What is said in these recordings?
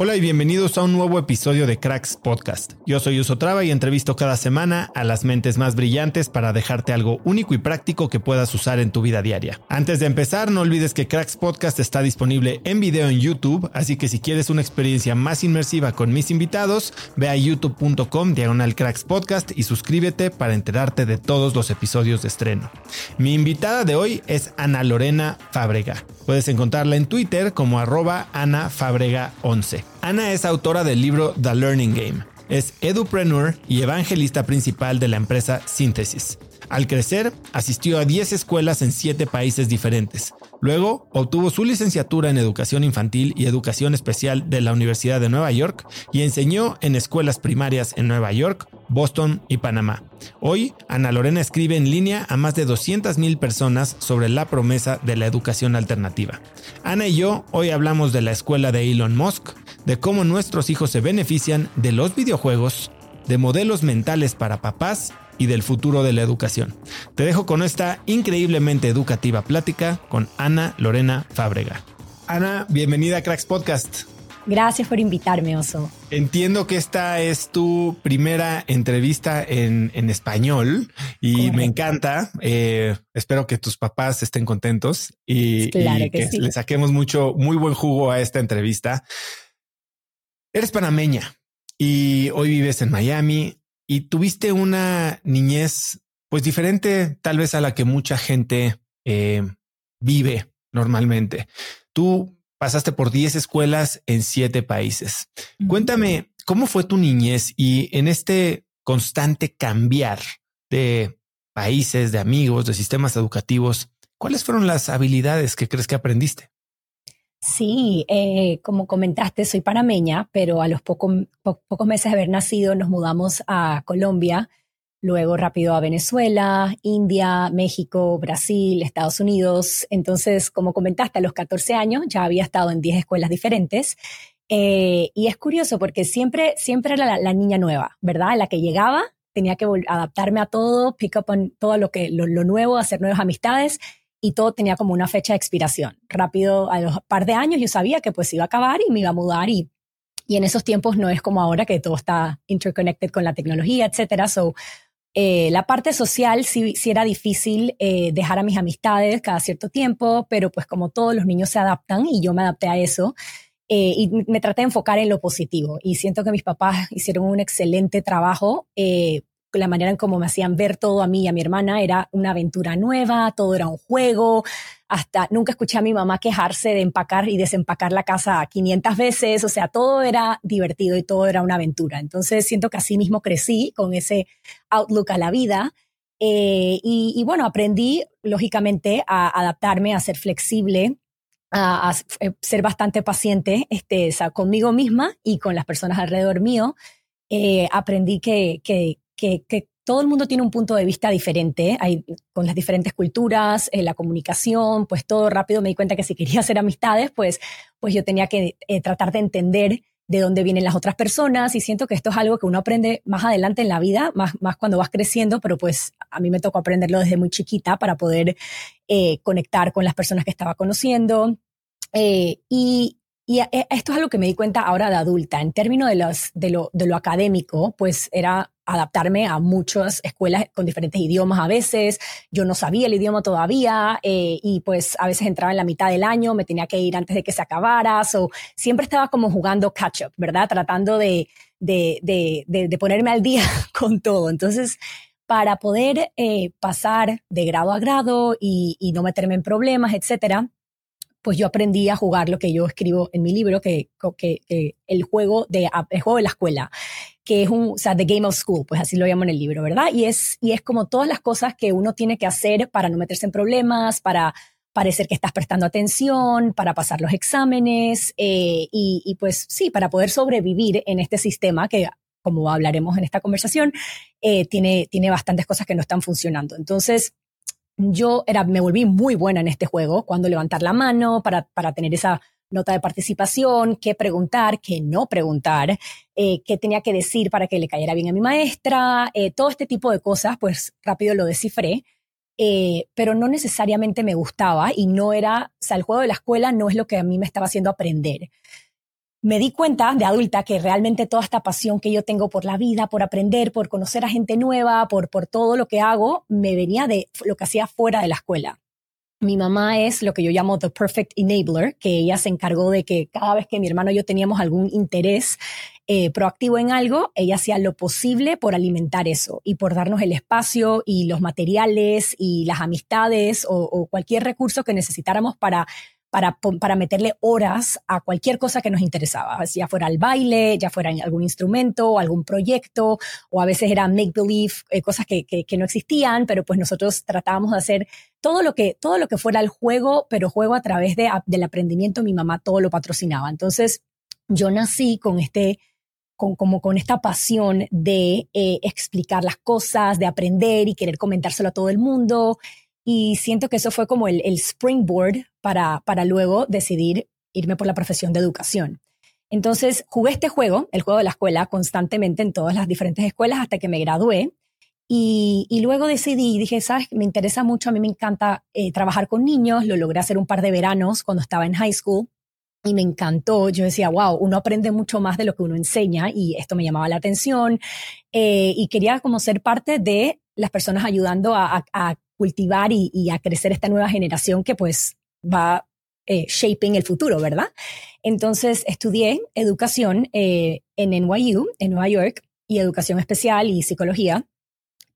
Hola y bienvenidos a un nuevo episodio de Cracks Podcast. Yo soy Uso y entrevisto cada semana a las mentes más brillantes para dejarte algo único y práctico que puedas usar en tu vida diaria. Antes de empezar, no olvides que Cracks Podcast está disponible en video en YouTube, así que si quieres una experiencia más inmersiva con mis invitados, ve a youtube.com diagonal Cracks Podcast y suscríbete para enterarte de todos los episodios de estreno. Mi invitada de hoy es Ana Lorena Fábrega. Puedes encontrarla en Twitter como arroba Ana Fábrega 11. Ana es autora del libro The Learning Game. Es edupreneur y evangelista principal de la empresa Synthesis. Al crecer, asistió a 10 escuelas en 7 países diferentes. Luego, obtuvo su licenciatura en educación infantil y educación especial de la Universidad de Nueva York y enseñó en escuelas primarias en Nueva York, Boston y Panamá. Hoy, Ana Lorena escribe en línea a más de 200.000 personas sobre la promesa de la educación alternativa. Ana y yo hoy hablamos de la escuela de Elon Musk, de cómo nuestros hijos se benefician de los videojuegos, de modelos mentales para papás y del futuro de la educación. Te dejo con esta increíblemente educativa plática con Ana Lorena Fábrega. Ana, bienvenida a Cracks Podcast. Gracias por invitarme, Oso. Entiendo que esta es tu primera entrevista en, español y me encanta. Eh, espero que tus papás estén contentos y, que, le saquemos mucho, muy buen jugo a esta entrevista. Eres panameña y hoy vives en Miami y tuviste una niñez pues diferente tal vez a la que mucha gente eh, vive normalmente. Tú pasaste por 10 escuelas en 7 países. Cuéntame, ¿cómo fue tu niñez y en este constante cambiar de países, de amigos, de sistemas educativos, cuáles fueron las habilidades que crees que aprendiste? Sí, eh, como comentaste, soy panameña, pero a los pocos meses de haber nacido nos mudamos a Colombia, luego rápido a Venezuela, India, México, Brasil, Estados Unidos. Entonces, como comentaste, a los 14 años ya había estado en 10 escuelas diferentes. Eh, y es curioso porque siempre, siempre era la, niña nueva, ¿verdad? La que llegaba, tenía que adaptarme a todo, pick up on todo lo, que, lo, lo nuevo, hacer nuevas amistades y todo tenía como una fecha de expiración. Rápido, a los par de años yo sabía que pues iba a acabar y me iba a mudar y, y en esos tiempos no es como ahora que todo está interconnected con la tecnología, etcétera. So, eh, la parte social sí, era difícil eh, dejar a mis amistades cada cierto tiempo, pero pues como todos los niños se adaptan y yo me adapté a eso. Eh, y me traté de enfocar en lo positivo y siento que mis papás hicieron un excelente trabajo la manera en cómo me hacían ver todo a mí y a mi hermana era una aventura nueva, todo era un juego, hasta nunca escuché a mi mamá quejarse de empacar y desempacar la casa 500 veces, o sea, todo era divertido y todo era una aventura. Entonces siento que así mismo crecí con ese outlook a la vida. Eh, y, bueno, aprendí lógicamente a adaptarme, a ser flexible, a, eh, ser bastante paciente este, conmigo misma y con las personas alrededor mío. Eh, aprendí que, que, que, todo el mundo tiene un punto de vista diferente, hay, con las diferentes culturas, la comunicación, pues todo rápido me di cuenta que si quería hacer amistades, pues, pues yo tenía que tratar de entender de dónde vienen las otras personas y siento que esto es algo que uno aprende más adelante en la vida, más, más cuando vas creciendo, pero pues a mí me tocó aprenderlo desde muy chiquita para poder eh, conectar con las personas que estaba conociendo. Eh, y, y eh, esto es algo que me di cuenta ahora de adulta. En términos de, los, de, lo, de lo académico, pues era adaptarme a muchas escuelas con diferentes idiomas a veces. Yo no sabía el idioma todavía eh, y pues a veces entraba en la mitad del año, me tenía que ir antes de que se acabara. So, siempre estaba como jugando catch up, ¿verdad? Tratando de, de, de, de ponerme al día con todo. Entonces, para poder eh, pasar de grado a grado y, y no meterme en problemas, etcétera, pues yo aprendí a jugar lo que yo escribo en mi libro, que, que, el juego de el juego de la escuela, que es un, o sea, The Game of School, pues así lo llamo en el libro, ¿verdad? Y es, y es como todas las cosas que uno tiene que hacer para no meterse en problemas, para parecer que estás prestando atención, para pasar los exámenes eh, y, y, pues sí, para poder sobrevivir en este sistema que, como hablaremos en esta conversación, eh, tiene, tiene bastantes cosas que no están funcionando. Entonces, yo era, me volví muy buena en este juego, cuando levantar la mano para, para tener esa nota de participación, qué preguntar, qué no preguntar, eh, qué tenía que decir para que le cayera bien a mi maestra, eh, todo este tipo de cosas, pues rápido lo descifré, eh, pero no necesariamente me gustaba y no era, o sea, el juego de la escuela no es lo que a mí me estaba haciendo aprender me di cuenta de adulta que realmente toda esta pasión que yo tengo por la vida, por aprender, por conocer a gente nueva, por, por todo lo que hago, me venía de lo que hacía fuera de la escuela. Mi mamá es lo que yo llamo the perfect enabler, que ella se encargó de que cada vez que mi hermano y yo teníamos algún interés eh, proactivo en algo, ella hacía lo posible por alimentar eso y por darnos el espacio y los materiales y las amistades o cualquier recurso que necesitáramos para para, para meterle horas a cualquier cosa que nos interesaba, ya fuera el baile, ya fuera algún instrumento, algún proyecto, o a veces era make-believe, eh, cosas que, que, no existían, pero pues nosotros tratábamos de hacer todo lo que, todo lo que fuera el juego, pero juego a través de, del aprendimiento, mi mamá todo lo patrocinaba. Entonces, yo nací con este, con, como con esta pasión de eh, explicar las cosas, de aprender y querer comentárselo a todo el mundo. Y siento que eso fue como el, springboard para, para luego decidir irme por la profesión de educación. Entonces jugué este juego, el juego de la escuela, constantemente en todas las diferentes escuelas hasta que me gradué. Y, y luego decidí, dije, sabes, me interesa mucho, a mí me encanta eh, trabajar con niños, lo logré hacer un par de veranos cuando estaba en high school y me encantó. Yo decía, wow, uno aprende mucho más de lo que uno enseña y esto me llamaba la atención eh, y quería como ser parte de las personas ayudando a, cultivar y, a crecer esta nueva generación que pues va eh, shaping el futuro, ¿verdad? Entonces estudié educación eh, en NYU, en Nueva York, y educación especial y psicología.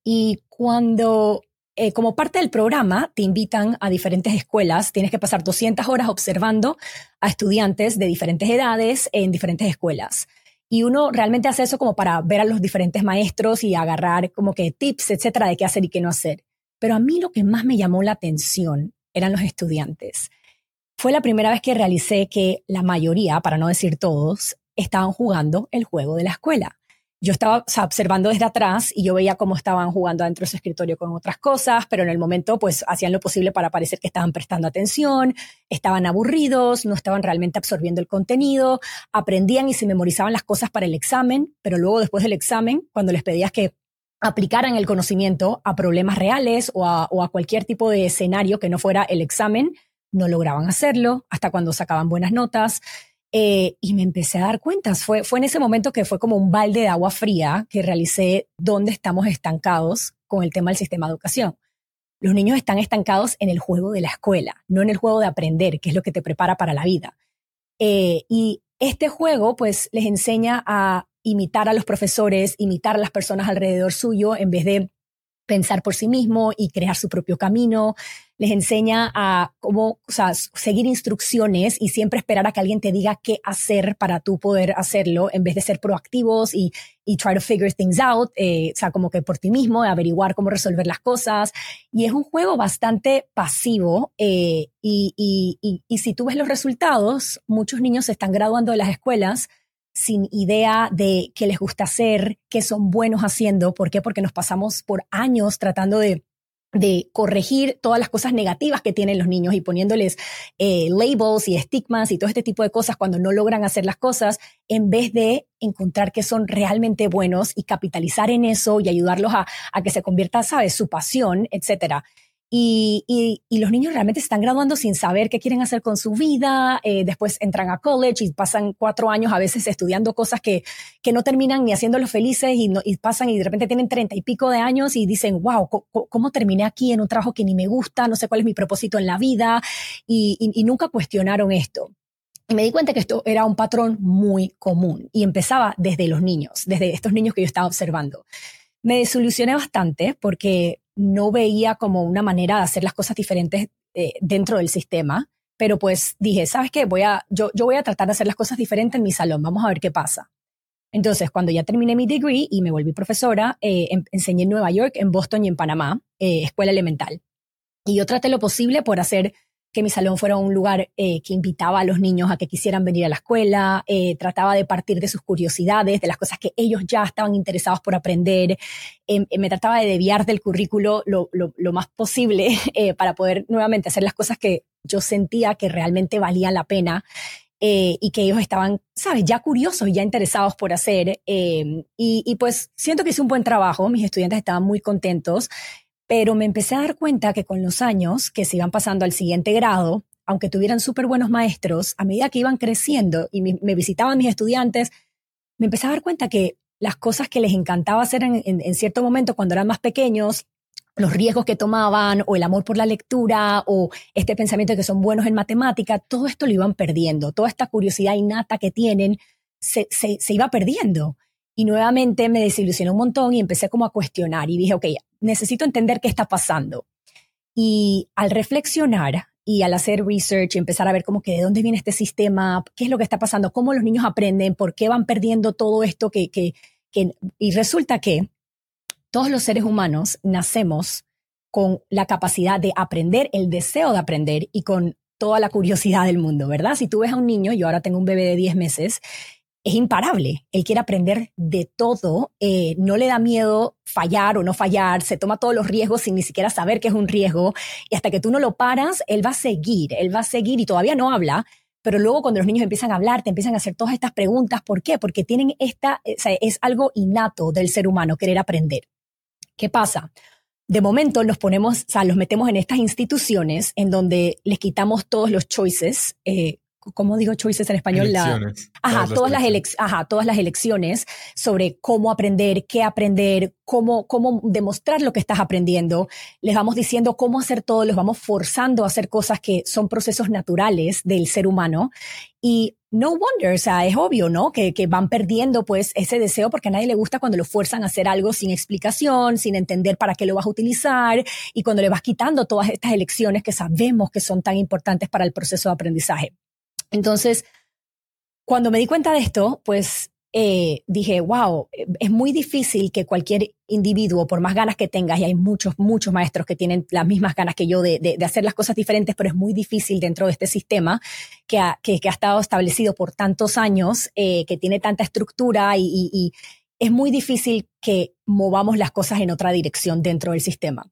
Y cuando, eh, como parte del programa, te invitan a diferentes escuelas, tienes que pasar 200 horas observando a estudiantes de diferentes edades en diferentes escuelas. Y uno realmente hace eso como para ver a los diferentes maestros y agarrar como que tips, etcétera, de qué hacer y qué no hacer. Pero a mí lo que más me llamó la atención eran los estudiantes. Fue la primera vez que realicé que la mayoría, para no decir todos, estaban jugando el juego de la escuela. Yo estaba observando desde atrás y yo veía cómo estaban jugando dentro de su escritorio con otras cosas, pero en el momento pues hacían lo posible para parecer que estaban prestando atención, estaban aburridos, no estaban realmente absorbiendo el contenido, aprendían y se memorizaban las cosas para el examen, pero luego después del examen, cuando les pedías que aplicaran el conocimiento a problemas reales o a, cualquier tipo de escenario que no fuera el examen, no lograban hacerlo hasta cuando sacaban buenas notas. Eh, y me empecé a dar cuentas. Fue, fue en ese momento que fue como un balde de agua fría que realicé dónde estamos estancados con el tema del sistema de educación. Los niños están estancados en el juego de la escuela, no en el juego de aprender, que es lo que te prepara para la vida. Eh, y este juego, pues, les enseña a imitar a los profesores, imitar a las personas alrededor suyo, en vez de pensar por sí mismo y crear su propio camino. Les enseña a cómo o sea, seguir instrucciones y siempre esperar a que alguien te diga qué hacer para tú poder hacerlo, en vez de ser proactivos y, y try to figure things out, eh, o sea, como que por ti mismo, averiguar cómo resolver las cosas. Y es un juego bastante pasivo eh, y, y, y, si tú ves los resultados, muchos niños se están graduando de las escuelas sin idea de qué les gusta hacer, qué son buenos haciendo. ¿Por qué? Porque nos pasamos por años tratando de corregir todas las cosas negativas que tienen los niños y poniéndoles eh, labels y estigmas y todo este tipo de cosas cuando no logran hacer las cosas, en vez de encontrar que son realmente buenos y capitalizar en eso y ayudarlos a, a que se convierta, sabes, su pasión, etcétera. Y, y, los niños realmente se están graduando sin saber qué quieren hacer con su vida, eh, después entran a college y pasan cuatro años a veces estudiando cosas que, que no terminan ni haciéndolos felices y, no, y pasan y de repente tienen treinta y pico de años y dicen, wow, ¿cómo terminé aquí en un trabajo que ni me gusta? No sé cuál es mi propósito en la vida y, y nunca cuestionaron esto. Y me di cuenta que esto era un patrón muy común y empezaba desde los niños, desde estos niños que yo estaba observando. Me desilusioné bastante porque no veía como una manera de hacer las cosas diferentes eh, dentro del sistema, pero pues dije, ¿sabes qué? Voy a, yo, yo voy a tratar de hacer las cosas diferentes en mi salón, vamos a ver qué pasa. Entonces, cuando ya terminé mi degree y me volví profesora, eh, em, enseñé en Nueva York, en Boston y en Panamá, eh, escuela elemental. Y yo traté lo posible por hacer que mi salón fuera un lugar eh, que invitaba a los niños a que quisieran venir a la escuela, eh, trataba de partir de sus curiosidades, de las cosas que ellos ya estaban interesados por aprender, em, me trataba de desviar del currículo lo, lo, más posible eh, para poder nuevamente hacer las cosas que yo sentía que realmente valían la pena. y que ellos estaban, sabes, ya curiosos ya interesados por hacer. Em, y, y, pues siento que hice un buen trabajo, mis estudiantes estaban muy contentos pero me empecé a dar cuenta que con los años que se iban pasando al siguiente grado, aunque tuvieran súper buenos maestros, a medida que iban creciendo y me, visitaban mis estudiantes, me empecé a dar cuenta que las cosas que les encantaba hacer en, cierto momento cuando eran más pequeños, los riesgos que tomaban o el amor por la lectura o este pensamiento de que son buenos en matemática, todo esto lo iban perdiendo, toda esta curiosidad innata que tienen se, se, iba perdiendo. Y nuevamente me desilusioné un montón y empecé como a cuestionar y dije, ok, necesito entender qué está pasando. Y al reflexionar y al hacer research y empezar a ver como que de dónde viene este sistema, qué es lo que está pasando, cómo los niños aprenden, por qué van perdiendo todo esto que, que, que y resulta que todos los seres humanos nacemos con la capacidad de aprender, el deseo de aprender y con toda la curiosidad del mundo, ¿verdad? Si tú ves a un niño, yo ahora tengo un bebé de 10 meses, es imparable. Él quiere aprender de todo, eh, no le da miedo fallar o no fallar, se toma todos los riesgos sin ni siquiera saber que es un riesgo y hasta que tú no lo paras, él va a seguir, él va a seguir y todavía no habla, pero luego cuando los niños empiezan a hablar, te empiezan a hacer todas estas preguntas, ¿por qué? Porque tienen esta, es algo innato del ser humano, querer aprender. ¿Qué pasa? De momento los ponemos, o sea, los metemos en estas instituciones en donde les quitamos todos los choices, eh, ¿cómo digo choices en español? ajá, todas, las ajá, todas las elecciones sobre cómo aprender, qué aprender, cómo, cómo demostrar lo que estás aprendiendo. Les vamos diciendo cómo hacer todo, les vamos forzando a hacer cosas que son procesos naturales del ser humano. Y no wonder, o sea, es obvio, ¿no? Que, que van perdiendo pues ese deseo porque a nadie le gusta cuando lo fuerzan a hacer algo sin explicación, sin entender para qué lo vas a utilizar y cuando le vas quitando todas estas elecciones que sabemos que son tan importantes para el proceso de aprendizaje. Entonces, cuando me di cuenta de esto, pues eh, dije, wow, es muy difícil que cualquier individuo, por más ganas que tengas, y hay muchos, muchos maestros que tienen las mismas ganas que yo de, hacer las cosas diferentes, pero es muy difícil dentro de este sistema que ha, estado establecido por tantos años, eh, que tiene tanta estructura y es muy difícil que movamos las cosas en otra dirección dentro del sistema.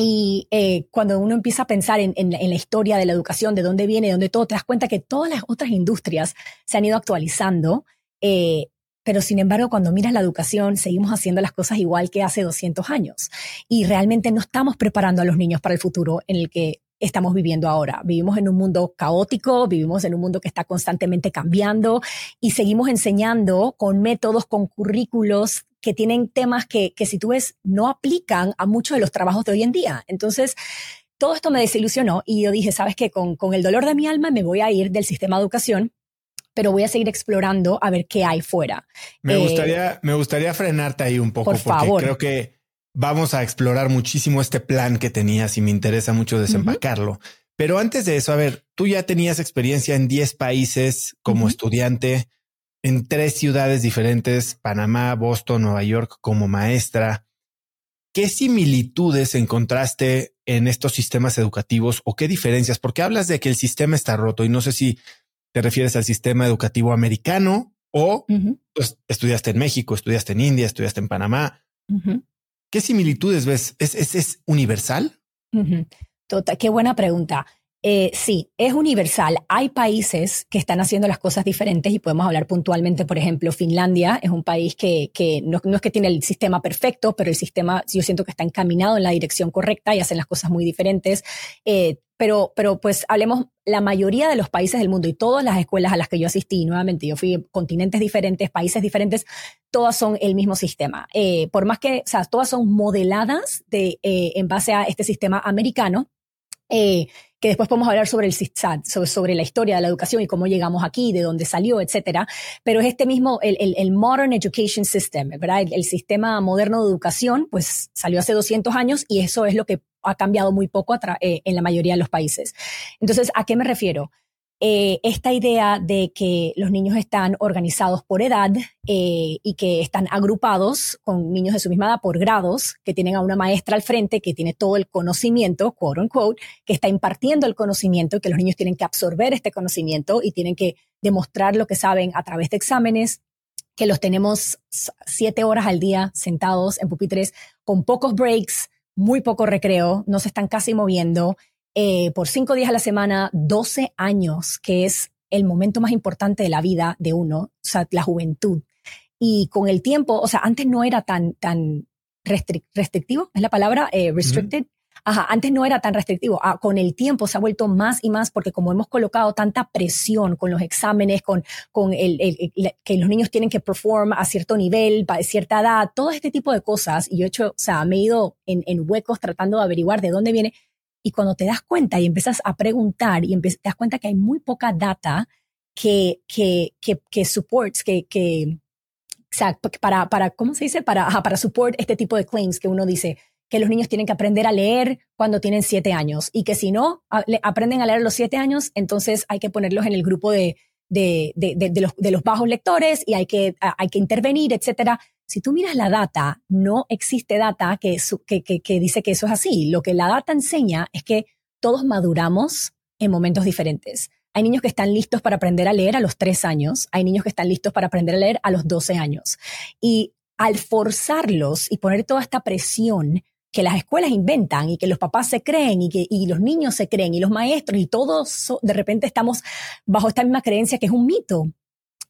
Y eh, cuando uno empieza a pensar en, en, la historia de la educación, de dónde viene, de dónde todo, te das cuenta que todas las otras industrias se han ido actualizando, eh, pero sin embargo, cuando miras la educación, seguimos haciendo las cosas igual que hace 200 años. Y realmente no estamos preparando a los niños para el futuro en el que estamos viviendo ahora. Vivimos en un mundo caótico, vivimos en un mundo que está constantemente cambiando y seguimos enseñando con métodos, con currículos que tienen temas que, que si tú ves no aplican a muchos de los trabajos de hoy en día. Entonces, todo esto me desilusionó y yo dije, ¿sabes qué? Con, con el dolor de mi alma me voy a ir del sistema de educación pero voy a seguir explorando a ver qué hay fuera. Me, Eh, gustaría, me gustaría frenarte ahí un poco Por porque favor. creo que vamos a explorar muchísimo este plan que tenías y me interesa mucho desempacarlo. Pero antes de eso, a ver, tú ya tenías experiencia en 10 países como estudiante, en tres ciudades diferentes, Panamá, Boston, Nueva York, como maestra. ¿Qué similitudes encontraste en estos sistemas educativos o qué diferencias? Porque hablas de que el sistema está roto y no sé si te refieres al sistema educativo americano o pues, estudiaste en México, estudiaste en India, estudiaste en Panamá. ¿Qué similitudes ves? ¿Es, es, es universal? Ujú. Total, qué buena pregunta. Eh, sí, es universal. Hay países que están haciendo las cosas diferentes y podemos hablar puntualmente, por ejemplo, Finlandia es un país que, no, es que tiene el sistema perfecto, pero el sistema yo siento que está encaminado en la dirección correcta y hacen las cosas muy diferentes. Eh, pero, pero pues hablemos, la mayoría de los países del mundo y todas las escuelas a las que yo asistí, nuevamente, yo fui a continentes diferentes, países diferentes, todas son el mismo sistema. Eh, por más que, o sea, todas son modeladas de, en base a este sistema americano, eh, que después podemos hablar sobre el SITSAT, sobre, sobre la historia de la educación y cómo llegamos aquí, de dónde salió, etcétera. Pero es este mismo, el, el, Modern Education System, ¿verdad? El, sistema moderno de educación, pues salió hace 200 años y eso es lo que ha cambiado muy poco eh, en la mayoría de los países. Entonces, ¿a qué me refiero? Eh, esta idea de que los niños están organizados por edad eh, y que están agrupados con niños de su misma edad por grados, que tienen a una maestra al frente que tiene todo el conocimiento, quote unquote, que está impartiendo el conocimiento que los niños tienen que absorber este conocimiento y tienen que demostrar lo que saben a través de exámenes, que los tenemos siete horas al día sentados en pupitres con pocos breaks, muy poco recreo, no se están casi moviendo, eh, por cinco días a la semana, 12 años, que es el momento más importante de la vida de uno, o sea, la juventud. Y con el tiempo, o sea, antes no era tan, tan restric- restrictivo, es la palabra, eh, restricted. Ajá, antes no era tan restrictivo. Ah, con el tiempo se ha vuelto más y más porque como hemos colocado tanta presión con los exámenes, con, con el, el- el- que los niños tienen que perform a cierto nivel, a cierta edad, todo este tipo de cosas. Y yo he hecho, o sea, me he ido en, en huecos tratando de averiguar de dónde viene. Y cuando te das cuenta y empiezas a preguntar y te das cuenta que hay muy poca data que, que, que, que supports, que, que, para, para, ¿cómo se dice? Para, para support este tipo de claims que uno dice que los niños tienen que aprender a leer cuando tienen siete años y que si no aprenden a leer a los siete años, entonces hay que ponerlos en el grupo de, de, de, los, de los bajos lectores y hay que, hay que intervenir, etcétera. Si tú miras la data, no existe data que, que, que, dice que eso es así. Lo que la data enseña es que todos maduramos en momentos diferentes. Hay niños que están listos para aprender a leer a los tres años, hay niños que están listos para aprender a leer a los 12 años. Y al forzarlos y poner toda esta presión que las escuelas inventan y que los papás se creen y que y los niños se creen y los maestros y todos de repente estamos bajo esta misma creencia que es un mito.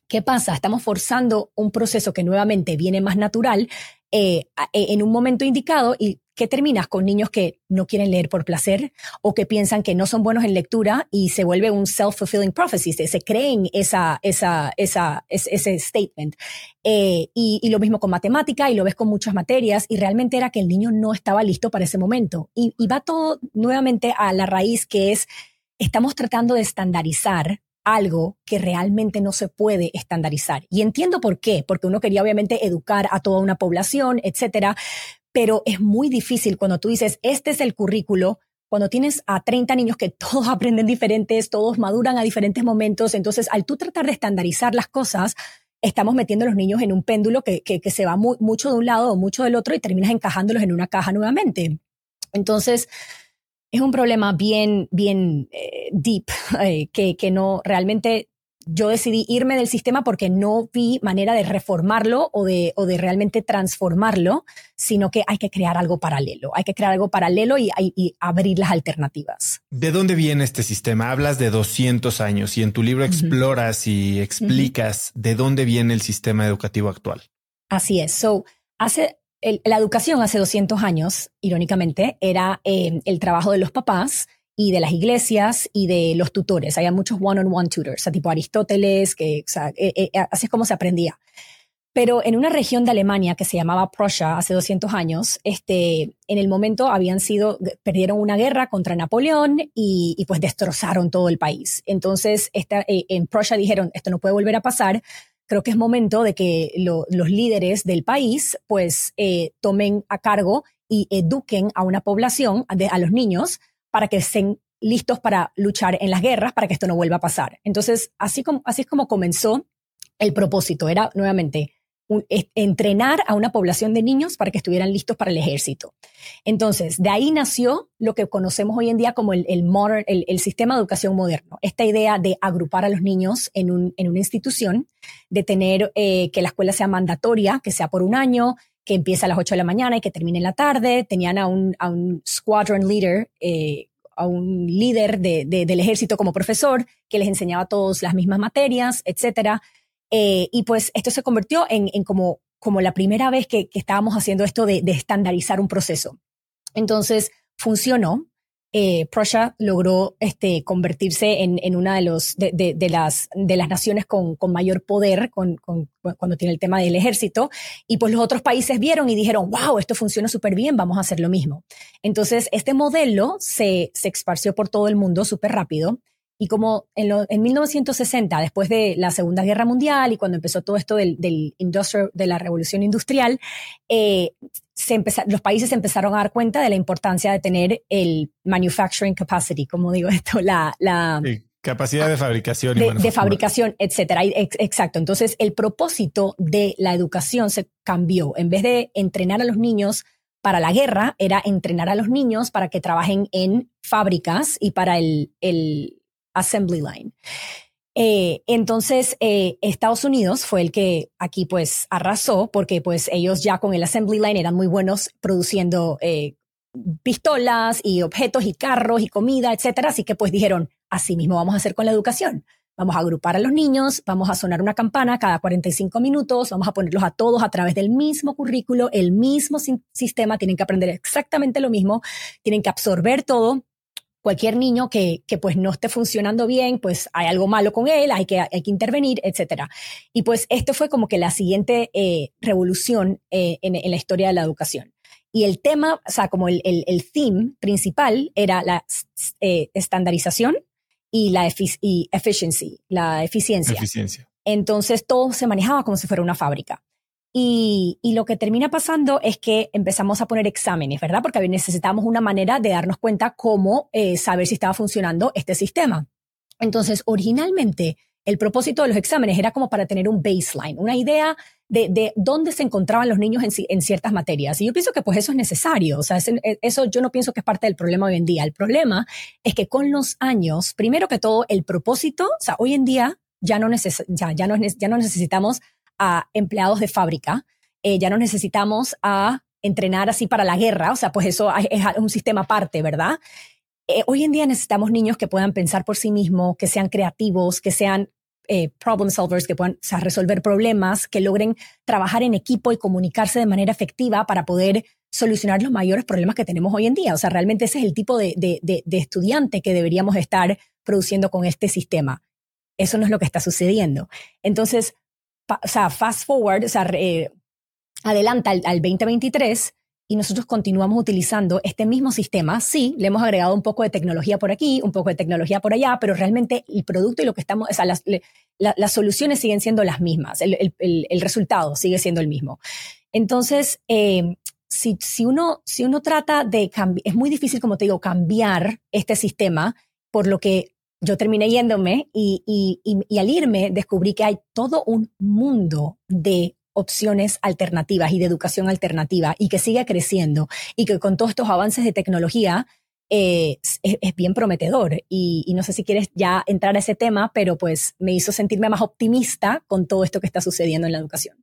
¿Qué pasa? Estamos forzando un proceso que nuevamente viene más natural eh, eh, en un momento indicado y ¿qué terminas con niños que no quieren leer por placer o que piensan que no son buenos en lectura y se vuelve un self-fulfilling prophecy, se, se creen esa, esa, esa, ese, ese statement. Eh, y, y lo mismo con matemática y lo ves con muchas materias y realmente era que el niño no estaba listo para ese momento. Y, y va todo nuevamente a la raíz que es, estamos tratando de estandarizar algo que realmente no se puede estandarizar. Y entiendo por qué, porque uno quería obviamente educar a toda una población, etcétera, pero es muy difícil cuando tú dices, este es el currículo, cuando tienes a 30 niños que todos aprenden diferentes, todos maduran a diferentes momentos, entonces al tú tratar de estandarizar las cosas, estamos metiendo a los niños en un péndulo que, que, se va mu mucho de un lado o mucho del otro y terminas encajándolos en una caja nuevamente. Entonces, es un problema bien, bien eh, deep, eh, que, que no realmente yo decidí irme del sistema porque no vi manera de reformarlo o de, o de realmente transformarlo, sino que hay que crear algo paralelo, hay que crear algo paralelo y, abrir las alternativas. ¿De dónde viene este sistema? Hablas de 200 años y en tu libro exploras uh -huh. y explicas uh -huh. de dónde viene el sistema educativo actual. Así es. So, hace la educación hace 200 años, irónicamente, era eh, el trabajo de los papás y de las iglesias y de los tutores. Había muchos one-on-one -on tutors, o sea, tipo Aristóteles, que o sea, eh, eh, así es como se aprendía. Pero en una región de Alemania que se llamaba Prussia hace 200 años, este, en el momento habían sido, perdieron una guerra contra Napoleón y, pues destrozaron todo el país. Entonces, eh, en Prussia dijeron, esto no puede volver a pasar. Creo que es momento de que los líderes del país pues eh, tomen a cargo y eduquen a una población, a los niños, para que estén listos para luchar en las guerras, para que esto no vuelva a pasar. Entonces, así, así es como comenzó el propósito. Era nuevamente entrenar a una población de niños para que estuvieran listos para el ejército. Entonces, de ahí nació lo que conocemos hoy en día como el, el, sistema de educación moderno. Esta idea de agrupar a los niños en, un, en una institución, de tener eh, que la escuela sea mandatoria, que sea por un año, que empiece a las 8 de la mañana y que termine en la tarde. Tenían a un, a un squadron leader, eh, a un líder de, del ejército como profesor, que les enseñaba todas las mismas materias, etcétera eh, y pues esto se convirtió en, como, como la primera vez que, estábamos haciendo esto de, estandarizar un proceso. Entonces, funcionó. Eh, Prussia logró este, convertirse en, una de, los, de, las, de las naciones con, con mayor poder con, cuando tiene el tema del ejército. Y pues los otros países vieron y dijeron, wow, esto funciona súper bien, vamos a hacer lo mismo. Entonces, este modelo se, se esparció por todo el mundo súper rápido. Y como en, en, 1960, después de la Segunda Guerra Mundial y cuando empezó todo esto del, del de la revolución industrial, eh, se los países empezaron a dar cuenta de la importancia de tener el manufacturing capacity, como digo esto, la... la capacidad de fabricación. Y de, de fabricación, etcétera. Exacto. Entonces, el propósito de la educación se cambió. En vez de entrenar a los niños para la guerra, era entrenar a los niños para que trabajen en fábricas y para el, el assembly line. Eh, entonces, eh, Estados Unidos fue el que aquí pues arrasó porque pues ellos ya con el assembly line eran muy buenos produciendo eh, pistolas y objetos y carros y comida, etcétera. Así que pues dijeron, así mismo vamos a hacer con la educación. Vamos a agrupar a los niños, vamos a sonar una campana cada 45 minutos, vamos a ponerlos a todos a través del mismo currículo, el mismo sistema, tienen que aprender exactamente lo mismo, tienen que absorber todo cualquier niño que, que, pues no esté funcionando bien, pues hay algo malo con él, hay que, hay que intervenir, etcétera. Y pues esto fue como que la siguiente eh, revolución eh, en, en, la historia de la educación. Y el tema, o sea, como el, el, el theme principal era la eh, estandarización y la y efficiency, la eficiencia. Eficiencia. Entonces todo se manejaba como si fuera una fábrica. Y, lo que termina pasando es que empezamos a poner exámenes, ¿verdad? Porque necesitamos una manera de darnos cuenta cómo eh, saber si estaba funcionando este sistema. Entonces, originalmente, el propósito de los exámenes era como para tener un baseline, una idea de, dónde se encontraban los niños en, ciertas materias. Y yo pienso que pues eso es necesario. O sea, eso yo no pienso que es parte del problema hoy en día. El problema es que con los años, primero que todo, el propósito, o sea, hoy en día ya no, no, ya no necesitamos a empleados de fábrica, eh, ya no necesitamos a entrenar así para la guerra, o sea, pues eso es un sistema aparte, ¿verdad? Eh, hoy en día necesitamos niños que puedan pensar por sí mismos, que sean creativos, que sean eh, problem solvers, que puedan resolver problemas, que logren trabajar en equipo y comunicarse de manera efectiva para poder solucionar los mayores problemas que tenemos hoy en día. O sea, realmente ese es el tipo de, de, de estudiante que deberíamos estar produciendo con este sistema. Eso no es lo que está sucediendo. Entonces, o sea, fast forward, o sea, eh, adelanta al, 2023 y nosotros continuamos utilizando este mismo sistema. Sí, le hemos agregado un poco de tecnología por aquí, un poco de tecnología por allá, pero realmente el producto y lo que estamos, o sea, las, las soluciones siguen siendo las mismas, el, el, el, resultado sigue siendo el mismo. Entonces, eh, si, si, uno, si uno trata de cambiar, es muy difícil, como te digo, cambiar este sistema, por lo que yo terminé yéndome y, al irme descubrí que hay todo un mundo de opciones alternativas y de educación alternativa y que sigue creciendo y que con todos estos avances de tecnología eh, es, bien prometedor. Y, no sé si quieres ya entrar a ese tema, pero pues me hizo sentirme más optimista con todo esto que está sucediendo en la educación.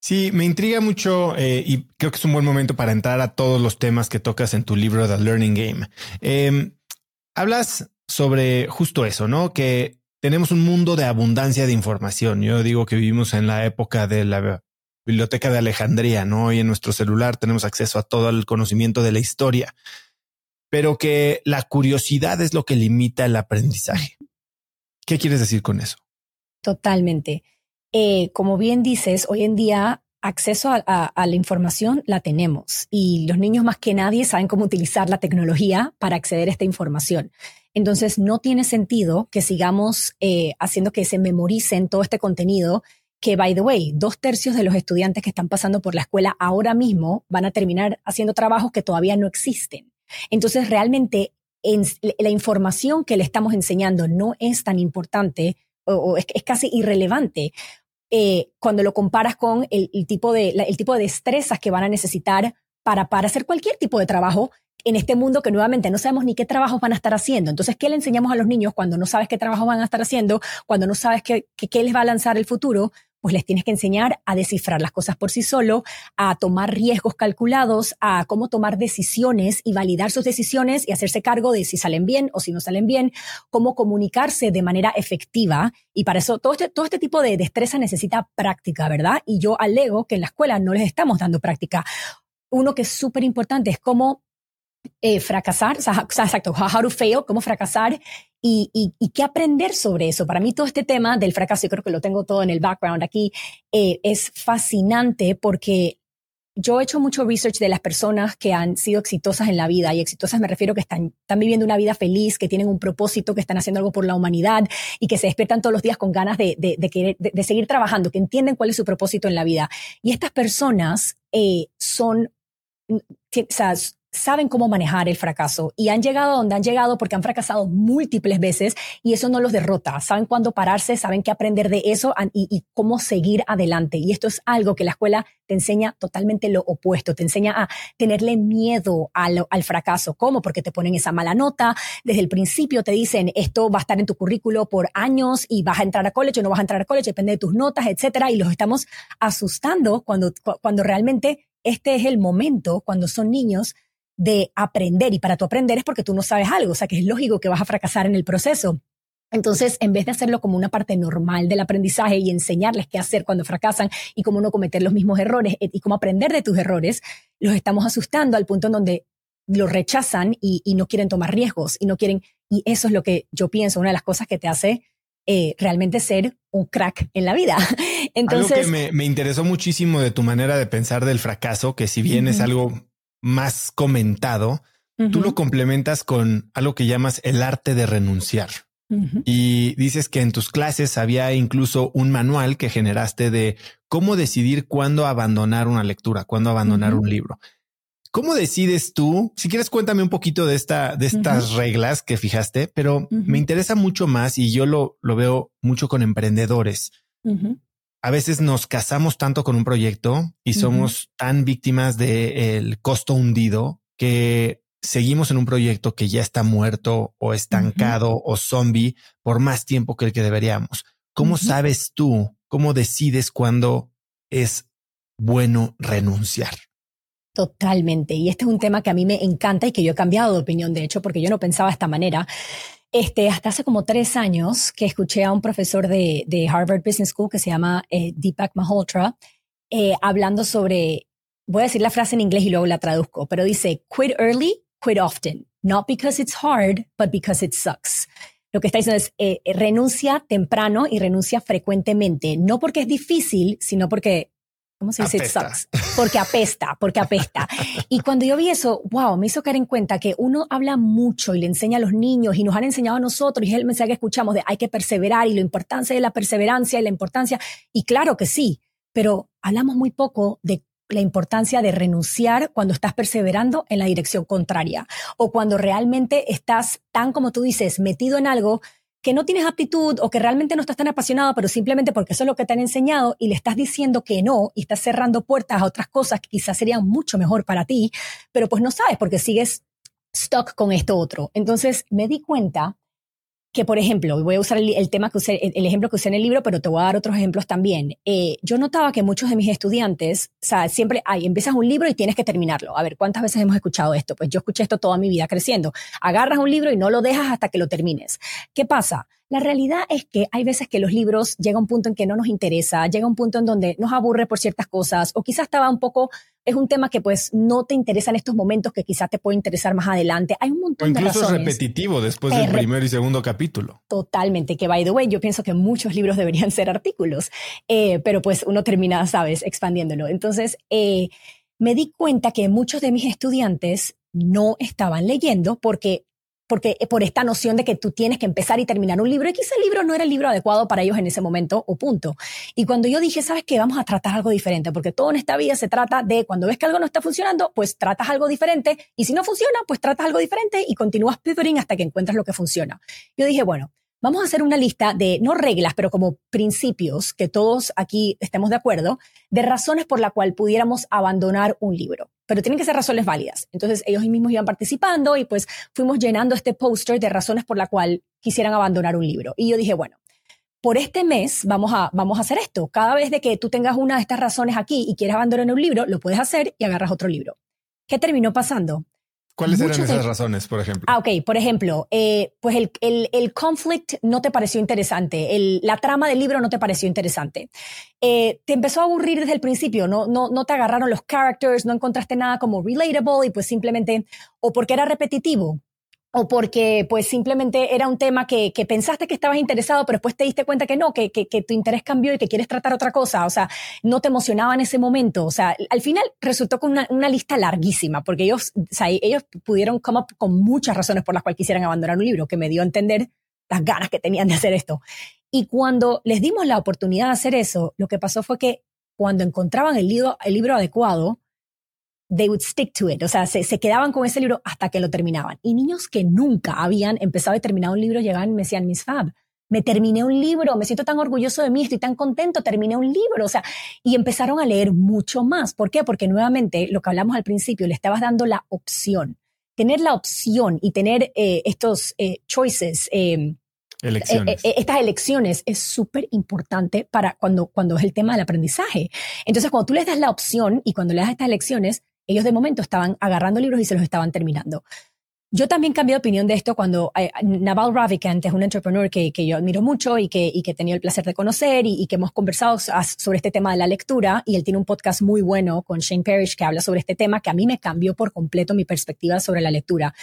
Sí, me intriga mucho eh, y creo que es un buen momento para entrar a todos los temas que tocas en tu libro The Learning Game. Eh, hablas sobre justo eso, ¿no? Que tenemos un mundo de abundancia de información. Yo digo que vivimos en la época de la biblioteca de Alejandría, ¿no? Y en nuestro celular tenemos acceso a todo el conocimiento de la historia, pero que la curiosidad es lo que limita el aprendizaje. ¿Qué quieres decir con eso? Totalmente. eh, como bien dices, hoy en día acceso a, la información la tenemos y los niños más que nadie saben cómo utilizar la tecnología para acceder a esta información. Entonces, no tiene sentido que sigamos eh, haciendo que se memoricen todo este contenido que, by the way, dos tercios de los estudiantes que están pasando por la escuela ahora mismo van a terminar haciendo trabajos que todavía no existen. Entonces, realmente la información que le estamos enseñando no es tan importante o, es, casi irrelevante eh, cuando lo comparas con el, tipo de, el tipo de destrezas que van a necesitar para, para hacer cualquier tipo de trabajo en este mundo que nuevamente no sabemos ni qué trabajos van a estar haciendo. Entonces, ¿qué le enseñamos a los niños cuando no sabes qué trabajo van a estar haciendo, cuando no sabes qué, qué les va a lanzar el futuro? pues les tienes que enseñar a descifrar las cosas por sí solo, a tomar riesgos calculados, a cómo tomar decisiones y validar sus decisiones y hacerse cargo de si salen bien o si no salen bien, cómo comunicarse de manera efectiva. Y para eso todo este, todo este tipo de destreza necesita práctica, ¿verdad? Y yo alego que en la escuela no les estamos dando práctica. Uno que es súper importante es cómo eh, fracasar, o sea, exacto, how to fail, cómo fracasar y, y, qué aprender sobre eso. Para mí todo este tema del fracaso, yo creo que lo tengo todo en el background aquí, eh, es fascinante porque yo he hecho mucho research de las personas que han sido exitosas en la vida y exitosas me refiero que están, están viviendo una vida feliz, que tienen un propósito, que están haciendo algo por la humanidad y que se despiertan todos los días con ganas de, de, de, de seguir trabajando, que entienden cuál es su propósito en la vida. Y estas personas eh, son, o sea, saben cómo manejar el fracaso y han llegado donde han llegado porque han fracasado múltiples veces y eso no los derrota. Saben cuándo pararse, saben qué aprender de eso y, cómo seguir adelante. Y esto es algo que la escuela te enseña totalmente lo opuesto, te enseña a tenerle miedo al, al fracaso. ¿Cómo? Porque te ponen esa mala nota. Desde el principio te dicen esto va a estar en tu currículo por años y vas a entrar a college o no vas a entrar a college, depende de tus notas, etcétera. Y los estamos asustando cuando, cuando realmente este es el momento, cuando son niños, de aprender y para tu aprender es porque tú no sabes algo, o sea que es lógico que vas a fracasar en el proceso. Entonces, en vez de hacerlo como una parte normal del aprendizaje y enseñarles qué hacer cuando fracasan y cómo no cometer los mismos errores eh, y cómo aprender de tus errores, los estamos asustando al punto en donde lo rechazan y, no quieren tomar riesgos y no quieren, y eso es lo que yo pienso, una de las cosas que te hace eh, realmente ser un crack en la vida. Entonces, algo que me, interesó muchísimo de tu manera de pensar del fracaso, que si bien es algo más comentado, tú lo complementas con algo que llamas el arte de renunciar. Y dices que en tus clases había incluso un manual que generaste de cómo decidir cuándo abandonar una lectura, cuándo abandonar un libro. ¿Cómo decides tú? Si quieres, cuéntame un poquito de esta, de estas reglas que fijaste, pero me interesa mucho más y yo lo, lo veo mucho con emprendedores a veces nos casamos tanto con un proyecto y somos tan víctimas del costo hundido que seguimos en un proyecto que ya está muerto o estancado o zombie por más tiempo que el que deberíamos. ¿Cómo sabes tú, cómo decides cuándo es bueno renunciar? Totalmente. Y este es un tema que a mí me encanta y que yo he cambiado de opinión, de hecho, porque yo no pensaba de esta manera. Este, hasta hace como tres años que escuché a un profesor de, Harvard Business School que se llama eh, Deepak Malhotra eh, hablando sobre, voy a decir la frase en inglés y luego la traduzco, pero dice, quit early, quit often, not because it's hard, but because it sucks. Lo que está diciendo es, eh, renuncia temprano y renuncia frecuentemente, no porque es difícil, sino porque ¿Cómo se dice? Sucks. Porque apesta, porque apesta. Y cuando yo vi eso, wow, me hizo caer en cuenta que uno habla mucho y le enseña a los niños y nos han enseñado a nosotros y es el mensaje que escuchamos de hay que perseverar y la importancia de la perseverancia y la importancia. Y claro que sí, pero hablamos muy poco de la importancia de renunciar cuando estás perseverando en la dirección contraria o cuando realmente estás tan, como tú dices, metido en algo que no tienes aptitud o que realmente no estás tan apasionado, pero simplemente porque eso es lo que te han enseñado y le estás diciendo que no y estás cerrando puertas a otras cosas que quizás serían mucho mejor para ti, pero pues no sabes porque sigues stuck con esto otro. Entonces me di cuenta que, por ejemplo, voy a usar el, tema que usé, el, ejemplo que usé en el libro, pero te voy a dar otros ejemplos también. Eh, yo notaba que muchos de mis estudiantes, o sea, siempre hay, empiezas un libro y tienes que terminarlo. A ver, ¿cuántas veces hemos escuchado esto? Pues yo escuché esto toda mi vida creciendo. Agarras un libro y no lo dejas hasta que lo termines. ¿Qué pasa? La realidad es que hay veces que los libros llega un punto en que no nos interesa, llega un punto en donde nos aburre por ciertas cosas o quizás estaba un poco, es un tema que pues no te interesa en estos momentos que quizás te puede interesar más adelante. Hay un montón de razones. Incluso repetitivo después del primer y segundo capítulo. Totalmente, que by the way, yo pienso que muchos libros deberían ser artículos, eh, pero pues uno termina, sabes, expandiéndolo. Entonces, eh, me di cuenta que muchos de mis estudiantes no estaban leyendo porque porque eh, por esta noción de que tú tienes que empezar y terminar un libro y quizá el libro no era el libro adecuado para ellos en ese momento o punto. Y cuando yo dije, ¿sabes qué? Vamos a tratar algo diferente, porque todo en esta vida se trata de cuando ves que algo no está funcionando, pues tratas algo diferente y si no funciona, pues tratas algo diferente y continúas pivoting hasta que encuentras lo que funciona. Yo dije, bueno, Vamos a hacer una lista de, no reglas, pero como principios, que todos aquí estemos de acuerdo, de razones por la cual pudiéramos abandonar un libro. Pero tienen que ser razones válidas. Entonces ellos mismos iban participando y pues fuimos llenando este póster de razones por la cual quisieran abandonar un libro. Y yo dije, bueno, por este mes vamos a, vamos a hacer esto. Cada vez de que tú tengas una de estas razones aquí y quieras abandonar un libro, lo puedes hacer y agarras otro libro. ¿Qué terminó pasando? ¿Cuáles eran esas razones, por ejemplo? Ah, ok. Por ejemplo, eh, pues el, el, el, conflict no te pareció interesante, el, la trama del libro no te pareció interesante. Eh, te empezó a aburrir desde el principio, no, no, no te agarraron los characters, no encontraste nada como relatable y pues simplemente, o porque era repetitivo, o porque pues simplemente era un tema que, que, pensaste que estabas interesado, pero después te diste cuenta que no, que, que, que, tu interés cambió y que quieres tratar otra cosa, o sea, no te emocionaba en ese momento, o sea, al final resultó con una, una lista larguísima, porque ellos, o sea, ellos pudieron come up con muchas razones por las cuales quisieran abandonar un libro, que me dio a entender las ganas que tenían de hacer esto. Y cuando les dimos la oportunidad de hacer eso, lo que pasó fue que cuando encontraban el libro, el libro adecuado, they would stick to it. O sea, se, se, quedaban con ese libro hasta que lo terminaban. Y niños que nunca habían empezado y terminado un libro llegaban y me decían, Miss Fab, me terminé un libro, me siento tan orgulloso de mí, estoy tan contento, terminé un libro. O sea, y empezaron a leer mucho más. ¿Por qué? Porque nuevamente, lo que hablamos al principio, le estabas dando la opción. Tener la opción y tener eh, estos eh, choices, eh, Elecciones. Eh, eh, estas elecciones es súper importante para cuando, cuando es el tema del aprendizaje. Entonces, cuando tú les das la opción y cuando le das estas elecciones, ellos de momento estaban agarrando libros y se los estaban terminando. Yo también cambié de opinión de esto cuando eh, Naval Ravikant es un entrepreneur que, que, yo admiro mucho y que, y que he tenido el placer de conocer y, que hemos conversado sobre este tema de la lectura y él tiene un podcast muy bueno con Shane Parrish que habla sobre este tema que a mí me cambió por completo mi perspectiva sobre la lectura.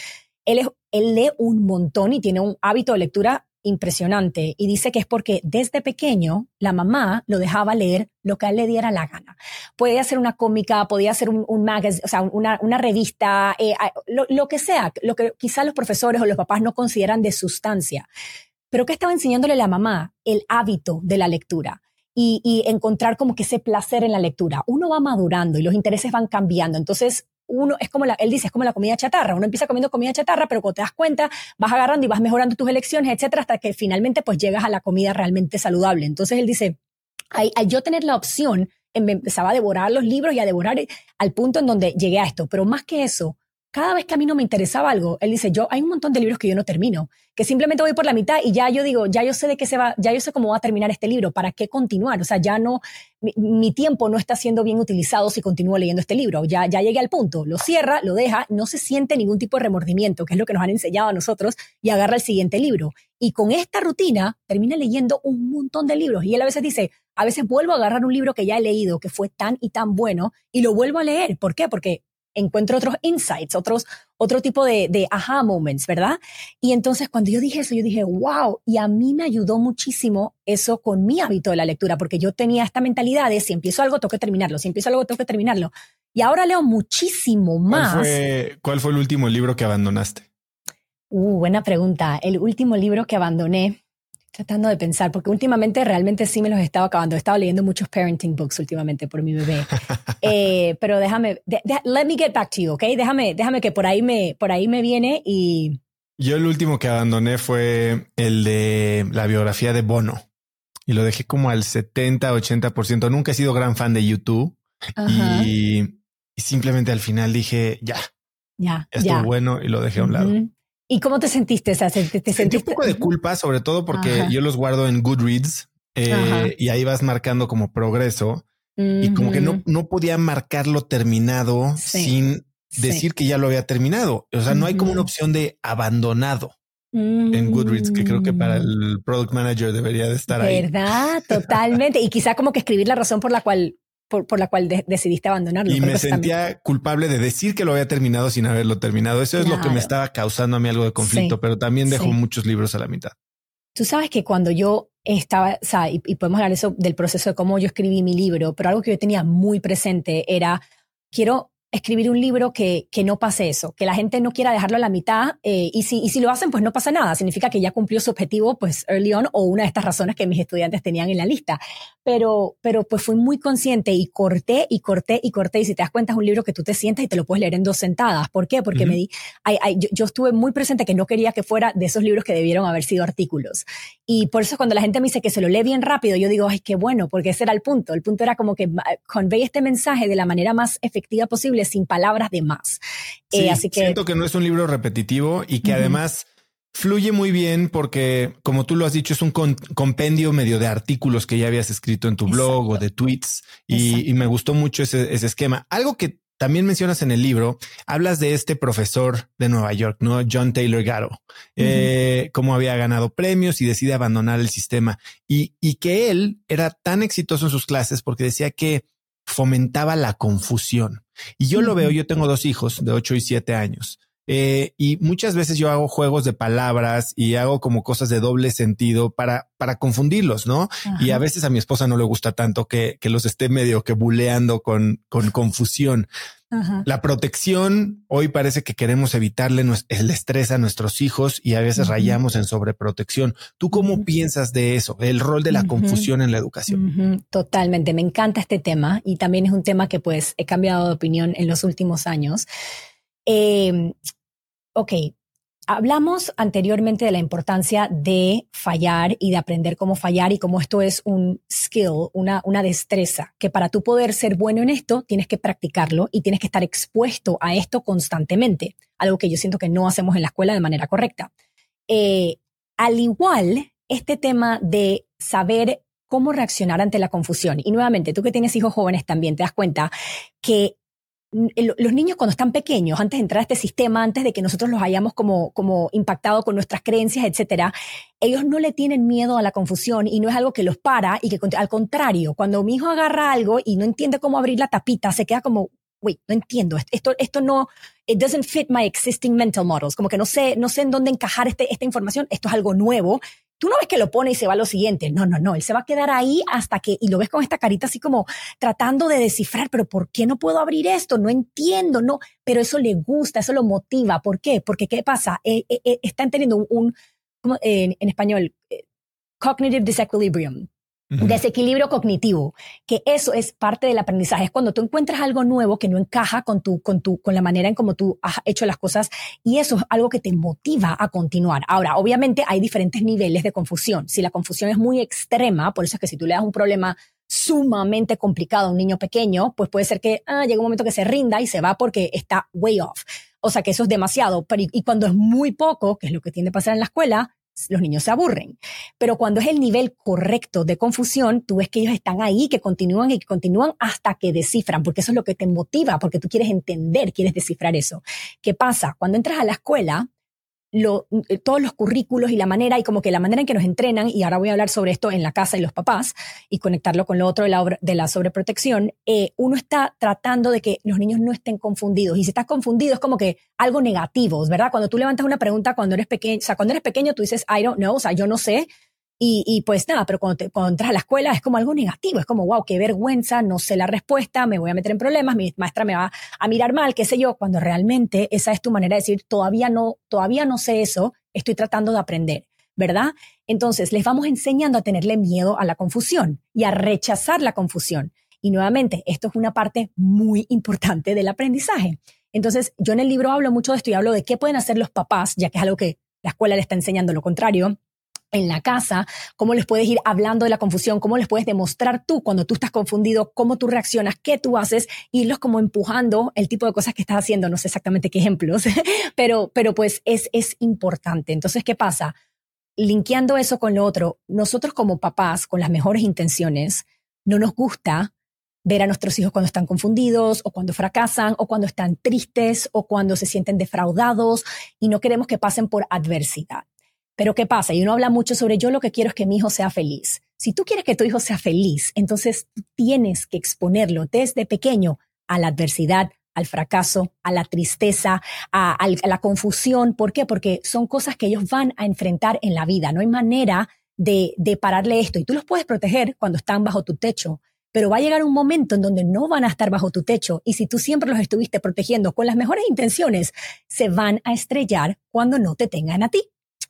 Él, es, él lee un montón y tiene un hábito de lectura impresionante y dice que es porque desde pequeño la mamá lo dejaba leer lo que a él le diera la gana. Podía ser una cómica, podía ser un, magazine, o sea, una, una revista, eh, lo, lo, que sea, lo que quizás los profesores o los papás no consideran de sustancia. Pero que estaba enseñándole la mamá? El hábito de la lectura. Y, y encontrar como que ese placer en la lectura. Uno va madurando y los intereses van cambiando. Entonces, uno es como la, él dice, es como la comida chatarra. Uno empieza comiendo comida chatarra, pero cuando te das cuenta, vas agarrando y vas mejorando tus elecciones, etcétera, hasta que finalmente pues llegas a la comida realmente saludable. Entonces él dice, al, al yo tener la opción, em, empezaba a devorar los libros y a devorar al punto en donde llegué a esto. Pero más que eso, cada vez que a mí no me interesaba algo, él dice, yo hay un montón de libros que yo no termino, que simplemente voy por la mitad y ya yo digo, ya yo sé de qué se va, ya yo sé cómo va a terminar este libro, ¿para qué continuar? O sea, ya no, mi, tiempo no está siendo bien utilizado si continúo leyendo este libro, ya, ya llegué al punto, lo cierra, lo deja, no se siente ningún tipo de remordimiento, que es lo que nos han enseñado a nosotros, y agarra el siguiente libro. Y con esta rutina termina leyendo un montón de libros. Y él a veces dice, a veces vuelvo a agarrar un libro que ya he leído, que fue tan y tan bueno, y lo vuelvo a leer. ¿Por qué? Porque encuentro otros insights, otros, otro tipo de, de aha moments, ¿verdad? Y entonces cuando yo dije eso, yo dije, wow, y a mí me ayudó muchísimo eso con mi hábito de la lectura, porque yo tenía esta mentalidad de si empiezo algo, tengo que terminarlo, si empiezo algo, tengo que terminarlo. Y ahora leo muchísimo más. ¿Cuál fue, cuál fue el último libro que abandonaste? Uh, buena pregunta. El último libro que abandoné, tratando de pensar, porque últimamente realmente sí me los he estado acabando. He estado leyendo muchos parenting books últimamente por mi bebé. eh, pero déjame, de, de, let me get back to you, ¿ok? Déjame, déjame que por ahí me, por ahí me viene y... Yo el último que abandoné fue el de la biografía de Bono y lo dejé como al 70, 80%. Nunca he sido gran fan de YouTube y, y, simplemente al final dije, ya, ya, estuvo ya. bueno y lo dejé a un lado. Uh -huh. ¿Y cómo te sentiste? O sea, ¿te, te Sentí un poco de culpa, sobre todo porque Ajá. yo los guardo en Goodreads eh, y ahí vas marcando como progreso uh -huh. y como que no, no podía marcarlo terminado sí. sin decir sí. que ya lo había terminado. O sea, uh -huh. no hay como una opción de abandonado. en Goodreads, que creo que para mm. el product manager debería de estar ahí. ¿Verdad? Totalmente. y quizá como que escribir la razón por la cual por, la cual decidiste abandonarlo. Y me sentía culpable de decir que lo había terminado sin haberlo terminado. Eso es lo que me estaba causando a mí algo de conflicto, pero también dejo muchos libros a la mitad. Tú sabes que cuando yo estaba, o sea, y, y, podemos hablar eso del proceso de cómo yo escribí mi libro, pero algo que yo tenía muy presente era, quiero escribir un libro que, que no pase eso, que la gente no quiera dejarlo a la mitad eh, y, si, y si lo hacen, pues no pasa nada. Significa que ya cumplió su objetivo, pues early on, o una de estas razones que mis estudiantes tenían en la lista. Pero, pero pues fui muy consciente y corté y corté y corté. Y si te das cuenta, es un libro que tú te sientas y te lo puedes leer en dos sentadas. ¿Por qué? Porque me di, yo, yo, estuve muy presente que no quería que fuera de esos libros que debieron haber sido artículos. Y por eso cuando la gente me dice que se lo lee bien rápido, yo digo, ay, qué bueno, porque ese era el punto. El punto era como que convey este mensaje de la manera más efectiva posible sin palabras de más. Eh, así que siento que no es un libro repetitivo y que además fluye muy bien porque, como tú lo has dicho, es un compendio medio de artículos que ya habías escrito en tu blog o de tweets y, me gustó mucho ese, esquema. Algo que también mencionas en el libro, hablas de este profesor de Nueva York, ¿no? John Taylor Gatto, eh, cómo había ganado premios y decide abandonar el sistema y, y que él era tan exitoso en sus clases porque decía que fomentaba la confusión. Y yo lo veo, yo tengo dos hijos de 8 y 7 años. Eh, y muchas veces yo hago juegos de palabras y hago como cosas de doble sentido para, para confundirlos, ¿no? Y a veces a mi esposa no le gusta tanto que, que los esté medio que buleando con, con confusión. La protección, hoy parece que queremos evitarle el estrés a nuestros hijos y a veces rayamos en sobreprotección. ¿Tú cómo piensas de eso, el rol de la confusión en la educación? Totalmente, me encanta este tema y también es un tema que pues he cambiado de opinión en los últimos años. Eh, ok, Hablamos anteriormente de la importancia de fallar y de aprender cómo fallar y cómo esto es un skill, una, una destreza, que para tú poder ser bueno en esto tienes que practicarlo y tienes que estar expuesto a esto constantemente, algo que yo siento que no hacemos en la escuela de manera correcta. Eh, al igual, este tema de saber cómo reaccionar ante la confusión. Y nuevamente, tú que tienes hijos jóvenes también te das cuenta que los niños cuando están pequeños, antes de entrar a este sistema, antes de que nosotros los hayamos como, impactado con nuestras creencias, etcétera, ellos no le tienen miedo a la confusión y no es algo que los para y que al contrario, cuando mi hijo agarra algo y no entiende cómo abrir la tapita, se queda como, wait, no entiendo, esto, esto no, it doesn't fit my existing mental models, como que no sé, no sé en dónde encajar este, esta información, esto es algo nuevo tú no ves que lo pone y se va a lo siguiente. No, no, no. Él se va a quedar ahí hasta que, y lo ves con esta carita así como tratando de descifrar, pero ¿por qué no puedo abrir esto? No entiendo, no. Pero eso le gusta, eso lo motiva. ¿Por qué? Porque ¿qué pasa? Eh, eh, eh, están teniendo un, en, en, español, cognitive disequilibrium desequilibrio cognitivo, que eso es parte del aprendizaje. Es cuando tú encuentras algo nuevo que no encaja con tu, con tu, con la manera en cómo tú has hecho las cosas y eso es algo que te motiva a continuar. Ahora, obviamente hay diferentes niveles de confusión. Si la confusión es muy extrema, por eso es que si tú le das un problema sumamente complicado a un niño pequeño, pues puede ser que ah, llega un momento que se rinda y se va porque está way off. O sea que eso es demasiado. Pero y, y cuando es muy poco, que es lo que tiende a pasar en la escuela, los niños se aburren. Pero cuando es el nivel correcto de confusión, tú ves que ellos están ahí, que continúan y que continúan hasta que descifran, porque eso es lo que te motiva, porque tú quieres entender, quieres descifrar eso. ¿Qué pasa? Cuando entras a la escuela, lo, eh, todos los currículos y la manera, y como que la manera en que nos entrenan, y ahora voy a hablar sobre esto en la casa y los papás, y conectarlo con lo otro de la, de la sobreprotección, eh, uno está tratando de que los niños no estén confundidos. Y si estás confundido es como que algo negativo, ¿verdad? Cuando tú levantas una pregunta cuando eres pequeño, o sea, cuando eres pequeño tú dices, I don't know, o sea, yo no sé, y, pues nada, pero cuando, cuando, entras a la escuela es como algo negativo, es como, wow, qué vergüenza, no sé la respuesta, me voy a meter en problemas, mi maestra me va a mirar mal, qué sé yo, cuando realmente esa es tu manera de decir, todavía no, todavía no sé eso, estoy tratando de aprender, ¿verdad? Entonces, les vamos enseñando a tenerle miedo a la confusión y a rechazar la confusión. Y nuevamente, esto es una parte muy importante del aprendizaje. Entonces, yo en el libro hablo mucho de esto y hablo de qué pueden hacer los papás, ya que es algo que la escuela le está enseñando lo contrario, en la casa, cómo les puedes ir hablando de la confusión, cómo les puedes demostrar tú cuando tú estás confundido, cómo tú reaccionas, qué tú haces, irlos como empujando el tipo de cosas que estás haciendo, no sé exactamente qué ejemplos, pero, pero pues es, es importante. Entonces, ¿qué pasa? Linkeando eso con lo otro, nosotros como papás, con las mejores intenciones, no nos gusta ver a nuestros hijos cuando están confundidos o cuando fracasan o cuando están tristes o cuando se sienten defraudados y no queremos que pasen por adversidad. Pero ¿qué pasa? Y uno habla mucho sobre yo lo que quiero es que mi hijo sea feliz. Si tú quieres que tu hijo sea feliz, entonces tienes que exponerlo desde pequeño a la adversidad, al fracaso, a la tristeza, a, la confusión. ¿Por qué? Porque son cosas que ellos van a enfrentar en la vida. No hay manera de, de pararle esto. Y tú los puedes proteger cuando están bajo tu techo. Pero va a llegar un momento en donde no van a estar bajo tu techo. Y si tú siempre los estuviste protegiendo con las mejores intenciones, se van a estrellar cuando no te tengan a ti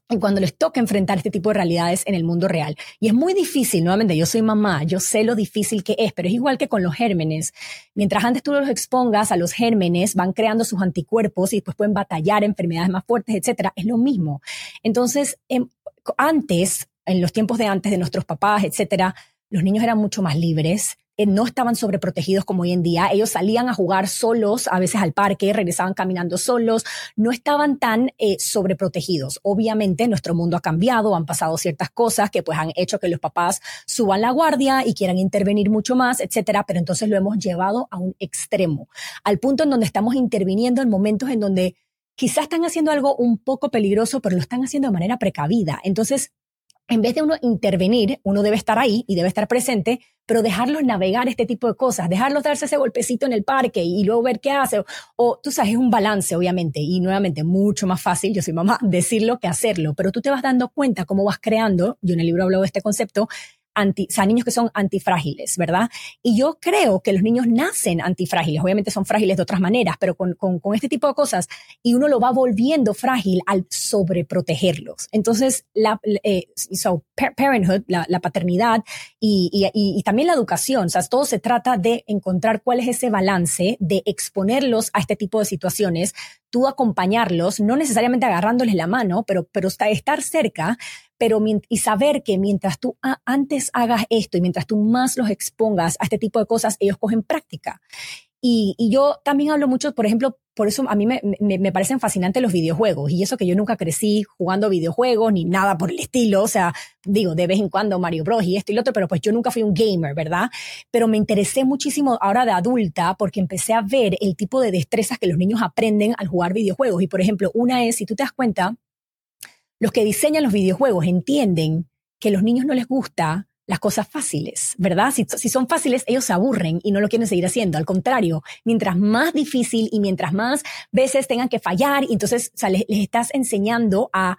y cuando les toca enfrentar este tipo de realidades en el mundo real. Y es muy difícil, nuevamente, yo soy mamá, yo sé lo difícil que es, pero es igual que con los gérmenes. Mientras antes tú los expongas a los gérmenes, van creando sus anticuerpos y después pueden batallar enfermedades más fuertes, etcétera. Es lo mismo. Entonces, em, antes, en los tiempos de antes de nuestros papás, etcétera, los niños eran mucho más libres, no estaban sobreprotegidos como hoy en día. Ellos salían a jugar solos, a veces al parque, regresaban caminando solos, no estaban tan eh, sobreprotegidos. Obviamente nuestro mundo ha cambiado, han pasado ciertas cosas que pues han hecho que los papás suban la guardia y quieran intervenir mucho más, etcétera, pero entonces lo hemos llevado a un extremo, al punto en donde estamos interviniendo en momentos en donde quizás están haciendo algo un poco peligroso, pero lo están haciendo de manera precavida. Entonces, en vez de uno intervenir, uno debe estar ahí y debe estar presente, pero dejarlos navegar este tipo de cosas, dejarlos darse ese golpecito en el parque y, luego ver qué hace. O, tú sabes, es un balance, obviamente, y nuevamente mucho más fácil, yo soy mamá, decirlo que hacerlo, pero tú te vas dando cuenta cómo vas creando, yo en el libro hablo de este concepto, anti, o sea, niños que son antifrágiles, ¿verdad? Y yo creo que los niños nacen antifrágiles, obviamente son frágiles de otras maneras, pero con, con, con este tipo de cosas, y uno lo va volviendo frágil al sobreprotegerlos. Entonces, la, eh, so, parenthood, la, la paternidad y, y, y, también la educación, o sea, todo se trata de encontrar cuál es ese balance de exponerlos a este tipo de situaciones, tú acompañarlos, no necesariamente agarrándoles la mano, pero, pero estar cerca, pero y saber que mientras tú antes hagas esto y mientras tú más los expongas a este tipo de cosas, ellos cogen práctica. Y, y, yo también hablo mucho, por ejemplo, por eso a mí me, me, me, parecen fascinantes los videojuegos. Y eso que yo nunca crecí jugando videojuegos ni nada por el estilo. O sea, digo, de vez en cuando Mario Bros. y esto y lo otro, pero pues yo nunca fui un gamer, ¿verdad? Pero me interesé muchísimo ahora de adulta porque empecé a ver el tipo de destrezas que los niños aprenden al jugar videojuegos. Y por ejemplo, una es, si tú te das cuenta, los que diseñan los videojuegos entienden que a los niños no les gusta las cosas fáciles, ¿verdad? Si, son fáciles, ellos se aburren y no lo quieren seguir haciendo. Al contrario, mientras más difícil y mientras más veces tengan que fallar, entonces les, estás enseñando a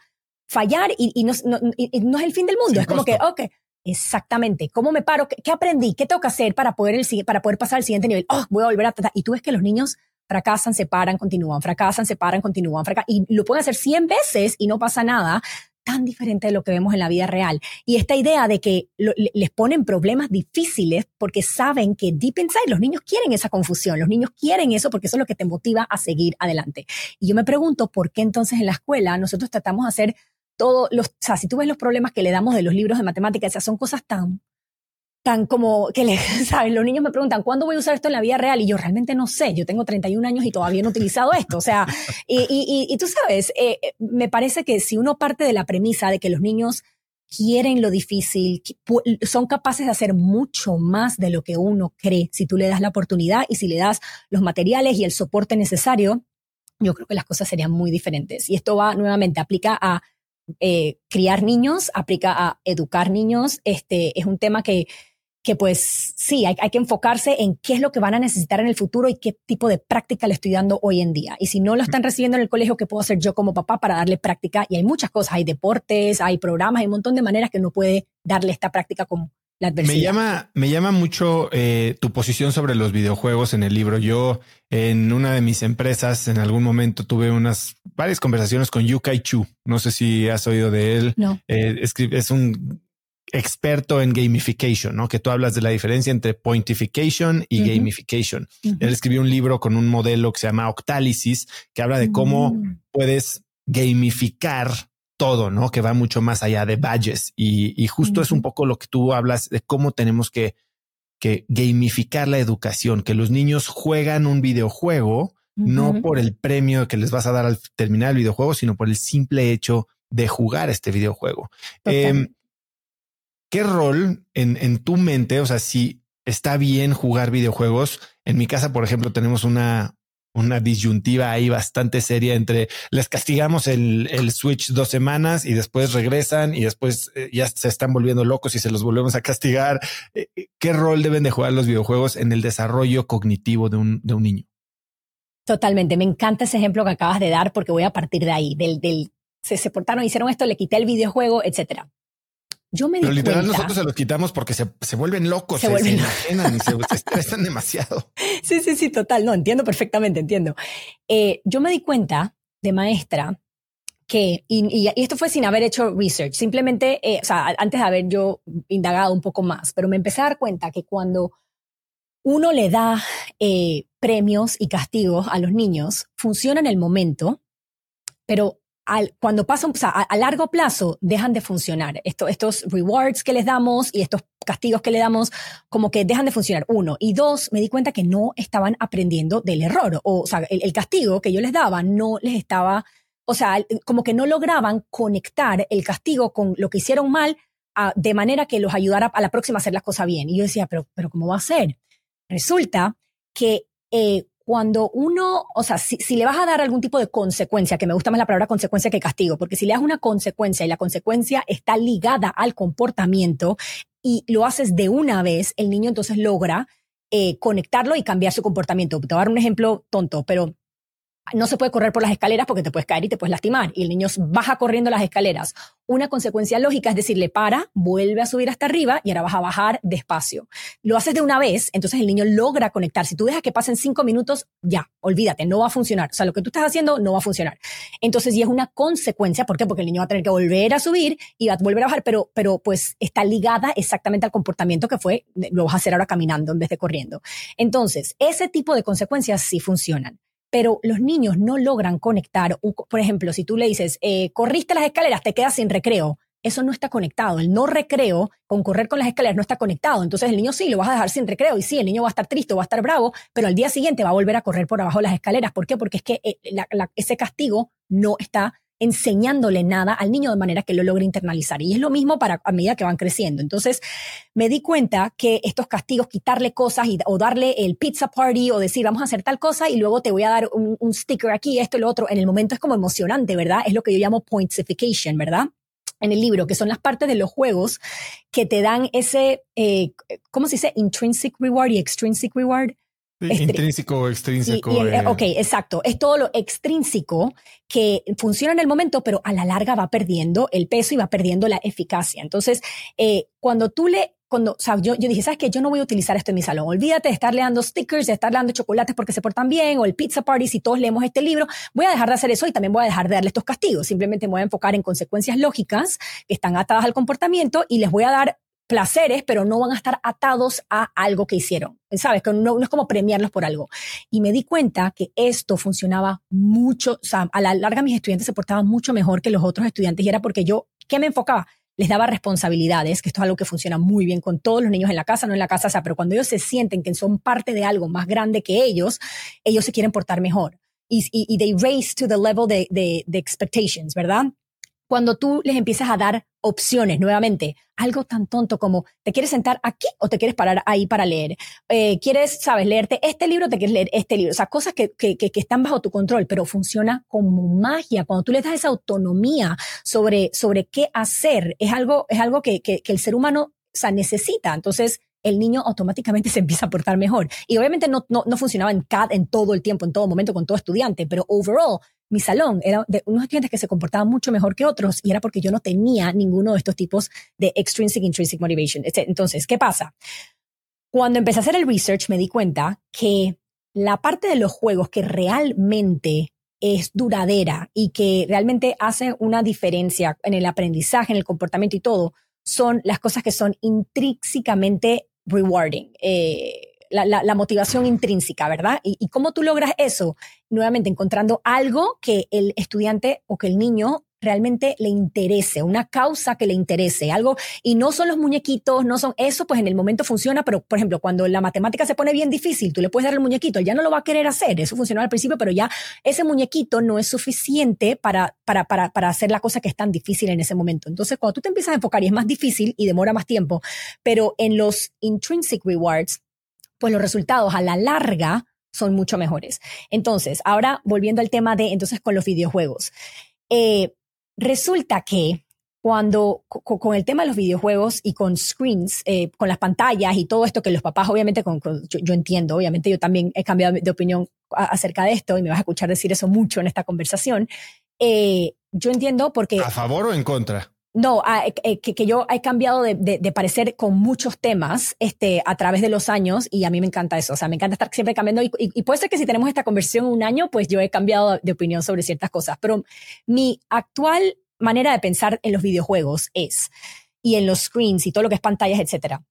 fallar y, no, es el fin del mundo. es como que, ok, exactamente, ¿cómo me paro? ¿Qué, aprendí? ¿Qué tengo que hacer para poder, el, para poder pasar al siguiente nivel? Oh, voy a volver a tratar. Y tú ves que los niños fracasan, se paran, continúan, fracasan, se paran, continúan, fracasan, y lo pueden hacer 100 veces y no pasa nada, tan diferente de lo que vemos en la vida real. Y esta idea de que les ponen problemas difíciles porque saben que deep inside los niños quieren esa confusión, los niños quieren eso porque eso es lo que te motiva a seguir adelante. Y yo me pregunto por qué entonces en la escuela nosotros tratamos de hacer todo los, o sea, si tú ves los problemas que le damos de los libros de matemáticas, o son cosas tan tan como que le, ¿sabes? Los niños me preguntan, ¿cuándo voy a usar esto en la vida real? Y yo realmente no sé, yo tengo 31 años y todavía no he utilizado esto. O sea, y, y, y tú sabes, eh, eh, me parece que si uno parte de la premisa de que los niños quieren lo difícil, son capaces de hacer mucho más de lo que uno cree si tú le das la oportunidad y si le das los materiales y el soporte necesario, yo creo que las cosas serían muy diferentes. Y esto va nuevamente, aplica a eh, criar niños, aplica a educar niños. Este es un tema que que pues sí, hay, hay, que enfocarse en qué es lo que van a necesitar en el futuro y qué tipo de práctica le estoy dando hoy en día. Y si no lo están recibiendo en el colegio, ¿qué puedo hacer yo como papá para darle práctica? Y hay muchas cosas, hay deportes, hay programas, hay un montón de maneras que uno puede darle esta práctica como la adversidad. Me llama, me llama mucho eh, tu posición sobre los videojuegos en el libro. Yo en una de mis empresas en algún momento tuve unas varias conversaciones con Yukai Chu. No sé si has oído de él. No. Eh, es un experto en gamification, ¿no? Que tú hablas de la diferencia entre pointification y gamification. Él escribió un libro con un modelo que se llama Octálisis, que habla de cómo mm. puedes gamificar todo, ¿no? Que va mucho más allá de badges. Y, justo es un poco lo que tú hablas de cómo tenemos que, que gamificar la educación, que los niños juegan un videojuego, no por el premio que les vas a dar al terminar el videojuego, sino por el simple hecho de jugar este videojuego. ¿Qué rol en, en tu mente, o sea, si está bien jugar videojuegos? En mi casa, por ejemplo, tenemos una, una disyuntiva ahí bastante seria entre les castigamos el, el Switch dos semanas y después regresan y después eh, ya se están volviendo locos y se los volvemos a castigar. Eh, eh, ¿Qué rol deben de jugar los videojuegos en el desarrollo cognitivo de un, de un niño? Totalmente. Me encanta ese ejemplo que acabas de dar porque voy a partir de ahí, del, del se, se portaron, hicieron esto, le quité el videojuego, etcétera. Yo me Pero literal nosotros se los quitamos porque se, se vuelven locos, se, vuelven... y se, estresan demasiado. Sí, sí, sí, total. No, entiendo perfectamente, entiendo. Eh, yo me di cuenta de maestra que, y, esto fue sin haber hecho research, simplemente, eh, o sea, antes de haber yo indagado un poco más, pero me empecé a dar cuenta que cuando uno le da eh, premios y castigos a los niños, funciona en el momento, pero cuando pasan, o sea, a, largo plazo dejan de funcionar. estos rewards que les damos y estos castigos que le damos, como que dejan de funcionar. Uno. Y dos, me di cuenta que no estaban aprendiendo del error. O, o sea, el, castigo que yo les daba no les estaba, o sea, como que no lograban conectar el castigo con lo que hicieron mal de manera que los ayudara a la próxima a hacer las cosas bien. Y yo decía, pero, pero ¿cómo va a ser? Resulta que eh, cuando uno, o sea, si, le vas a dar algún tipo de consecuencia, que me gusta más la palabra consecuencia que castigo, porque si le das una consecuencia y la consecuencia está ligada al comportamiento y lo haces de una vez, el niño entonces logra eh, conectarlo y cambiar su comportamiento. Te voy a dar un ejemplo tonto, pero no se puede correr por las escaleras porque te puedes caer y te puedes lastimar. Y el niño baja corriendo las escaleras. Una consecuencia lógica es decirle, para, vuelve a subir hasta arriba y ahora vas a bajar despacio. Lo haces de una vez, entonces el niño logra conectar. Si tú dejas que pasen cinco minutos, ya, olvídate, no va a funcionar. O sea, lo que tú estás haciendo no va a funcionar. Entonces, y es una consecuencia, ¿por qué? Porque el niño va a tener que volver a subir y va a volver a bajar, pero, pero pues está ligada exactamente al comportamiento que fue, lo vas a hacer ahora caminando en vez de corriendo. Entonces, ese tipo de consecuencias sí funcionan pero los niños no logran conectar. Por ejemplo, si tú le dices, eh, corriste las escaleras, te quedas sin recreo. Eso no está conectado. El no recreo con correr con las escaleras no está conectado. Entonces el niño sí lo vas a dejar sin recreo y sí, el niño va a estar triste, va a estar bravo, pero al día siguiente va a volver a correr por abajo de las escaleras. ¿Por qué? Porque es que eh, ese castigo no está enseñándole nada al niño de manera que lo logre internalizar. Y es lo mismo para a medida que van creciendo. Entonces, me di cuenta que estos castigos, quitarle cosas y, o darle el pizza party o decir, vamos a hacer tal cosa y luego te voy a dar un, sticker aquí, esto y lo otro, en el momento es como emocionante, ¿verdad? Es lo que yo llamo pointsification, ¿verdad? en el libro, que son las partes de los juegos que te dan ese, eh, ¿cómo se dice? Intrinsic reward y extrinsic reward. Intrínseco, extrínseco. Eh. Ok, exacto. Es todo lo extrínseco que funciona en el momento, pero a la larga va perdiendo el peso y va perdiendo la eficacia. Entonces, eh, cuando tú le cuando, o sea, yo, yo dije, ¿sabes qué? Yo no voy a utilizar esto en mi salón. Olvídate de estarle dando stickers, de estarle dando chocolates porque se portan bien, o el pizza party si todos leemos este libro. Voy a dejar de hacer eso y también voy a dejar de darle estos castigos. Simplemente me voy a enfocar en consecuencias lógicas que están atadas al comportamiento y les voy a dar placeres, pero no van a estar atados a algo que hicieron. ¿Sabes? Que no, es como premiarlos por algo. Y me di cuenta que esto funcionaba mucho, o sea, a la larga mis estudiantes se portaban mucho mejor que los otros estudiantes y era porque yo, ¿qué me enfocaba? Les daba responsabilidades, que esto es algo que funciona muy bien con todos los niños en la casa, no en la casa, o sea, pero cuando ellos se sienten que son parte de algo más grande que ellos, ellos se quieren portar mejor. Y, y, y they race to the level de, de, de expectations, ¿verdad? Cuando tú les empiezas a dar opciones, nuevamente, algo tan tonto como, ¿te quieres sentar aquí o te quieres parar ahí para leer? Eh, ¿Quieres, sabes, leerte este libro o te quieres leer este libro? O sea, cosas que, que, que, están bajo tu control, pero funciona como magia. Cuando tú les das esa autonomía sobre, sobre qué hacer, es algo, es algo que, que, que el ser humano o sea, necesita. Entonces, el niño automáticamente se empieza a portar mejor. Y obviamente no, no, no funcionaba en, cada, en todo el tiempo, en todo momento, con todo estudiante, pero overall mi salón era de unos estudiantes que se comportaban mucho mejor que otros y era porque yo no tenía ninguno de estos tipos de extrinsic intrinsic motivation. Entonces, ¿qué pasa? Cuando empecé a hacer el research me di cuenta que la parte de los juegos que realmente es duradera y que realmente hace una diferencia en el aprendizaje, en el comportamiento y todo, son las cosas que son intrínsecamente rewarding. Eh, la, motivación intrínseca, ¿verdad? Y, cómo tú logras eso? Nuevamente, encontrando algo que el estudiante o que el niño realmente le interese, una causa que le interese, algo, y no son los muñequitos, no son eso, pues en el momento funciona, pero por ejemplo, cuando la matemática se pone bien difícil, tú le puedes dar el muñequito, él ya no lo va a querer hacer, eso funcionó al principio, pero ya ese muñequito no es suficiente para, para, para, para hacer la cosa que es tan difícil en ese momento. Entonces, cuando tú te empiezas a enfocar y es más difícil y demora más tiempo, pero en los intrinsic rewards, pues los resultados a la larga son mucho mejores. Entonces, ahora volviendo al tema de, entonces, con los videojuegos. Eh, resulta que cuando con, el tema de los videojuegos y con screens, eh, con las pantallas y todo esto que los papás, obviamente, con, yo, entiendo, obviamente yo también he cambiado de opinión acerca de esto y me vas a escuchar decir eso mucho en esta conversación. Eh, yo entiendo porque... ¿A favor o en contra? No, eh, que, yo he cambiado de, de, parecer con muchos temas este, a través de los años y a mí me encanta eso. O sea, me encanta estar siempre cambiando y, y, puede ser que si tenemos esta conversión un año, pues yo he cambiado de opinión sobre ciertas cosas. Pero mi actual manera de pensar en los videojuegos es, y en los screens y todo lo que es pantallas, etcétera,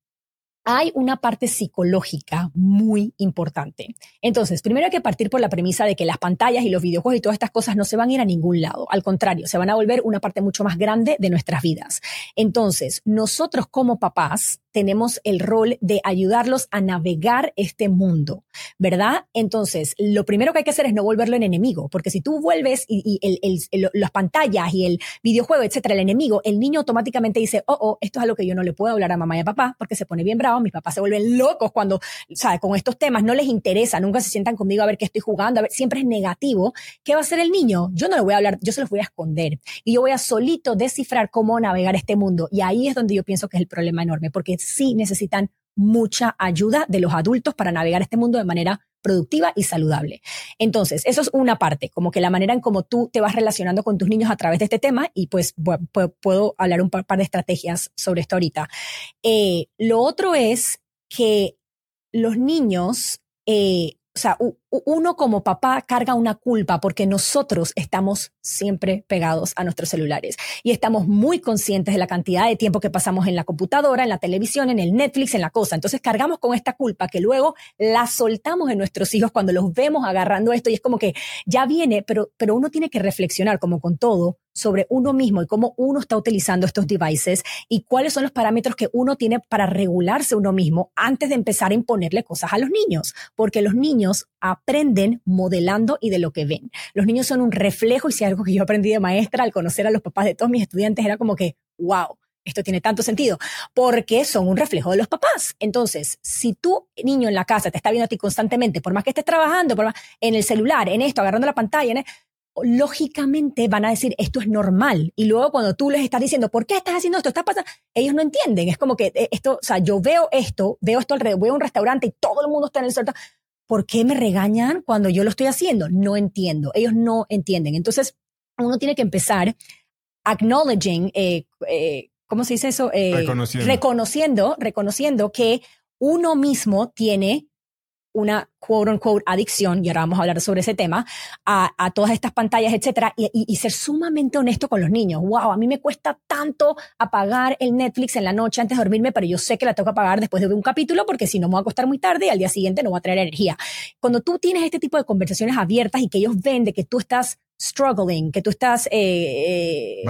hay una parte psicológica muy importante. Entonces, primero hay que partir por la premisa de que las pantallas y los videojuegos y todas estas cosas no se van a ir a ningún lado. Al contrario, se van a volver una parte mucho más grande de nuestras vidas. Entonces, nosotros como papás tenemos el rol de ayudarlos a navegar este mundo, ¿verdad? Entonces, lo primero que hay que hacer es no volverlo en enemigo, porque si tú vuelves y, las pantallas y el videojuego, etcétera, el enemigo, el niño automáticamente dice, oh, oh, esto es algo que yo no le puedo hablar a mamá y a papá porque se pone bien bravo, mis papás se vuelven locos cuando, ¿sabes? Con estos temas no les interesa, nunca se sientan conmigo a ver qué estoy jugando, siempre es negativo. ¿Qué va a hacer el niño? Yo no le voy a hablar, yo se los voy a esconder y yo voy a solito descifrar cómo navegar este mundo. Y ahí es donde yo pienso que es el problema enorme, porque sí necesitan mucha ayuda de los adultos para navegar este mundo de manera productiva y saludable. Entonces, eso es una parte, como que la manera en cómo tú te vas relacionando con tus niños a través de este tema y pues puedo hablar un par, de estrategias sobre esto ahorita. Eh, lo otro es que los niños eh, o sea, uno como papá carga una culpa porque nosotros estamos siempre pegados a nuestros celulares y estamos muy conscientes de la cantidad de tiempo que pasamos en la computadora, en la televisión, en el Netflix, en la cosa. Entonces cargamos con esta culpa que luego la soltamos en nuestros hijos cuando los vemos agarrando esto y es como que ya viene, pero, pero uno tiene que reflexionar como con todo sobre uno mismo y cómo uno está utilizando estos devices y cuáles son los parámetros que uno tiene para regularse uno mismo antes de empezar a imponerle cosas a los niños, porque los niños aprenden modelando y de lo que ven. Los niños son un reflejo y si algo que yo aprendí de maestra al conocer a los papás de todos mis estudiantes era como que, wow, esto tiene tanto sentido, porque son un reflejo de los papás. Entonces, si tu niño en la casa te está viendo a ti constantemente, por más que estés trabajando, por más, en el celular, en esto, agarrando la pantalla, en lógicamente van a decir esto es normal. Y luego cuando tú les estás diciendo, ¿por qué estás haciendo esto? ¿Está pasando? Ellos no entienden. Es como que eh, esto, o sea, yo veo esto, veo esto alrededor, voy a un restaurante y todo el mundo está en el suelto. ¿Por qué me regañan cuando yo lo estoy haciendo? No entiendo. Ellos no entienden. Entonces, uno tiene que empezar acknowledging, eh, eh, ¿cómo se dice eso? reconociendo, reconociendo que uno mismo tiene una quote unquote adicción, y ahora vamos a hablar sobre ese tema, a, a todas estas pantallas, etcétera, y, y, ser sumamente honesto con los niños. Wow, a mí me cuesta tanto apagar el Netflix en la noche antes de dormirme, pero yo sé que la tengo que apagar después de un capítulo porque si no me voy a acostar muy tarde y al día siguiente no va a traer energía. Cuando tú tienes este tipo de conversaciones abiertas y que ellos ven de que tú estás struggling, que tú estás eh, eh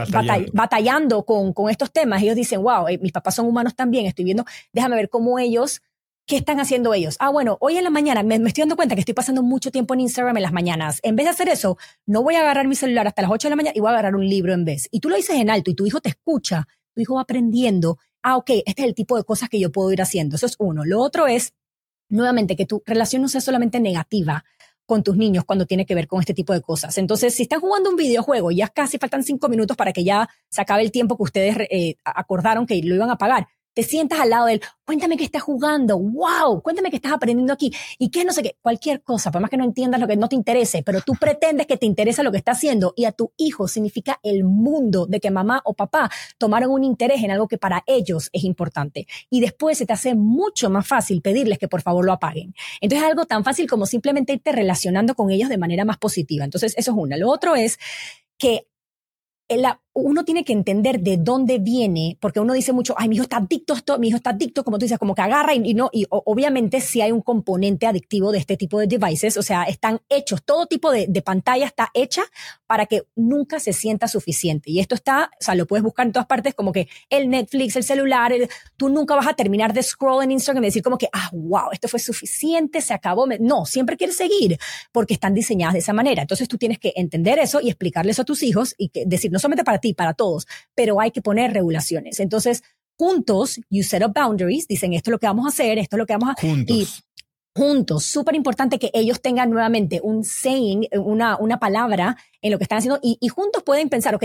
batallando, con, con, estos temas, ellos dicen, wow, eh, mis papás son humanos también, estoy viendo, déjame ver cómo ellos ¿Qué están haciendo ellos? Ah, bueno, hoy en la mañana me, estoy dando cuenta que estoy pasando mucho tiempo en Instagram en las mañanas. En vez de hacer eso, no voy a agarrar mi celular hasta las 8 de la mañana y voy a agarrar un libro en vez. Y tú lo dices en alto y tu hijo te escucha, tu hijo va aprendiendo. Ah, ok, este es el tipo de cosas que yo puedo ir haciendo. Eso es uno. Lo otro es, nuevamente, que tu relación no sea solamente negativa con tus niños cuando tiene que ver con este tipo de cosas. Entonces, si están jugando un videojuego y ya casi faltan cinco minutos para que ya se acabe el tiempo que ustedes eh, acordaron que lo iban a pagar, te sientas al lado de él, cuéntame qué estás jugando, wow, cuéntame qué estás aprendiendo aquí y qué no sé qué, cualquier cosa, por más que no entiendas lo que no te interese, pero tú pretendes que te interesa lo que está haciendo y a tu hijo significa el mundo de que mamá o papá tomaron un interés en algo que para ellos es importante y después se te hace mucho más fácil pedirles que por favor lo apaguen. Entonces es algo tan fácil como simplemente irte relacionando con ellos de manera más positiva. Entonces eso es una. Lo otro es que uno tiene que entender de dónde viene, porque uno dice mucho, ay, mi hijo está adicto a esto, mi hijo está adicto, como tú dices, como que agarra y, no, y obviamente si hay un componente adictivo de este tipo de devices, o sea, están hechos, todo tipo de, pantalla está hecha para que nunca se sienta suficiente. Y esto está, o sea, lo puedes buscar en todas partes, como que el Netflix, el celular, tú nunca vas a terminar de scroll en Instagram y decir como que, ah, wow, esto fue suficiente, se acabó. No, siempre quieres seguir, porque están diseñadas de esa manera. Entonces tú tienes que entender eso y explicarles a tus hijos y que decir, no solamente para ti, para todos, pero hay que poner regulaciones. Entonces, juntos, you set up boundaries, dicen esto es lo que vamos a hacer, esto es lo que vamos a... Juntos. juntos. Súper importante que ellos tengan nuevamente un saying, una, una palabra en lo que están haciendo y, y juntos pueden pensar, ok,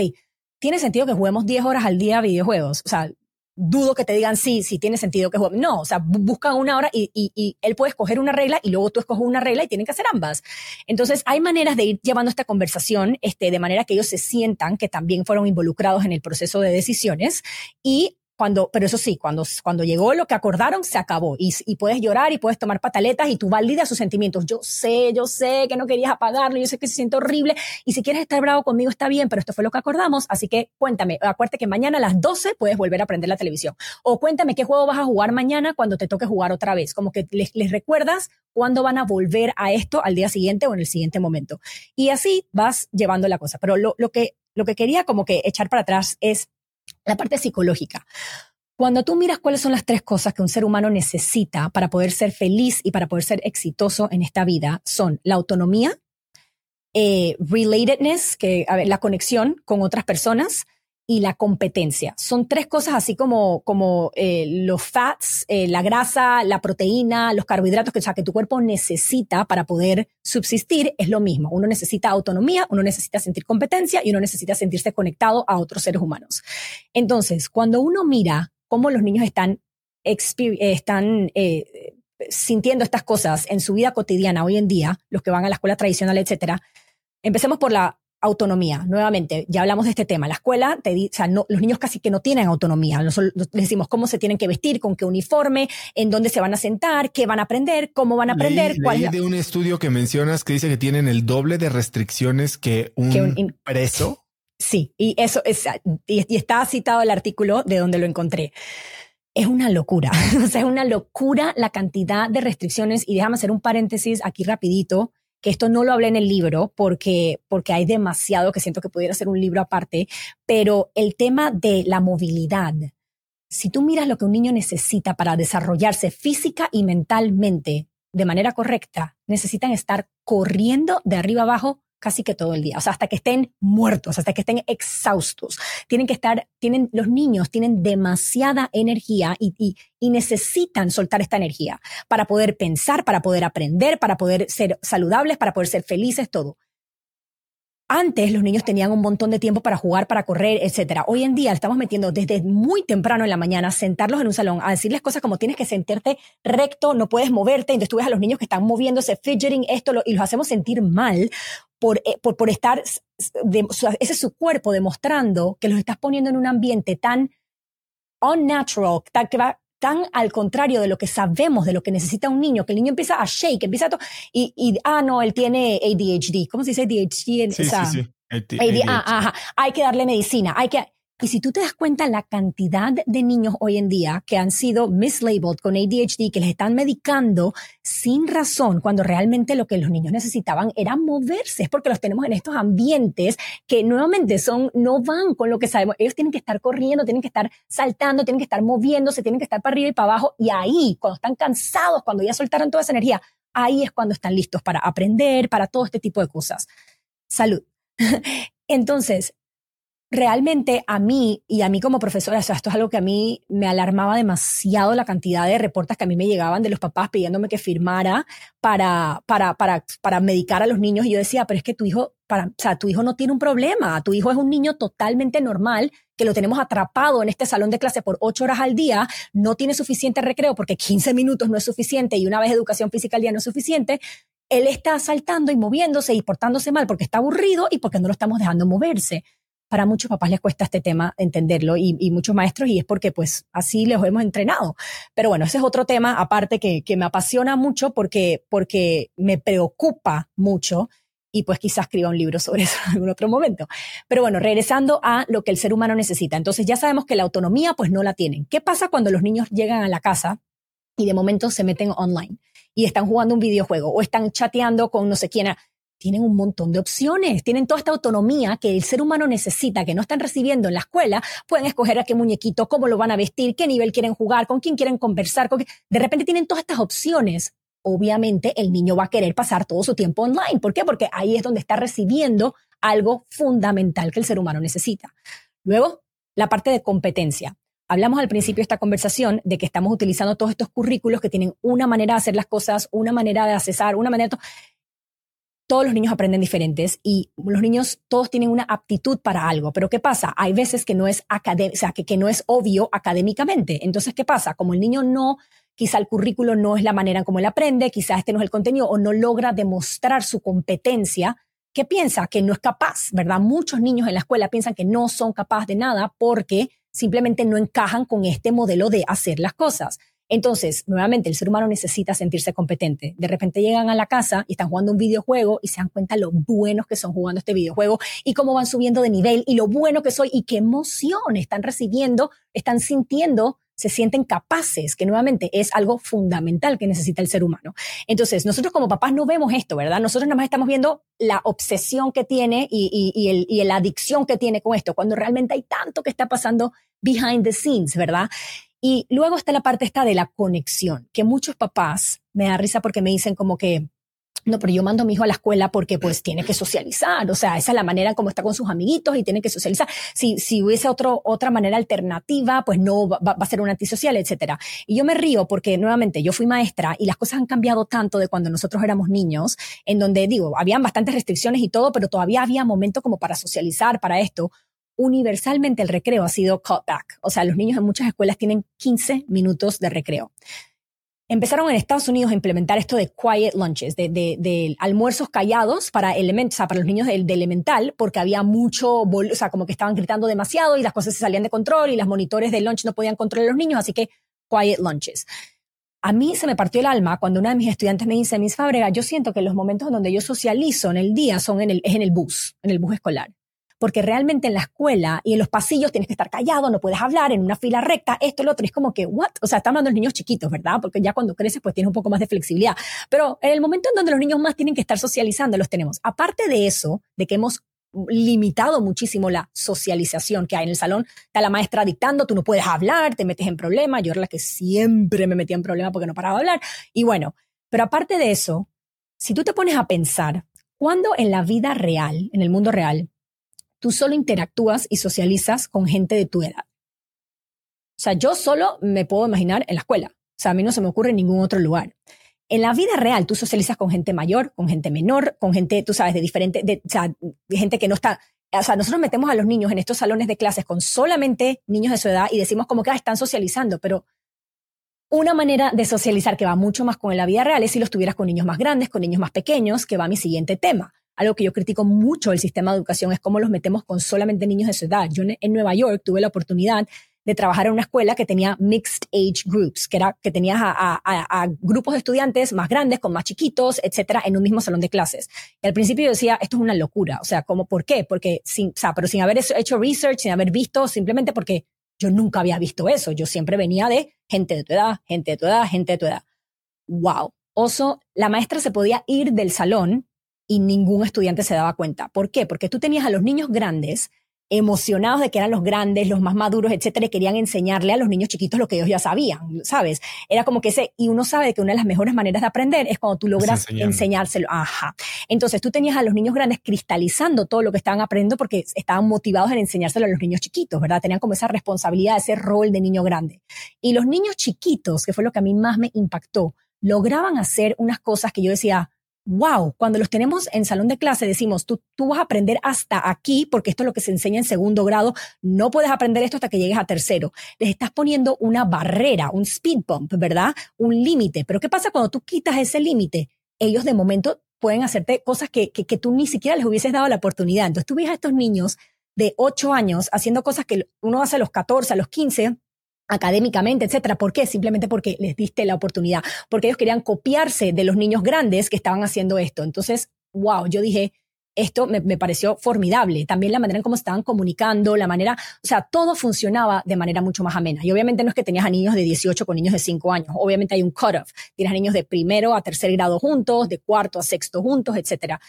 tiene sentido que juguemos 10 horas al día videojuegos. O sea, dudo que te digan sí, sí tiene sentido que jueguen. No, o sea, buscan una hora y, y, y, él puede escoger una regla y luego tú escoges una regla y tienen que hacer ambas. Entonces, hay maneras de ir llevando esta conversación este, de manera que ellos se sientan que también fueron involucrados en el proceso de decisiones y cuando, pero eso sí, cuando, cuando llegó lo que acordaron, se acabó. Y, y puedes llorar y puedes tomar pataletas y tú validas sus sentimientos. Yo sé, yo sé que no querías apagarlo, yo sé que se siente horrible. Y si quieres estar bravo conmigo, está bien, pero esto fue lo que acordamos. Así que cuéntame, acuérdate que mañana a las 12 puedes volver a prender la televisión. O cuéntame qué juego vas a jugar mañana cuando te toque jugar otra vez. Como que les, les recuerdas cuándo van a volver a esto al día siguiente o en el siguiente momento. Y así vas llevando la cosa. Pero lo, lo que, lo que quería como que echar para atrás es la parte psicológica. Cuando tú miras cuáles son las tres cosas que un ser humano necesita para poder ser feliz y para poder ser exitoso en esta vida, son la autonomía, eh, relatedness, que a ver, la conexión con otras personas y la competencia. Son tres cosas así como, como eh, los fats, eh, la grasa, la proteína, los carbohidratos que, o sea, que tu cuerpo necesita para poder subsistir, es lo mismo. Uno necesita autonomía, uno necesita sentir competencia y uno necesita sentirse conectado a otros seres humanos. Entonces, cuando uno mira cómo los niños están, están eh, sintiendo estas cosas en su vida cotidiana hoy en día, los que van a la escuela tradicional, etcétera, empecemos por la autonomía. Nuevamente, ya hablamos de este tema. La escuela, te o sea, no, los niños casi que no tienen autonomía. les decimos cómo se tienen que vestir, con qué uniforme, en dónde se van a sentar, qué van a aprender, cómo van a aprender. Leí, leí de un estudio que mencionas que dice que tienen el doble de restricciones que un, que un preso. Sí, y eso es, y, y está citado el artículo de donde lo encontré es una locura. o sea, es una locura la cantidad de restricciones. Y déjame hacer un paréntesis aquí rapidito que esto no lo hablé en el libro porque, porque hay demasiado que siento que pudiera ser un libro aparte, pero el tema de la movilidad. Si tú miras lo que un niño necesita para desarrollarse física y mentalmente de manera correcta, necesitan estar corriendo de arriba abajo casi que todo el día, o sea, hasta que estén muertos, hasta que estén exhaustos. Tienen que estar, tienen, los niños tienen demasiada energía y, necesitan soltar esta energía para poder pensar, para poder aprender, para poder ser saludables, para poder ser felices, todo. Antes los niños tenían un montón de tiempo para jugar, para correr, etcétera. Hoy en día estamos metiendo desde muy temprano en la mañana, sentarlos en un salón, a decirles cosas como tienes que sentarte recto, no puedes moverte. Entonces tú ves a los niños que están moviéndose, fidgeting, esto, lo, y los hacemos sentir mal por, eh, por, por estar, de, ese es su cuerpo demostrando que los estás poniendo en un ambiente tan unnatural, tan, que va tan al contrario de lo que sabemos, de lo que necesita un niño, que el niño empieza a shake, empieza a... To y, y, ah, no, él tiene ADHD. ¿Cómo se dice ADHD? Sí, esa, sí, sí. ADHD. Ah, ajá. Hay que darle medicina, hay que... Y si tú te das cuenta la cantidad de niños hoy en día que han sido mislabeled con ADHD, que les están medicando sin razón, cuando realmente lo que los niños necesitaban era moverse, es porque los tenemos en estos ambientes que nuevamente son, no van con lo que sabemos. Ellos tienen que estar corriendo, tienen que estar saltando, tienen que estar moviéndose, tienen que estar para arriba y para abajo. Y ahí, cuando están cansados, cuando ya soltaron toda esa energía, ahí es cuando están listos para aprender, para todo este tipo de cosas. Salud. Entonces, realmente a mí y a mí como profesora, o sea, esto es algo que a mí me alarmaba demasiado la cantidad de reportes que a mí me llegaban de los papás pidiéndome que firmara para, para, para, para medicar a los niños. Y yo decía, pero es que tu hijo, para, o sea, tu hijo no tiene un problema, tu hijo es un niño totalmente normal que lo tenemos atrapado en este salón de clase por ocho horas al día, no tiene suficiente recreo porque 15 minutos no es suficiente y una vez educación física al día no es suficiente. Él está saltando y moviéndose y portándose mal porque está aburrido y porque no lo estamos dejando moverse para muchos papás les cuesta este tema entenderlo y, muchos maestros y es porque pues así los hemos entrenado. Pero bueno, ese es otro tema aparte que, que me apasiona mucho porque, porque me preocupa mucho y pues quizás escriba un libro sobre eso en algún otro momento. Pero bueno, regresando a lo que el ser humano necesita. Entonces ya sabemos que la autonomía pues no la tienen. ¿Qué pasa cuando los niños llegan a la casa y de momento se meten online y están jugando un videojuego o están chateando con no sé quién? Tienen un montón de opciones, tienen toda esta autonomía que el ser humano necesita, que no están recibiendo en la escuela, pueden escoger a qué muñequito, cómo lo van a vestir, qué nivel quieren jugar, con quién quieren conversar, con qué... de repente tienen todas estas opciones. Obviamente el niño va a querer pasar todo su tiempo online. ¿Por qué? Porque ahí es donde está recibiendo algo fundamental que el ser humano necesita. Luego, la parte de competencia. hablamos al principio de esta conversación de que estamos utilizando todos estos currículos que tienen una manera de hacer las cosas, una manera de accesar, una manera de todos los niños aprenden diferentes y los niños todos tienen una aptitud para algo. Pero ¿qué pasa? Hay veces que no es o sea, que, que no es obvio académicamente. Entonces, ¿qué pasa? Como el niño no, quizá el currículo no es la manera en cómo él aprende, quizá este no es el contenido o no logra demostrar su competencia, ¿qué piensa? Que no es capaz, ¿verdad? Muchos niños en la escuela piensan que no son capaces de nada porque simplemente no encajan con este modelo de hacer las cosas. Entonces, nuevamente, el ser humano necesita sentirse competente. De repente llegan a la casa y están jugando un videojuego y se dan cuenta lo buenos que son jugando este videojuego y cómo van subiendo de nivel y lo bueno que soy y qué emoción están recibiendo, están sintiendo se sienten capaces, que nuevamente es algo fundamental que necesita el ser humano. Entonces, nosotros como papás no vemos esto, ¿verdad? Nosotros nada más estamos viendo la obsesión que tiene y, el, y la adicción que tiene con esto, cuando realmente hay tanto que está pasando behind the scenes, ¿verdad? Y luego está la parte esta de la conexión, que muchos papás me da risa porque me dicen como que, no, pero yo mando a mi hijo a la escuela porque pues tiene que socializar, o sea, esa es la manera como está con sus amiguitos y tiene que socializar. Si, si hubiese otro, otra manera alternativa, pues no, va, va a ser un antisocial, etcétera. Y yo me río porque nuevamente yo fui maestra y las cosas han cambiado tanto de cuando nosotros éramos niños, en donde digo, habían bastantes restricciones y todo, pero todavía había momento como para socializar, para esto universalmente el recreo ha sido cut back. O sea, los niños en muchas escuelas tienen 15 minutos de recreo. Empezaron en Estados Unidos a implementar esto de quiet lunches, de, almuerzos callados para elementos, o sea, para los niños de, elemental, porque había mucho, o sea, como que estaban gritando demasiado y las cosas se salían de control y los monitores del lunch no podían controlar a los niños, así que quiet lunches. A mí se me partió el alma cuando una de mis estudiantes me dice, Miss Fábrega, yo siento que los momentos donde yo socializo en el día son en el, es en el bus, en el bus escolar porque realmente en la escuela y en los pasillos tienes que estar callado, no puedes hablar en una fila recta, esto, lo otro, es como que, what? O sea, están hablando de niños chiquitos, ¿verdad? Porque ya cuando creces pues tienes un poco más de flexibilidad. Pero en el momento en donde los niños más tienen que estar socializando, los tenemos. Aparte de eso, de que hemos limitado muchísimo la socialización que hay en el salón. Está la maestra dictando, tú no puedes hablar, te metes en problemas. Yo era la que siempre me metía en problemas porque no paraba de hablar. Y bueno, pero aparte de eso, si tú te pones a pensar, cuando en la vida real, en el mundo real, tú solo interactúas y socializas con gente de tu edad. O sea, yo solo me puedo imaginar en la escuela. O sea, a mí no se me ocurre en ningún otro lugar. En la vida real, tú socializas con gente mayor, con gente menor, con gente, tú sabes, de diferente, de, o sea, de gente que no está. O sea, nosotros metemos a los niños en estos salones de clases con solamente niños de su edad y decimos como que ah, están socializando, pero una manera de socializar que va mucho más con la vida real es si los tuvieras con niños más grandes, con niños más pequeños, que va mi siguiente tema algo que yo critico mucho del sistema de educación es cómo los metemos con solamente niños de su edad. Yo en Nueva York tuve la oportunidad de trabajar en una escuela que tenía mixed age groups, que era que tenías a, grupos de estudiantes más grandes con más chiquitos, etcétera, en un mismo salón de clases. Y al principio yo decía, esto es una locura. O sea, ¿cómo, ¿por qué? Porque sin, o sea, pero sin haber hecho research, sin haber visto, simplemente porque yo nunca había visto eso. Yo siempre venía de gente de tu edad, gente de tu edad, gente de tu edad. Wow. Oso, la maestra se podía ir del salón y ningún estudiante se daba cuenta. ¿Por qué? Porque tú tenías a los niños grandes emocionados de que eran los grandes, los más maduros, etcétera, y querían enseñarle a los niños chiquitos lo que ellos ya sabían, ¿sabes? Era como que ese, y uno sabe que una de las mejores maneras de aprender es cuando tú logras enseñárselo. Ajá. Entonces tú tenías a los niños grandes cristalizando todo lo que estaban aprendiendo porque estaban motivados en enseñárselo a los niños chiquitos, ¿verdad? Tenían como esa responsabilidad, ese rol de niño grande. Y los niños chiquitos, que fue lo que a mí más me impactó, lograban hacer unas cosas que yo decía, wow, cuando los tenemos en salón de clase decimos, tú, tú vas a aprender hasta aquí, porque esto es lo que se enseña en segundo grado, no puedes aprender esto hasta que llegues a tercero. Les estás poniendo una barrera, un speed bump, ¿verdad? Un límite. Pero ¿qué pasa cuando tú quitas ese límite? Ellos de momento pueden hacerte cosas que, que, tú ni siquiera les hubieses dado la oportunidad. Entonces tú ves a estos niños de 8 años haciendo cosas que uno hace a los 14, a los 15, académicamente, etcétera. ¿Por qué? Simplemente porque les diste la oportunidad, porque ellos querían copiarse de los niños grandes que estaban haciendo esto. Entonces, wow, yo dije, esto me, pareció formidable. También la manera en cómo estaban comunicando, la manera, o sea, todo funcionaba de manera mucho más amena. Y obviamente no es que tenías a niños de 18 con niños de 5 años. Obviamente hay un cut-off. Tienes a niños de primero a tercer grado juntos, de cuarto a sexto juntos, etcétera.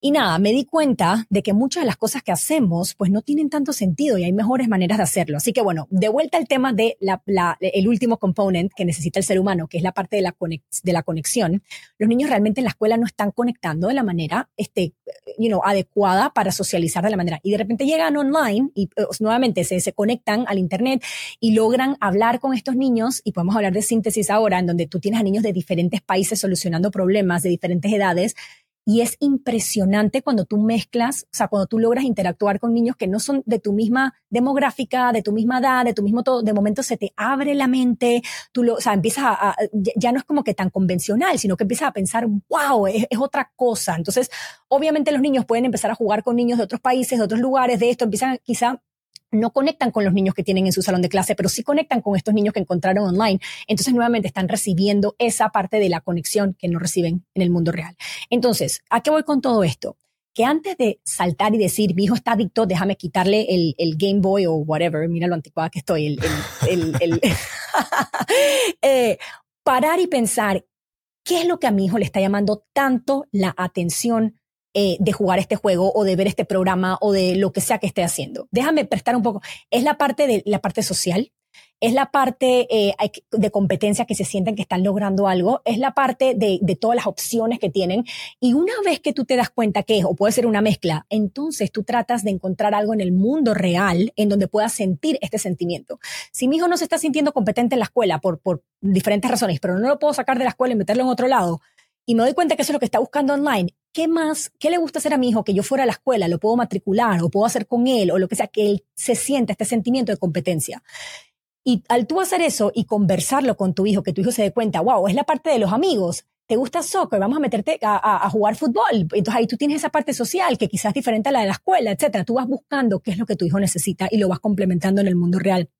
Y nada, me di cuenta de que muchas de las cosas que hacemos pues no tienen tanto sentido y hay mejores maneras de hacerlo. Así que bueno, de vuelta al tema de la, el último component que necesita el ser humano, que es la parte de la, de la conexión. Los niños realmente en la escuela no están conectando de la manera este, you know, adecuada para socializar de la manera. Y de repente llegan online y eh, nuevamente se, se conectan al Internet y logran hablar con estos niños y podemos hablar de síntesis ahora, en donde tú tienes a niños de diferentes países solucionando problemas de diferentes edades y es impresionante cuando tú mezclas, o sea, cuando tú logras interactuar con niños que no son de tu misma demográfica, de tu misma edad, de tu mismo todo, de momento se te abre la mente, tú lo, o sea, empiezas a, ya no es como que tan convencional, sino que empiezas a pensar, wow, es, es otra cosa. Entonces, obviamente los niños pueden empezar a jugar con niños de otros países, de otros lugares, de esto, empiezan quizá no conectan con los niños que tienen en su salón de clase, pero sí conectan con estos niños que encontraron online. Entonces, nuevamente están recibiendo esa parte de la conexión que no reciben en el mundo real. Entonces, ¿a qué voy con todo esto? Que antes de saltar y decir, mi hijo está adicto, déjame quitarle el, Game Boy o whatever, mira lo anticuada que estoy, el, eh, parar y pensar, ¿qué es lo que a mi hijo le está llamando tanto la atención eh, de jugar este juego o de ver este programa o de lo que sea que esté haciendo. Déjame prestar un poco. Es la parte de la parte social, es la parte eh, de competencia que se sienten que están logrando algo, es la parte de, todas las opciones que tienen. Y una vez que tú te das cuenta que es, o puede ser una mezcla, entonces tú tratas de encontrar algo en el mundo real en donde puedas sentir este sentimiento. Si mi hijo no se está sintiendo competente en la escuela por, por diferentes razones, pero no lo puedo sacar de la escuela y meterlo en otro lado, y me doy cuenta que eso es lo que está buscando online, ¿qué más, qué le gusta hacer a mi hijo que yo fuera a la escuela, lo puedo matricular o puedo hacer con él o lo que sea, que él se sienta este sentimiento de competencia? Y al tú hacer eso y conversarlo con tu hijo, que tu hijo se dé cuenta, wow, es la parte de los amigos, te gusta soccer, vamos a meterte a, jugar fútbol. Entonces ahí tú tienes esa parte social que quizás es diferente a la de la escuela, etcétera. Tú vas buscando qué es lo que tu hijo necesita y lo vas complementando en el mundo real.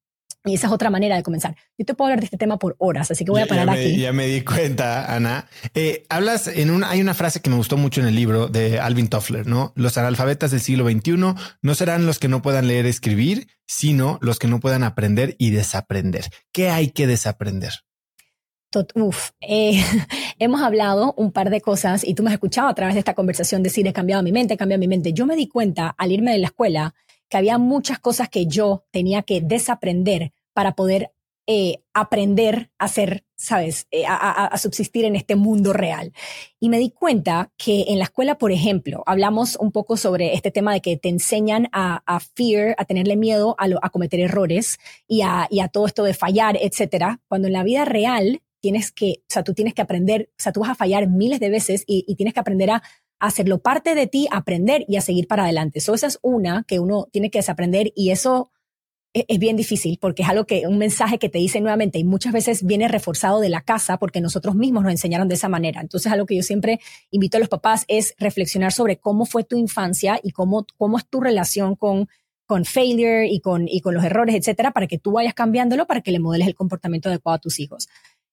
Y esa es otra manera de comenzar. Yo te puedo hablar de este tema por horas, así que voy a parar aquí. Ya me di cuenta, Ana. Eh, hablas en una, hay una frase que me gustó mucho en el libro de Alvin Toffler, ¿no? Los analfabetas del siglo XXI no serán los que no puedan leer y escribir, sino los que no puedan aprender y desaprender. ¿Qué hay que desaprender? Uf, eh, hemos hablado un par de cosas y tú me has escuchado a través de esta conversación decir he cambiado mi mente, he cambiado mi mente. Yo me di cuenta al irme de la escuela que había muchas cosas que yo tenía que desaprender para poder eh, aprender a ser, ¿sabes?, eh, a, subsistir en este mundo real. Y me di cuenta que en la escuela, por ejemplo, hablamos un poco sobre este tema de que te enseñan a, fear, a tenerle miedo a, cometer errores y a, todo esto de fallar, etcétera, cuando en la vida real tienes que, o sea, tú tienes que aprender, o sea, tú vas a fallar miles de veces y tienes que aprender a hacerlo parte de ti, aprender y a seguir para adelante. Eso esa es una que uno tiene que desaprender y eso es, bien difícil porque es algo que, un mensaje que te dice nuevamente y muchas veces viene reforzado de la casa porque nosotros mismos nos enseñaron de esa manera. Entonces, algo que yo siempre invito a los papás es reflexionar sobre cómo fue tu infancia y cómo, cómo es tu relación con, con failure y con, y con los errores, etcétera, para que tú vayas cambiándolo para que le modeles el comportamiento adecuado a tus hijos.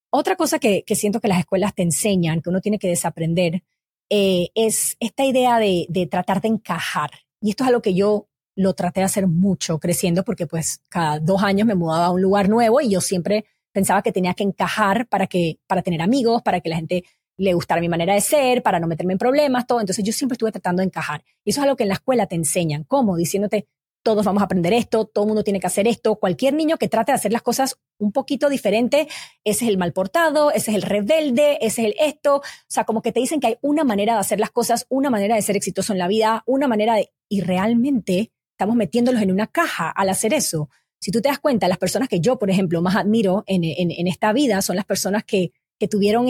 Otra cosa que, que siento que las escuelas te enseñan, que uno tiene que desaprender, eh, es esta idea de, de, tratar de encajar. Y esto es algo que yo lo traté de hacer mucho creciendo porque pues cada dos años me mudaba a un lugar nuevo y yo siempre pensaba que tenía que encajar para que, para tener amigos, para que la gente le gustara mi manera de ser, para no meterme en problemas, todo. Entonces yo siempre estuve tratando de encajar. Y eso es algo que en la escuela te enseñan. ¿Cómo? Diciéndote, todos vamos a aprender esto, todo el mundo tiene que hacer esto. Cualquier niño que trate de hacer las cosas un poquito diferente, ese es el mal portado, ese es el rebelde, ese es el esto. O sea, como que te dicen que hay una manera de hacer las cosas, una manera de ser exitoso en la vida, una manera de... Y realmente estamos metiéndolos en una caja al hacer eso. Si tú te das cuenta, las personas que yo, por ejemplo, más admiro en, esta vida son las personas que, tuvieron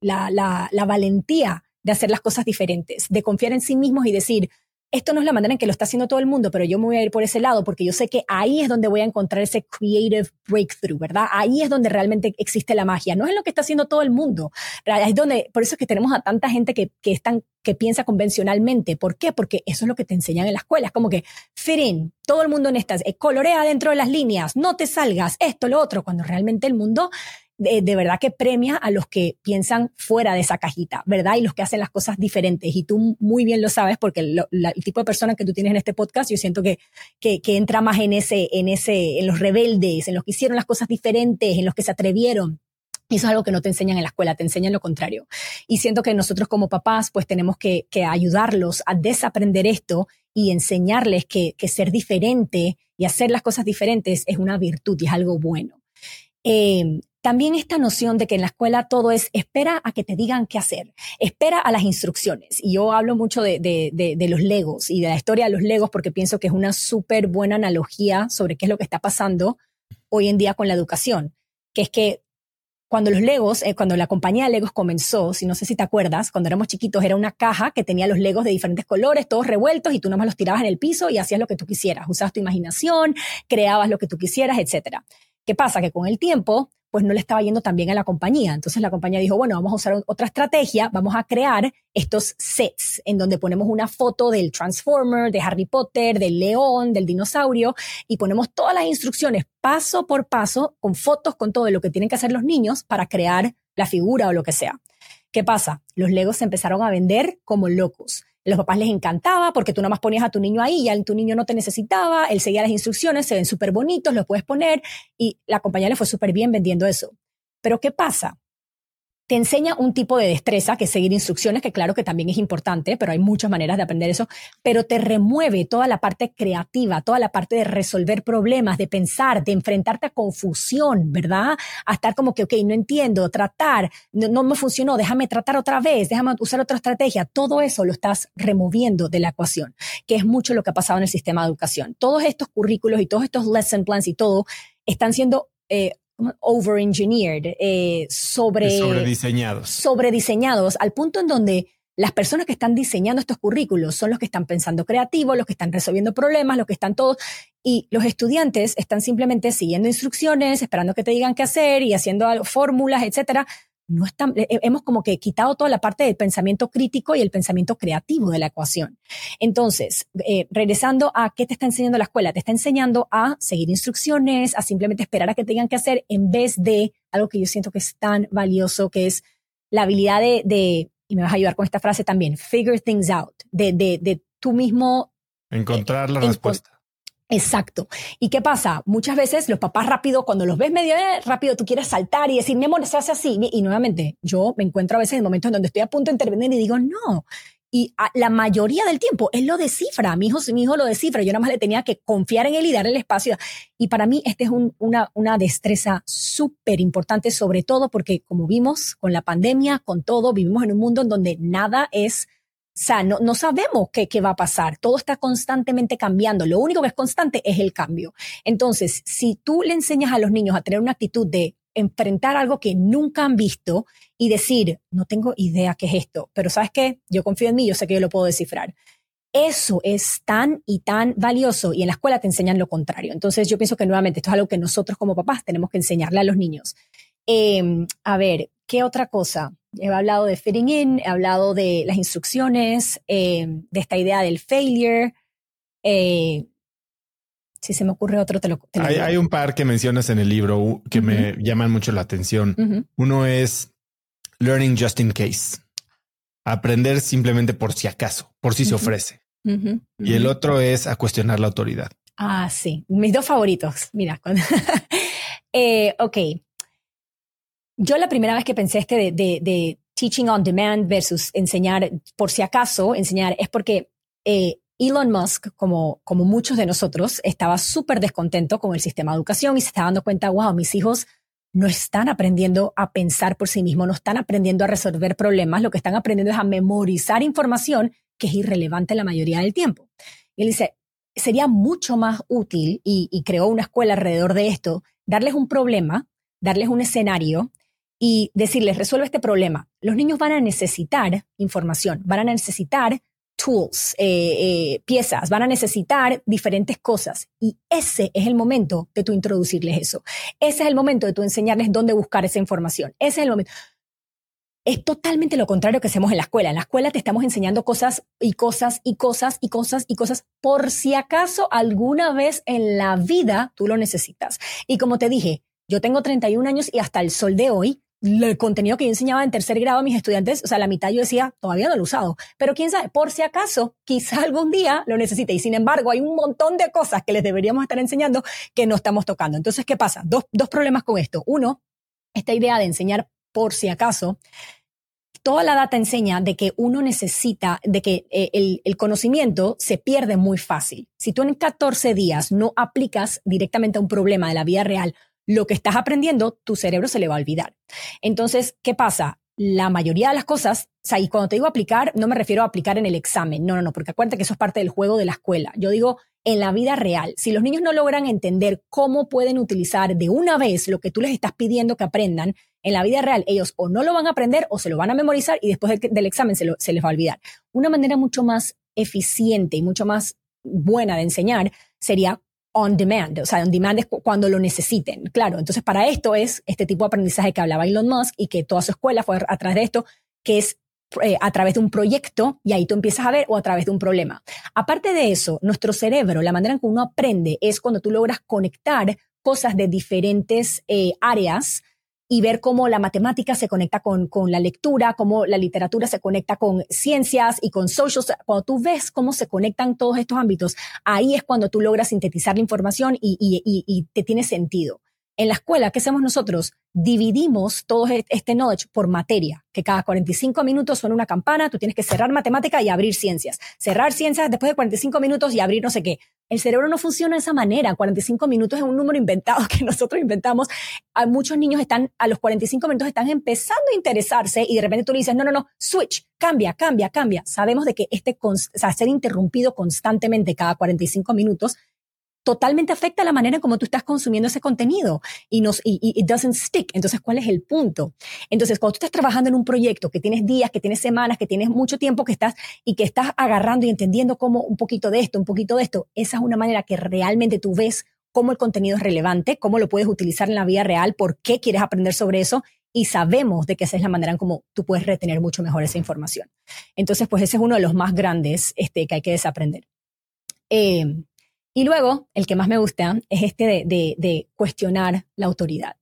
la, la valentía de hacer las cosas diferentes, de confiar en sí mismos y decir, esto no es la manera en que lo está haciendo todo el mundo, pero yo me voy a ir por ese lado porque yo sé que ahí es donde voy a encontrar ese creative breakthrough, ¿verdad? Ahí es donde realmente existe la magia. No es lo que está haciendo todo el mundo. Es donde, por eso es que tenemos a tanta gente que, que, piensa convencionalmente. ¿Por qué? Porque eso es lo que te enseñan en la escuela. Es como que fit in, todo el mundo en estas, eh, colorea dentro de las líneas, no te salgas, esto, lo otro, cuando realmente el mundo de, verdad que premia a los que piensan fuera de esa cajita, ¿verdad? Y los que hacen las cosas diferentes. Y tú muy bien lo sabes porque el tipo de persona que tú tienes en este podcast, yo siento que, que, que, entra más en ese, en ese, en los rebeldes, en los que hicieron las cosas diferentes, en los que se atrevieron. Eso es algo que no te enseñan en la escuela, te enseñan lo contrario. Y siento que nosotros como papás, pues tenemos que, ayudarlos a desaprender esto y enseñarles que, ser diferente y hacer las cosas diferentes es una virtud y es algo bueno. Eh, también esta noción de que en la escuela todo es espera a que te digan qué hacer, espera a las instrucciones. Y yo hablo mucho de, los legos y de la historia de los legos porque pienso que es una súper buena analogía sobre qué es lo que está pasando hoy en día con la educación, que es que cuando los Legos, eh, cuando la compañía de Legos comenzó, si no sé si te acuerdas, cuando éramos chiquitos era una caja que tenía los Legos de diferentes colores, todos revueltos y tú nomás los tirabas en el piso y hacías lo que tú quisieras, usabas tu imaginación, creabas lo que tú quisieras, etcétera. ¿Qué pasa? Que con el tiempo pues no le estaba yendo tan bien a la compañía. Entonces la compañía dijo, bueno, vamos a usar otra estrategia, vamos a crear estos sets en donde ponemos una foto del Transformer, de Harry Potter, del león, del dinosaurio y ponemos todas las instrucciones paso por paso con fotos, con todo lo que tienen que hacer los niños para crear la figura o lo que sea. ¿Qué pasa? Los Legos se empezaron a vender como locos los papás les encantaba porque tú nada más ponías a tu niño ahí, ya tu niño no te necesitaba, él seguía las instrucciones, se ven súper bonitos, los puedes poner y la compañía le fue súper bien vendiendo eso. Pero ¿qué pasa? Te enseña un tipo de destreza, que es seguir instrucciones, que claro que también es importante, pero hay muchas maneras de aprender eso, pero te remueve toda la parte creativa, toda la parte de resolver problemas, de pensar, de enfrentarte a confusión, ¿verdad? A estar como que, ok, no entiendo, tratar, no, me funcionó, déjame tratar otra vez, déjame usar otra estrategia. Todo eso lo estás removiendo de la ecuación, que es mucho lo que ha pasado en el sistema de educación. Todos estos currículos y todos estos lesson plans y todo están siendo eh, over-engineered, eh, sobre, sobrediseñados. Sobrediseñados, al punto en donde las personas que están diseñando estos currículos son los que están pensando creativo, los que están resolviendo problemas, los que están todos, y los estudiantes están simplemente siguiendo instrucciones, esperando que te digan qué hacer y haciendo fórmulas, etcétera, no están, eh, hemos como que quitado toda la parte del pensamiento crítico y el pensamiento creativo de la ecuación. Entonces, eh, regresando a qué te está enseñando la escuela, te está enseñando a seguir instrucciones, a simplemente esperar a que tengan que hacer en vez de algo que yo siento que es tan valioso, que es la habilidad de, de y me vas a ayudar con esta frase también, figure things out, de, de, de tú mismo encontrar la respuesta. Exacto. ¿Y qué pasa? Muchas veces los papás rápido, cuando los ves medio eh, rápido, tú quieres saltar y decir, mi amor, se hace así. Y nuevamente, yo me encuentro a veces en momentos en donde estoy a punto de intervenir y digo, no. Y la mayoría del tiempo él lo descifra. Mi hijo, mi hijo lo descifra. Yo nada más le tenía que confiar en él y darle el espacio. Y para mí, esta es una, una destreza súper importante, sobre todo porque, como vimos con la pandemia, con todo, vivimos en un mundo en donde nada es o sea, no, no sabemos qué, qué va a pasar. Todo está constantemente cambiando. Lo único que es constante es el cambio. Entonces, si tú le enseñas a los niños a tener una actitud de enfrentar algo que nunca han visto y decir, no tengo idea qué es esto, pero sabes qué, yo confío en mí, yo sé que yo lo puedo descifrar. Eso es tan y tan valioso y en la escuela te enseñan lo contrario. Entonces yo pienso que nuevamente esto es algo que nosotros como papás tenemos que enseñarle a los niños. Em, a ver, ¿qué otra cosa? He hablado de fitting in, he hablado de las instrucciones, eh, de esta idea del failure. Eh, si se me ocurre otro, te lo, hay, un par que mencionas en el libro que me llaman mucho la atención. Uno es learning just in case. Aprender simplemente por si acaso, por si se ofrece. Y el otro es a cuestionar la autoridad. Ah, sí. Mis dos favoritos. Mira, eh, ok. Yo la primera vez que pensé este de, teaching on demand versus enseñar por si acaso, enseñar, es porque eh, Elon Musk, como, como muchos de nosotros, estaba súper descontento con el sistema de educación y se estaba dando cuenta, wow, mis hijos no están aprendiendo a pensar por sí mismos, no están aprendiendo a resolver problemas, lo que están aprendiendo es a memorizar información que es irrelevante la mayoría del tiempo. Y él dice, sería mucho más útil, y creó una escuela alrededor de esto, darles un problema, darles un escenario y decirles, resuelve este problema. Los niños van a necesitar información, van a necesitar tools, eh, eh, piezas, van a necesitar diferentes cosas. Y ese es el momento de tú introducirles eso. Ese es el momento de tú enseñarles dónde buscar esa información. Ese es el momento. Es totalmente lo contrario que hacemos en la escuela. En la escuela te estamos enseñando cosas y cosas y cosas y cosas y cosas por si acaso alguna vez en la vida tú lo necesitas. Y como te dije, yo tengo 31 años y hasta el sol de hoy el contenido que yo enseñaba en tercer grado a mis estudiantes, o sea, la mitad yo decía, todavía no lo he usado, pero quién sabe, por si acaso, quizá algún día lo necesite. Y sin embargo, hay un montón de cosas que les deberíamos estar enseñando que no estamos tocando. Entonces, ¿qué pasa? Dos, dos problemas con esto. Uno, esta idea de enseñar por si acaso, toda la data enseña de que uno necesita, de que eh, el, el, conocimiento se pierde muy fácil. Si tú en 14 días no aplicas directamente a un problema de la vida real lo que estás aprendiendo, tu cerebro se le va a olvidar. Entonces, ¿qué pasa? La mayoría de las cosas, o sea, y cuando te digo aplicar, no me refiero a aplicar en el examen, no, no, no, porque acuérdate que eso es parte del juego de la escuela. Yo digo en la vida real. Si los niños no logran entender cómo pueden utilizar de una vez lo que tú les estás pidiendo que aprendan, en la vida real ellos o no lo van a aprender o se lo van a memorizar y después del, examen se, se les va a olvidar. Una manera mucho más eficiente y mucho más buena de enseñar sería on demand, o sea, on demand es cuando lo necesiten. Claro, entonces para esto es este tipo de aprendizaje que hablaba Elon Musk y que toda su escuela fue a través de esto, que es eh, a través de un proyecto y ahí tú empiezas a ver o a través de un problema. Aparte de eso, nuestro cerebro, la manera en que uno aprende es cuando tú logras conectar cosas de diferentes eh, áreas y ver cómo la matemática se conecta con, con, la lectura, cómo la literatura se conecta con ciencias y con social. Cuando tú ves cómo se conectan todos estos ámbitos, ahí es cuando tú logras sintetizar la información y, y, y, y te tiene sentido. En la escuela, ¿qué hacemos nosotros? Dividimos todo este knowledge por materia, que cada 45 minutos suena una campana, tú tienes que cerrar matemática y abrir ciencias. Cerrar ciencias después de 45 minutos y abrir no sé qué. El cerebro no funciona de esa manera. 45 minutos es un número inventado que nosotros inventamos. Hay muchos niños están, a los 45 minutos están empezando a interesarse y de repente tú le dices, no, no, no, switch, cambia, cambia, cambia. Sabemos de que este, o sea, ser interrumpido constantemente cada 45 minutos totalmente afecta la manera en cómo tú estás consumiendo ese contenido y nos y, y it doesn't stick. Entonces, ¿cuál es el punto? Entonces, cuando tú estás trabajando en un proyecto que tienes días, que tienes semanas, que tienes mucho tiempo que estás y que estás agarrando y entendiendo cómo un poquito de esto, un poquito de esto, esa es una manera que realmente tú ves cómo el contenido es relevante, cómo lo puedes utilizar en la vida real, por qué quieres aprender sobre eso y sabemos de que esa es la manera en cómo tú puedes retener mucho mejor esa información. Entonces, pues ese es uno de los más grandes este, que hay que desaprender. Eh, y luego, el que más me gusta es este de, cuestionar la autoridad.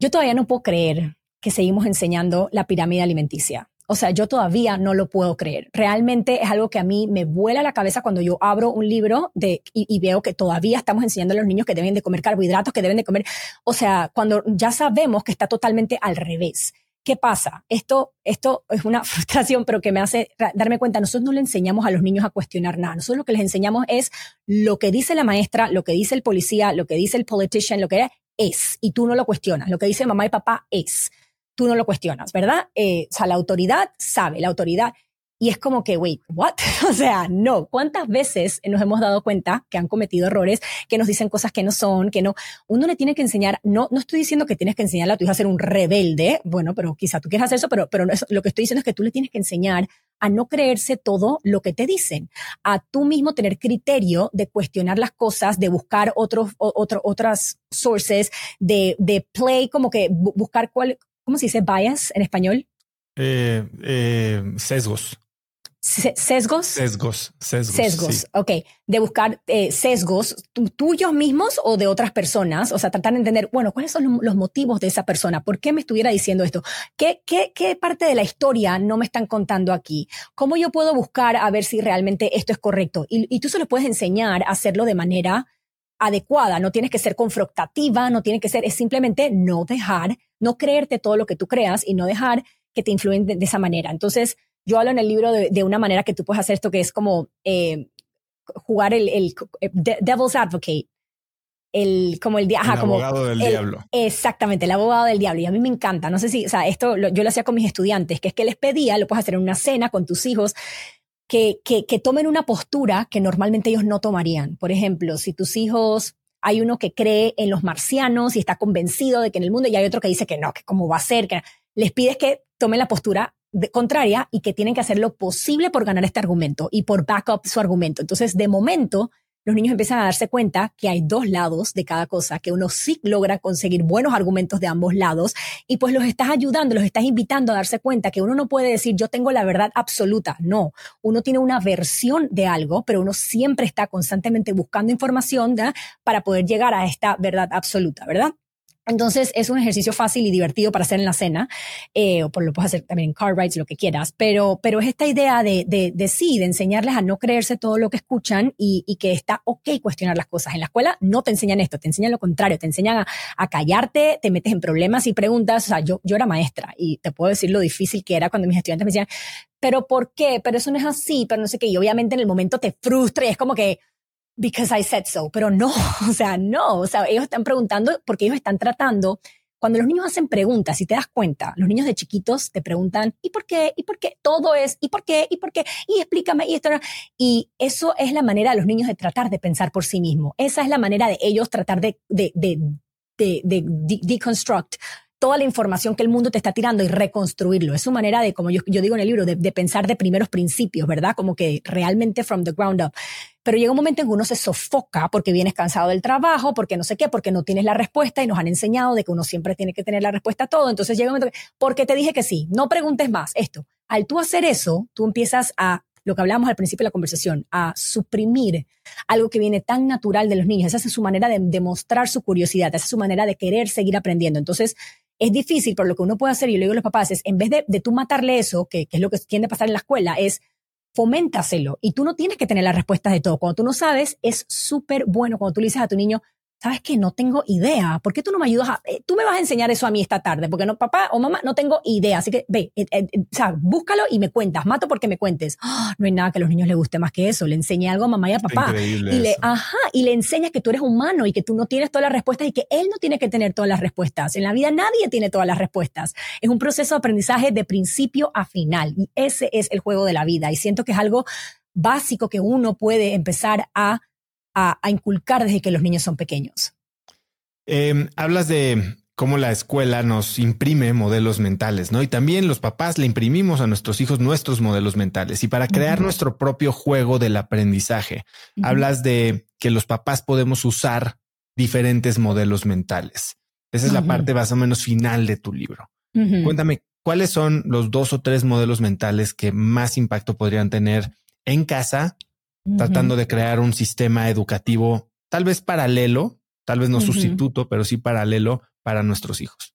Yo todavía no puedo creer que seguimos enseñando la pirámide alimenticia. O sea, yo todavía no lo puedo creer. Realmente es algo que a mí me vuela la cabeza cuando yo abro un libro y, y, veo que todavía estamos enseñando a los niños que deben de comer carbohidratos, que deben de comer, o sea, cuando ya sabemos que está totalmente al revés. ¿Qué pasa? Esto, esto es una frustración, pero que me hace darme cuenta, nosotros no le enseñamos a los niños a cuestionar nada. Nosotros lo que les enseñamos es lo que dice la maestra, lo que dice el policía, lo que dice el politician, lo que es, y tú no lo cuestionas. Lo que dice mamá y papá es, tú no lo cuestionas, ¿verdad? Eh, o sea, la autoridad sabe, la autoridad y es como que, wait, what? o sea, no. ¿Cuántas veces nos hemos dado cuenta que han cometido errores, que nos dicen cosas que no son, que no? Uno le tiene que enseñar, no, no estoy diciendo que tienes que enseñarle a tu hija a ser un rebelde, bueno, pero quizá tú quieras hacer eso, pero, pero lo que estoy diciendo es que tú le tienes que enseñar a no creerse todo lo que te dicen, a tú mismo tener criterio de cuestionar las cosas, de buscar otros, otro, otras sources, de, de play, como que buscar cuál, ¿cómo se dice bias en español? Eh, eh, sesgos. ¿Sesgos? Sesgos, sesgos. Sesgos, ok. De buscar eh, sesgos tuyos mismos o de otras personas. O sea, tratar de entender, bueno, cuáles son los motivos de esa persona. ¿Por qué me estuviera diciendo esto? ¿Qué, qué, qué parte de la historia no me están contando aquí? ¿Cómo yo puedo buscar a ver si realmente esto es correcto? Y, y tú se lo puedes enseñar a hacerlo de manera adecuada. No tienes que ser confrontativa, no tiene que ser, es simplemente no dejar, no creerte todo lo que tú creas y no dejar que te influyen de esa manera. Entonces, yo hablo en el libro de, una manera que tú puedes hacer esto que es como eh, jugar el, el, eh, devil's advocate. El, como el, ajá, el abogado del diablo. Exactamente, el abogado del diablo. Y a mí me encanta. No sé si, o sea, esto yo lo hacía con mis estudiantes, que es que les pedía, lo puedes hacer en una cena con tus hijos, que, que, que tomen una postura que normalmente ellos no tomarían. Por ejemplo, si tus hijos hay uno que cree en los marcianos y está convencido de que en el mundo y hay otro que dice que no, que cómo va a ser, que les pides que tomen la postura contraria y que tienen que hacer lo posible por ganar este argumento y por back up su argumento. Entonces, de momento, los niños empiezan a darse cuenta que hay dos lados de cada cosa, que uno sí logra conseguir buenos argumentos de ambos lados y pues los estás ayudando, los estás invitando a darse cuenta que uno no puede decir yo tengo la verdad absoluta, no, uno tiene una versión de algo, pero uno siempre está constantemente buscando información para poder llegar a esta verdad absoluta, ¿verdad? Entonces es un ejercicio fácil y divertido para hacer en la cena, eh, o por lo puedes hacer también en car rides, lo que quieras, pero, pero es esta idea de, de, de sí, de enseñarles a no creerse todo lo que escuchan y, y, que está ok cuestionar las cosas. En la escuela no te enseñan esto, te enseñan lo contrario, te enseñan a, a callarte, te metes en problemas y preguntas. O sea, yo, yo era maestra y te puedo decir lo difícil que era cuando mis estudiantes me decían, pero ¿por qué? Pero eso no es así, pero no sé qué. Y obviamente en el momento te frustra y es como que, because I said so, pero no, o sea, no, o sea, ellos están preguntando porque ellos están tratando, cuando los niños hacen preguntas, si te das cuenta, los niños de chiquitos te preguntan, ¿y por qué? ¿Y por qué? Todo es, ¿y por qué? ¿Y por qué? Y explícame, y esto Y eso es la manera de los niños de tratar de pensar por sí mismos. Esa es la manera de ellos tratar de, de, de, de, de, de deconstruct toda la información que el mundo te está tirando y reconstruirlo. Es su manera de, como yo, yo digo en el libro, de, de, pensar de primeros principios, ¿verdad? Como que realmente from the ground up. Pero llega un momento en que uno se sofoca porque vienes cansado del trabajo, porque no sé qué, porque no tienes la respuesta y nos han enseñado de que uno siempre tiene que tener la respuesta a todo. Entonces llega un momento que, porque te dije que sí, no preguntes más esto. Al tú hacer eso, tú empiezas a lo que hablábamos al principio de la conversación, a suprimir algo que viene tan natural de los niños. Esa es su manera de demostrar su curiosidad, esa es su manera de querer seguir aprendiendo. Entonces, es difícil, pero lo que uno puede hacer, y yo digo a los papás, es en vez de, de tú matarle eso, que, que, es lo que tiende a pasar en la escuela, es foméntaselo. Y tú no tienes que tener las respuestas de todo. Cuando tú no sabes, es súper bueno cuando tú le dices a tu niño, ¿sabes qué? No tengo idea. ¿Por qué tú no me ayudas a, eh, tú me vas a enseñar eso a mí esta tarde? Porque no, papá o mamá, no tengo idea. Así que ve, eh, eh, o sea, búscalo y me cuentas. Mato porque me cuentes. Oh, no hay nada que a los niños les guste más que eso. Le enseñé algo a mamá y a papá. Increíble y le, eso. ajá, y le enseñas que tú eres humano y que tú no tienes todas las respuestas y que él no tiene que tener todas las respuestas. En la vida nadie tiene todas las respuestas. Es un proceso de aprendizaje de principio a final. Y ese es el juego de la vida. Y siento que es algo básico que uno puede empezar a, a, a inculcar desde que los niños son pequeños. Eh, hablas de cómo la escuela nos imprime modelos mentales, ¿no? Y también los papás le imprimimos a nuestros hijos nuestros modelos mentales y para crear uh -huh. nuestro propio juego del aprendizaje. Uh -huh. Hablas de que los papás podemos usar diferentes modelos mentales. Esa es uh -huh. la parte más o menos final de tu libro. Cuéntame, ¿cuáles son los dos o tres modelos mentales que más impacto podrían tener en casa, tratando de crear un sistema educativo tal vez paralelo, tal vez no sustituto, pero sí paralelo para nuestros hijos.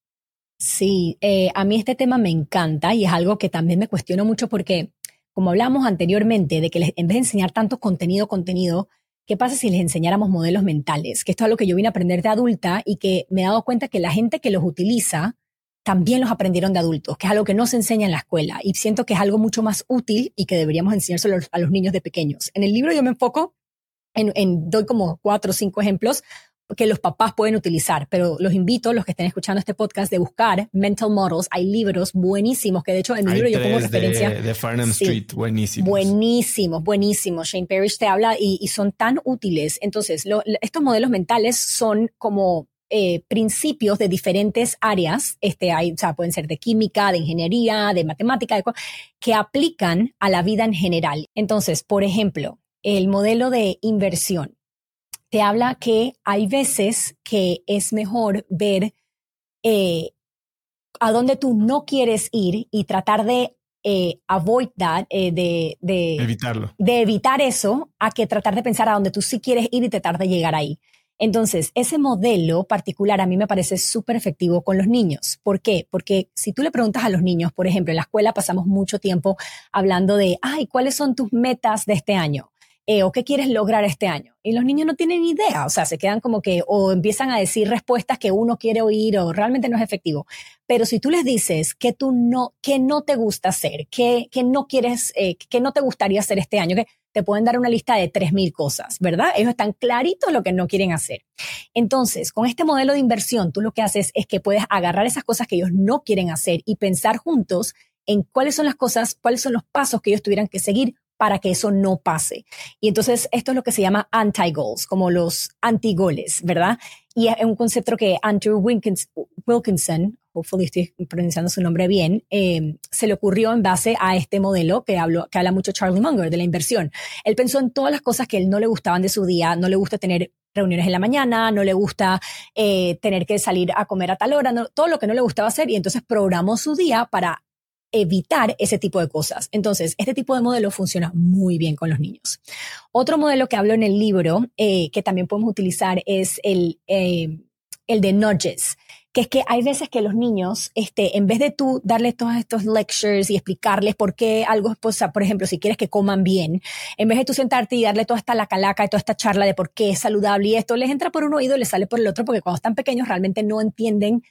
Sí, eh, a mí este tema me encanta y es algo que también me cuestiono mucho porque, como hablamos anteriormente, de que les, en vez de enseñar tanto contenido, contenido, ¿qué pasa si les enseñáramos modelos mentales? Que esto es algo que yo vine a aprender de adulta y que me he dado cuenta que la gente que los utiliza también los aprendieron de adultos, que es algo que no se enseña en la escuela y siento que es algo mucho más útil y que deberíamos enseñárselo a los niños de pequeños. En el libro yo me enfoco en, en doy como cuatro o cinco ejemplos que los papás pueden utilizar, pero los invito, los que estén escuchando este podcast, de buscar mental models. Hay libros buenísimos, que de hecho en el Hay libro yo pongo de, referencia. De Farnham sí, Street, buenísimos. Buenísimos, buenísimos. Shane Parrish te habla y, y son tan útiles. Entonces, lo, estos modelos mentales son como eh, principios de diferentes áreas, este, hay, o sea, pueden ser de química, de ingeniería, de matemática, de, que aplican a la vida en general. Entonces, por ejemplo, el modelo de inversión te habla que hay veces que es mejor ver eh, a dónde tú no quieres ir y tratar de eh, avoid that, eh, de, de, evitarlo. De evitar eso, a que tratar de pensar a dónde tú sí quieres ir y tratar de llegar ahí. Entonces, ese modelo particular a mí me parece súper efectivo con los niños. ¿Por qué? Porque si tú le preguntas a los niños, por ejemplo, en la escuela pasamos mucho tiempo hablando de, ay, ¿cuáles son tus metas de este año? Eh, o qué quieres lograr este año. Y los niños no tienen idea, o sea, se quedan como que o empiezan a decir respuestas que uno quiere oír o realmente no es efectivo. Pero si tú les dices que tú no, que no te gusta hacer, que, que no quieres, eh, que no te gustaría hacer este año, que te pueden dar una lista de 3.000 cosas, ¿verdad? Ellos están claritos lo que no quieren hacer. Entonces, con este modelo de inversión, tú lo que haces es que puedes agarrar esas cosas que ellos no quieren hacer y pensar juntos en cuáles son las cosas, cuáles son los pasos que ellos tuvieran que seguir para que eso no pase. Y entonces esto es lo que se llama anti-goals, como los anti-goles, ¿verdad? Y es un concepto que Andrew Wilkins, Wilkinson, hopefully estoy pronunciando su nombre bien, eh, se le ocurrió en base a este modelo que, hablo, que habla mucho Charlie Munger de la inversión. Él pensó en todas las cosas que él no le gustaban de su día, no le gusta tener reuniones en la mañana, no le gusta eh, tener que salir a comer a tal hora, no, todo lo que no le gustaba hacer y entonces programó su día para evitar ese tipo de cosas. Entonces, este tipo de modelo funciona muy bien con los niños. Otro modelo que hablo en el libro, eh, que también podemos utilizar, es el, eh, el de nudges. que es que hay veces que los niños, este, en vez de tú darles todos estos lectures y explicarles por qué algo es, pues, por ejemplo, si quieres que coman bien, en vez de tú sentarte y darle toda esta la calaca y toda esta charla de por qué es saludable y esto, les entra por un oído y les sale por el otro, porque cuando están pequeños realmente no entienden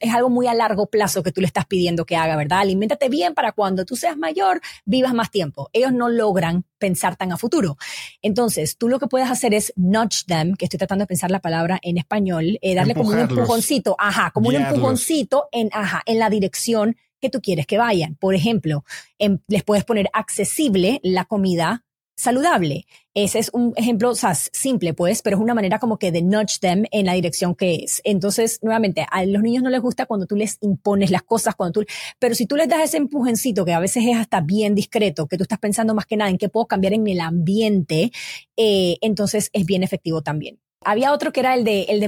es algo muy a largo plazo que tú le estás pidiendo que haga, ¿verdad? Aliméntate bien para cuando tú seas mayor, vivas más tiempo. Ellos no logran pensar tan a futuro. Entonces, tú lo que puedes hacer es nudge them, que estoy tratando de pensar la palabra en español, eh, darle como un empujoncito, ajá, como un empujoncito en, ajá, en la dirección que tú quieres que vayan. Por ejemplo, em, les puedes poner accesible la comida saludable. Ese es un ejemplo o sea, simple, pues, pero es una manera como que de nudge them en la dirección que es. Entonces, nuevamente, a los niños no les gusta cuando tú les impones las cosas, cuando tú, pero si tú les das ese empujencito que a veces es hasta bien discreto, que tú estás pensando más que nada en qué puedo cambiar en el ambiente, eh, entonces es bien efectivo también. Había otro que era el de, el de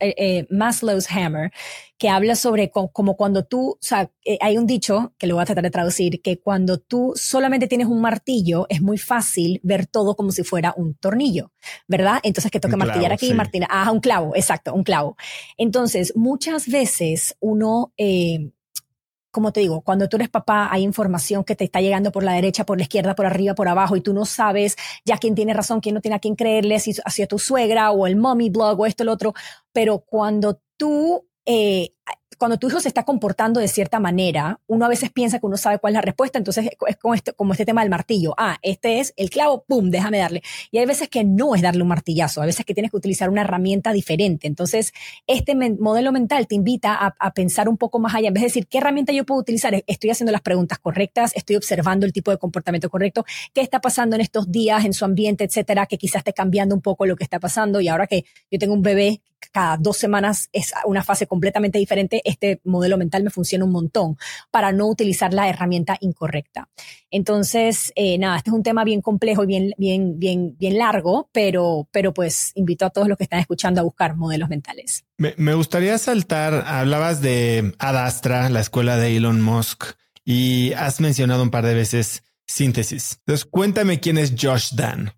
eh, eh, Maslow's Hammer, que habla sobre como cuando tú, o sea, eh, hay un dicho que lo voy a tratar de traducir, que cuando tú solamente tienes un martillo, es muy fácil ver todo como si fuera un tornillo, ¿verdad? Entonces que toca martillar aquí, y martillar, ah, un clavo, exacto, un clavo. Entonces, muchas veces uno, como te digo, cuando tú eres papá, hay información que te está llegando por la derecha, por la izquierda, por arriba, por abajo, y tú no sabes ya quién tiene razón, quién no tiene a quién creerle, si hacia tu suegra o el mommy blog o esto, lo otro. Pero cuando tú eh, cuando tu hijo se está comportando de cierta manera, uno a veces piensa que uno sabe cuál es la respuesta, entonces es como este, como este tema del martillo. Ah, este es el clavo, ¡pum!, déjame darle. Y hay veces que no es darle un martillazo, a veces que tienes que utilizar una herramienta diferente. Entonces, este modelo mental te invita a, a, pensar un poco más allá. En vez de decir, ¿qué herramienta yo puedo utilizar? Estoy haciendo las preguntas correctas, estoy observando el tipo de comportamiento correcto, qué está pasando en estos días, en su ambiente, etcétera, que quizás esté cambiando un poco lo que está pasando. Y ahora que yo tengo un bebé cada dos semanas es una fase completamente diferente, este modelo mental me funciona un montón para no utilizar la herramienta incorrecta. Entonces, eh, nada, este es un tema bien complejo y bien, bien, bien, bien largo, pero, pero pues invito a todos los que están escuchando a buscar modelos mentales. Me, me gustaría saltar, hablabas de Adastra, la escuela de Elon Musk, y has mencionado un par de veces síntesis. Entonces, cuéntame quién es Josh Dan.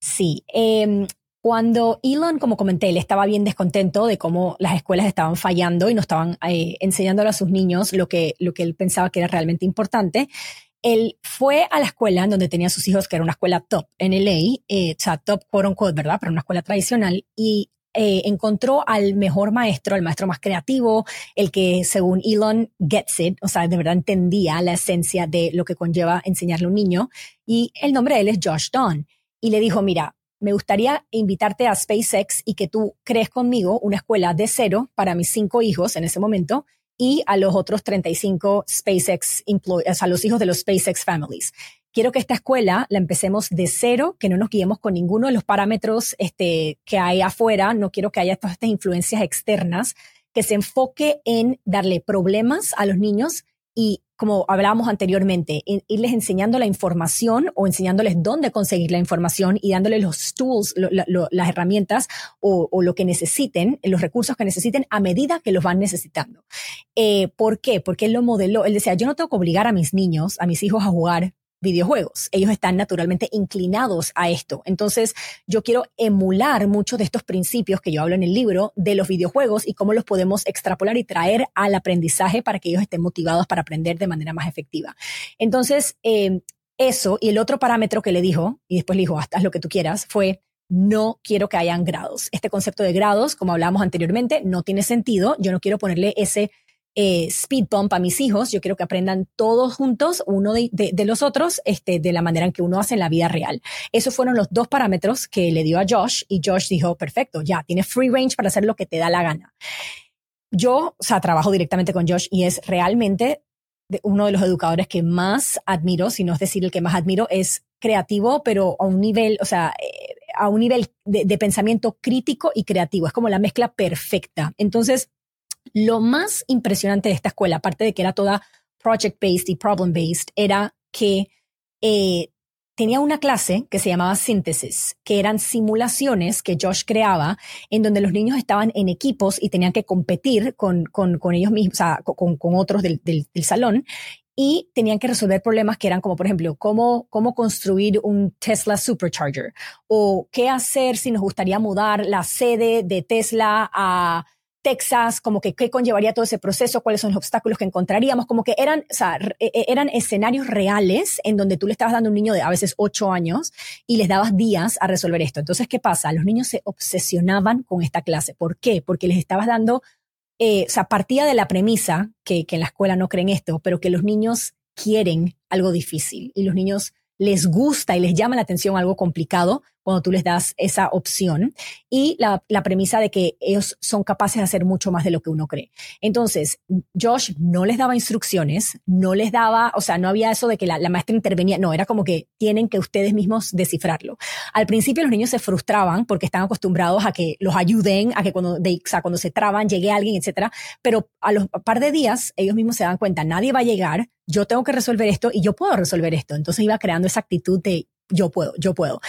Sí, eh, cuando Elon, como comenté, él estaba bien descontento de cómo las escuelas estaban fallando y no estaban eh, enseñándole a sus niños lo que, lo que él pensaba que era realmente importante, él fue a la escuela donde tenía sus hijos, que era una escuela top en LA, eh, o sea, top quote unquote, ¿verdad? Pero una escuela tradicional, y eh, encontró al mejor maestro, el maestro más creativo, el que según Elon gets it, o sea, de verdad entendía la esencia de lo que conlleva enseñarle a un niño, y el nombre de él es Josh Don. Y le dijo, mira, me gustaría invitarte a SpaceX y que tú crees conmigo una escuela de cero para mis cinco hijos en ese momento y a los otros 35 SpaceX employees, a los hijos de los SpaceX families. Quiero que esta escuela la empecemos de cero, que no nos guiemos con ninguno de los parámetros este, que hay afuera. No quiero que haya todas estas influencias externas, que se enfoque en darle problemas a los niños y como hablábamos anteriormente, irles enseñando la información o enseñándoles dónde conseguir la información y dándoles los tools, las herramientas o, lo que necesiten, los recursos que necesiten a medida que los van necesitando. Eh, ¿Por qué? Porque él lo modeló, él decía, yo no tengo que obligar a mis niños, a mis hijos a jugar videojuegos. Ellos están naturalmente inclinados a esto. Entonces, yo quiero emular muchos de estos principios que yo hablo en el libro de los videojuegos y cómo los podemos extrapolar y traer al aprendizaje para que ellos estén motivados para aprender de manera más efectiva. Entonces, eh, eso y el otro parámetro que le dijo, y después le dijo, haz lo que tú quieras, fue no quiero que hayan grados. Este concepto de grados, como hablábamos anteriormente, no tiene sentido. Yo no quiero ponerle ese eh, speed bump a mis hijos. Yo quiero que aprendan todos juntos, uno de, los otros, este, de la manera en que uno hace en la vida real. Esos fueron los dos parámetros que le dio a Josh y Josh dijo, perfecto, ya, tiene free range para hacer lo que te da la gana. Yo, o sea, trabajo directamente con Josh y es realmente uno de los educadores que más admiro, si no es decir el que más admiro, es creativo, pero a un nivel, o sea, eh, a un nivel de pensamiento crítico y creativo. Es como la mezcla perfecta. Entonces, lo más impresionante de esta escuela, aparte de que era toda project-based y problem-based, era que eh, tenía una clase que se llamaba Síntesis, que eran simulaciones que Josh creaba en donde los niños estaban en equipos y tenían que competir con, ellos mismos, o sea, con, otros del, salón y tenían que resolver problemas que eran como, por ejemplo, cómo, cómo construir un Tesla Supercharger o qué hacer si nos gustaría mudar la sede de Tesla a Texas, como que qué conllevaría todo ese proceso, cuáles son los obstáculos que encontraríamos, como que eran, o sea, e, e, eran escenarios reales en donde tú le estabas dando a un niño de a veces ocho años y les dabas días a resolver esto. Entonces, ¿qué pasa? Los niños se obsesionaban con esta clase. ¿Por qué? Porque les estabas dando, eh, o sea, partía de la premisa, que, que en la escuela no creen esto, pero que los niños quieren algo difícil y los niños les gusta y les llama la atención algo complicado cuando tú les das esa opción y la, premisa de que ellos son capaces de hacer mucho más de lo que uno cree. Entonces, Josh no les daba instrucciones, no les daba, o sea, no había eso de que la, maestra intervenía, no, era como que tienen que ustedes mismos descifrarlo. Al principio los niños se frustraban porque están acostumbrados a que los ayuden, a que cuando, de, o sea, cuando se traban llegue alguien, etcétera, pero a los par de días ellos mismos se dan cuenta, nadie va a llegar, yo tengo que resolver esto y yo puedo resolver esto. Entonces iba creando esa actitud de yo puedo, yo puedo.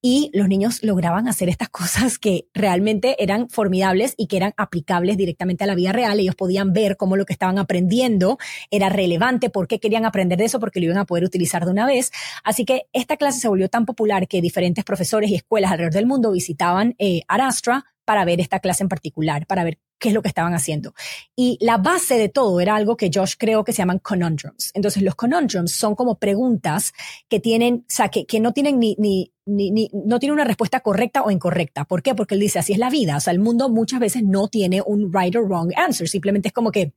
Y los niños lograban hacer estas cosas que realmente eran formidables y que eran aplicables directamente a la vida real. Ellos podían ver cómo lo que estaban aprendiendo era relevante, por qué querían aprender de eso, porque lo iban a poder utilizar de una vez. Así que esta clase se volvió tan popular que diferentes profesores y escuelas alrededor del mundo visitaban eh, Arastra para ver esta clase en particular, para ver qué es lo que estaban haciendo. Y la base de todo era algo que Josh creo que se llaman conundrums. Entonces, los conundrums son como preguntas que tienen, o sea, que, que no tienen ni, ni, ni, no tiene una respuesta correcta o incorrecta. ¿Por qué? Porque él dice, así es la vida. O sea, el mundo muchas veces no tiene un right or wrong answer. Simplemente es como que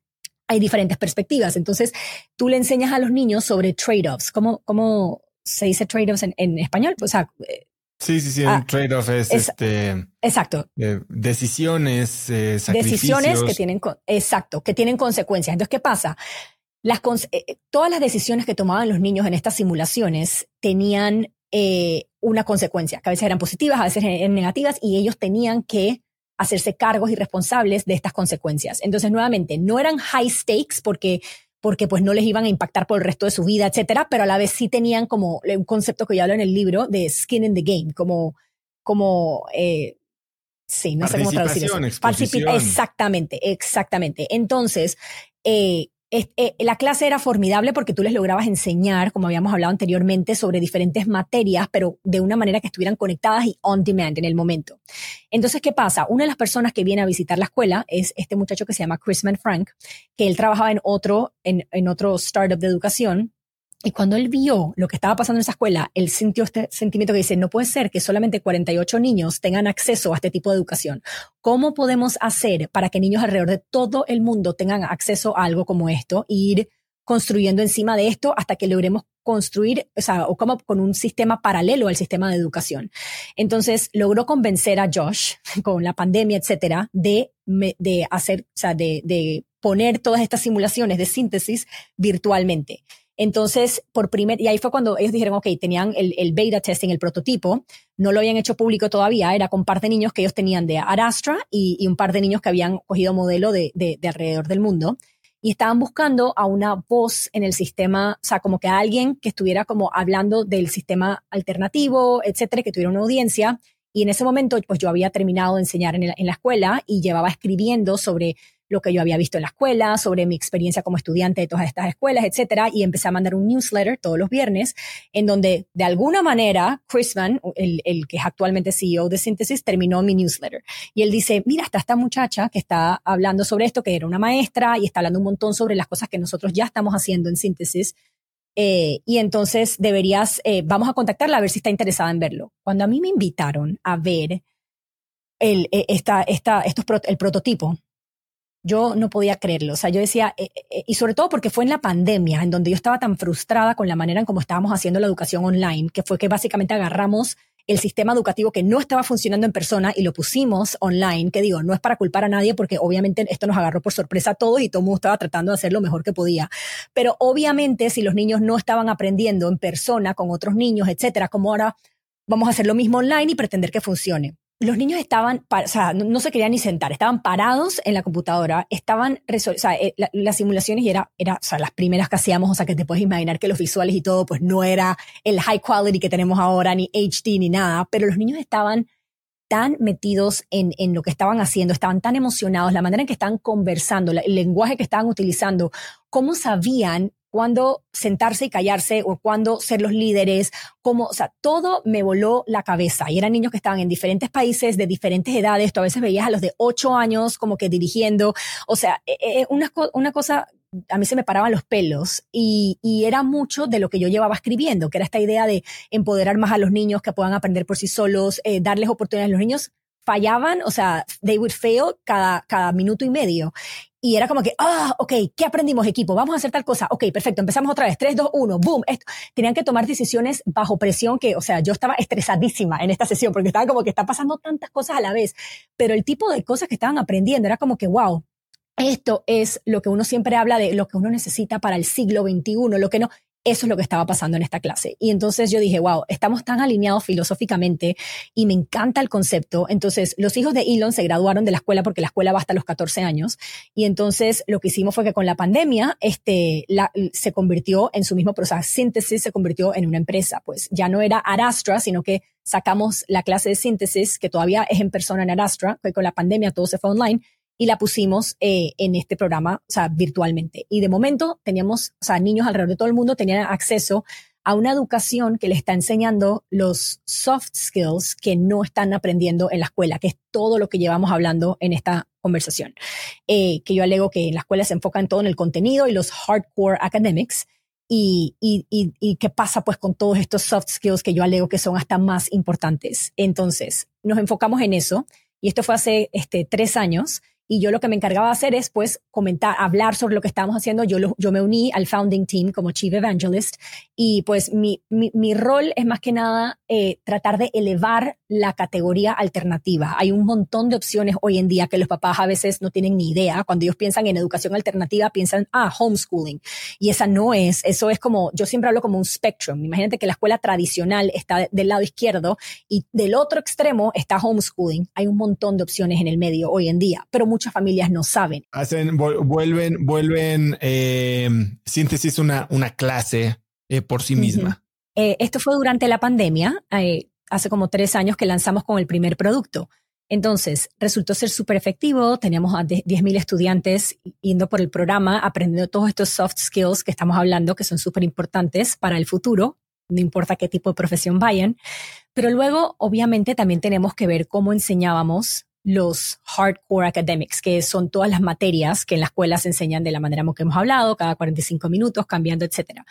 hay diferentes perspectivas. Entonces, tú le enseñas a los niños sobre trade-offs. ¿Cómo, ¿Cómo se dice trade-offs en, en español? O sea, eh, Sí, sí, sí, un ah, trade-off es, este. Exacto. Eh, decisiones, eh, Decisiones que tienen, exacto, que tienen consecuencias. Entonces, ¿qué pasa? Las, eh, todas las decisiones que tomaban los niños en estas simulaciones tenían una consecuencia, que a veces eran positivas, a veces eran negativas, y ellos tenían que hacerse cargos y responsables de estas consecuencias. Entonces, nuevamente, no eran high stakes porque porque pues no les iban a impactar por el resto de su vida, etcétera, pero a la vez sí tenían como un concepto que yo hablo en el libro de skin in the game, como, como, eh, sí, no sé cómo traducirlo. Exactamente, exactamente. Entonces, eh, eh, la clase era formidable porque tú les lograbas enseñar, como habíamos hablado anteriormente, sobre diferentes materias, pero de una manera que estuvieran conectadas y on demand en el momento. Entonces, ¿qué pasa? Una de las personas que viene a visitar la escuela es este muchacho que se llama Chrisman Frank, que él trabajaba en otro, en otro startup de educación y cuando él vio lo que estaba pasando en esa escuela, él sintió este sentimiento que dice, no puede ser que solamente 48 niños tengan acceso a este tipo de educación. ¿Cómo podemos hacer para que niños alrededor de todo el mundo tengan acceso a algo como esto e ir construyendo encima de esto hasta que logremos construir, o sea, o como con un sistema paralelo al sistema de educación. Entonces, logró convencer a Josh, con la pandemia, etcétera, de, de hacer, o sea, de, de poner todas estas simulaciones de síntesis virtualmente. Entonces, por primer, y ahí fue cuando ellos dijeron, ok, tenían el, el, beta testing, el prototipo, no lo habían hecho público todavía, era con un par de niños que ellos tenían de Arastra y, un par de niños que habían cogido modelo de, de, de, alrededor del mundo. Y estaban buscando a una voz en el sistema, o sea, como que a alguien que estuviera como hablando del sistema alternativo, etcétera, que tuviera una audiencia. Y en ese momento, pues yo había terminado de enseñar en, en la escuela y llevaba escribiendo sobre lo que yo había visto en la escuela, sobre mi experiencia como estudiante de todas estas escuelas, etcétera, y empecé a mandar un newsletter todos los viernes en donde de alguna manera Chris Van, el, el que es actualmente CEO de Synthesis, terminó mi newsletter. Y él dice, mira, está esta muchacha que está hablando sobre esto, que era una maestra y está hablando un montón sobre las cosas que nosotros ya estamos haciendo en Synthesis. Eh, y entonces deberías, eh, vamos a contactarla a ver si está interesada en verlo. Cuando a mí me invitaron a ver el, eh, esta, esta, estos, el prototipo yo no podía creerlo. O sea, yo decía, eh, eh, eh, y sobre todo porque fue en la pandemia, en donde yo estaba tan frustrada con la manera en cómo estábamos haciendo la educación online, que fue que básicamente agarramos el sistema educativo que no estaba funcionando en persona y lo pusimos online, que digo, no es para culpar a nadie porque obviamente esto nos agarró por sorpresa a todos y todo el mundo estaba tratando de hacer lo mejor que podía. Pero obviamente si los niños no estaban aprendiendo en persona con otros niños, etcétera, como ahora vamos a hacer lo mismo online y pretender que funcione los niños estaban, o sea, no, se querían ni sentar, estaban parados en la computadora, estaban, o sea, eh, las simulaciones y era, era, o sea, las primeras que hacíamos, o sea, que te puedes imaginar que los visuales y todo, pues no era el high quality que tenemos ahora, ni HD, ni nada, pero los niños estaban tan metidos en, en lo que estaban haciendo, estaban tan emocionados, la manera en que estaban conversando, el lenguaje que estaban utilizando, cómo sabían cuándo sentarse y callarse o cuándo ser los líderes, cómo, o sea, todo me voló la cabeza. Y eran niños que estaban en diferentes países, de diferentes edades. Tú a veces veías a los de ocho años como que dirigiendo. O sea, e, e, una, una cosa a mí se me paraban los pelos y, y, era mucho de lo que yo llevaba escribiendo, que era esta idea de empoderar más a los niños, que puedan aprender por sí solos, eh, darles oportunidades los niños. Fallaban, o sea, they would fail cada, cada minuto y medio. Y era como que, ah, ok, ¿qué aprendimos equipo? Vamos a hacer tal cosa. Ok, perfecto, empezamos otra vez. 3, 2, 1, boom. Esto. Tenían que tomar decisiones bajo presión que, o sea, yo estaba estresadísima en esta sesión porque estaba como que está pasando tantas cosas a la vez. Pero el tipo de cosas que estaban aprendiendo era como que, wow, esto es lo que uno siempre habla de lo que uno necesita para el siglo XXI, lo que no. Eso es lo que estaba pasando en esta clase. Y entonces yo dije, wow, estamos tan alineados filosóficamente y me encanta el concepto. Entonces, los hijos de Elon se graduaron de la escuela porque la escuela va hasta los 14 años. Y entonces lo que hicimos fue que con la pandemia, este, la, se convirtió en su mismo proceso. Síntesis se convirtió en una empresa. Pues ya no era Arastra, sino que sacamos la clase de síntesis, que todavía es en persona en Arastra, que con la pandemia todo se fue online y la pusimos eh, en este programa, o sea, virtualmente. Y de momento teníamos, o sea, niños alrededor de todo el mundo tenían acceso a una educación que les está enseñando los soft skills que no están aprendiendo en la escuela, que es todo lo que llevamos hablando en esta conversación. Eh, que yo alego que en la escuela se enfocan todo en el contenido y los hardcore academics. Y, y, y, y, qué pasa pues con todos estos soft skills que yo alego que son hasta más importantes. Entonces, nos enfocamos en eso. Y esto fue hace este, tres años y yo lo que me encargaba de hacer es pues comentar, hablar sobre lo que estábamos haciendo. Yo, yo me uní al founding team como chief evangelist y pues mi, mi, mi rol es más que nada eh, tratar de elevar la categoría alternativa. Hay un montón de opciones hoy en día que los papás a veces no tienen ni idea. Cuando ellos piensan en educación alternativa, piensan, ah, homeschooling. Y esa no es, eso es como, yo siempre hablo como un spectrum. Imagínate que la escuela tradicional está del lado izquierdo y del otro extremo está homeschooling. Hay un montón de opciones en el medio hoy en día, pero muchas familias no saben. Hacen, vuelven, vuelven eh, síntesis una, una clase eh, por sí misma. Eh, esto fue durante la pandemia, hace como tres años que lanzamos con el primer producto. Entonces, resultó ser súper efectivo. Teníamos a 10.000 estudiantes yendo por el programa, aprendiendo todos estos soft skills que estamos hablando, que son súper importantes para el futuro, no importa qué tipo de profesión vayan. Pero luego, obviamente, también tenemos que ver cómo enseñábamos los hardcore academics, que son todas las materias que en la escuela se enseñan de la manera que hemos hablado, cada 45 minutos, cambiando, etcétera.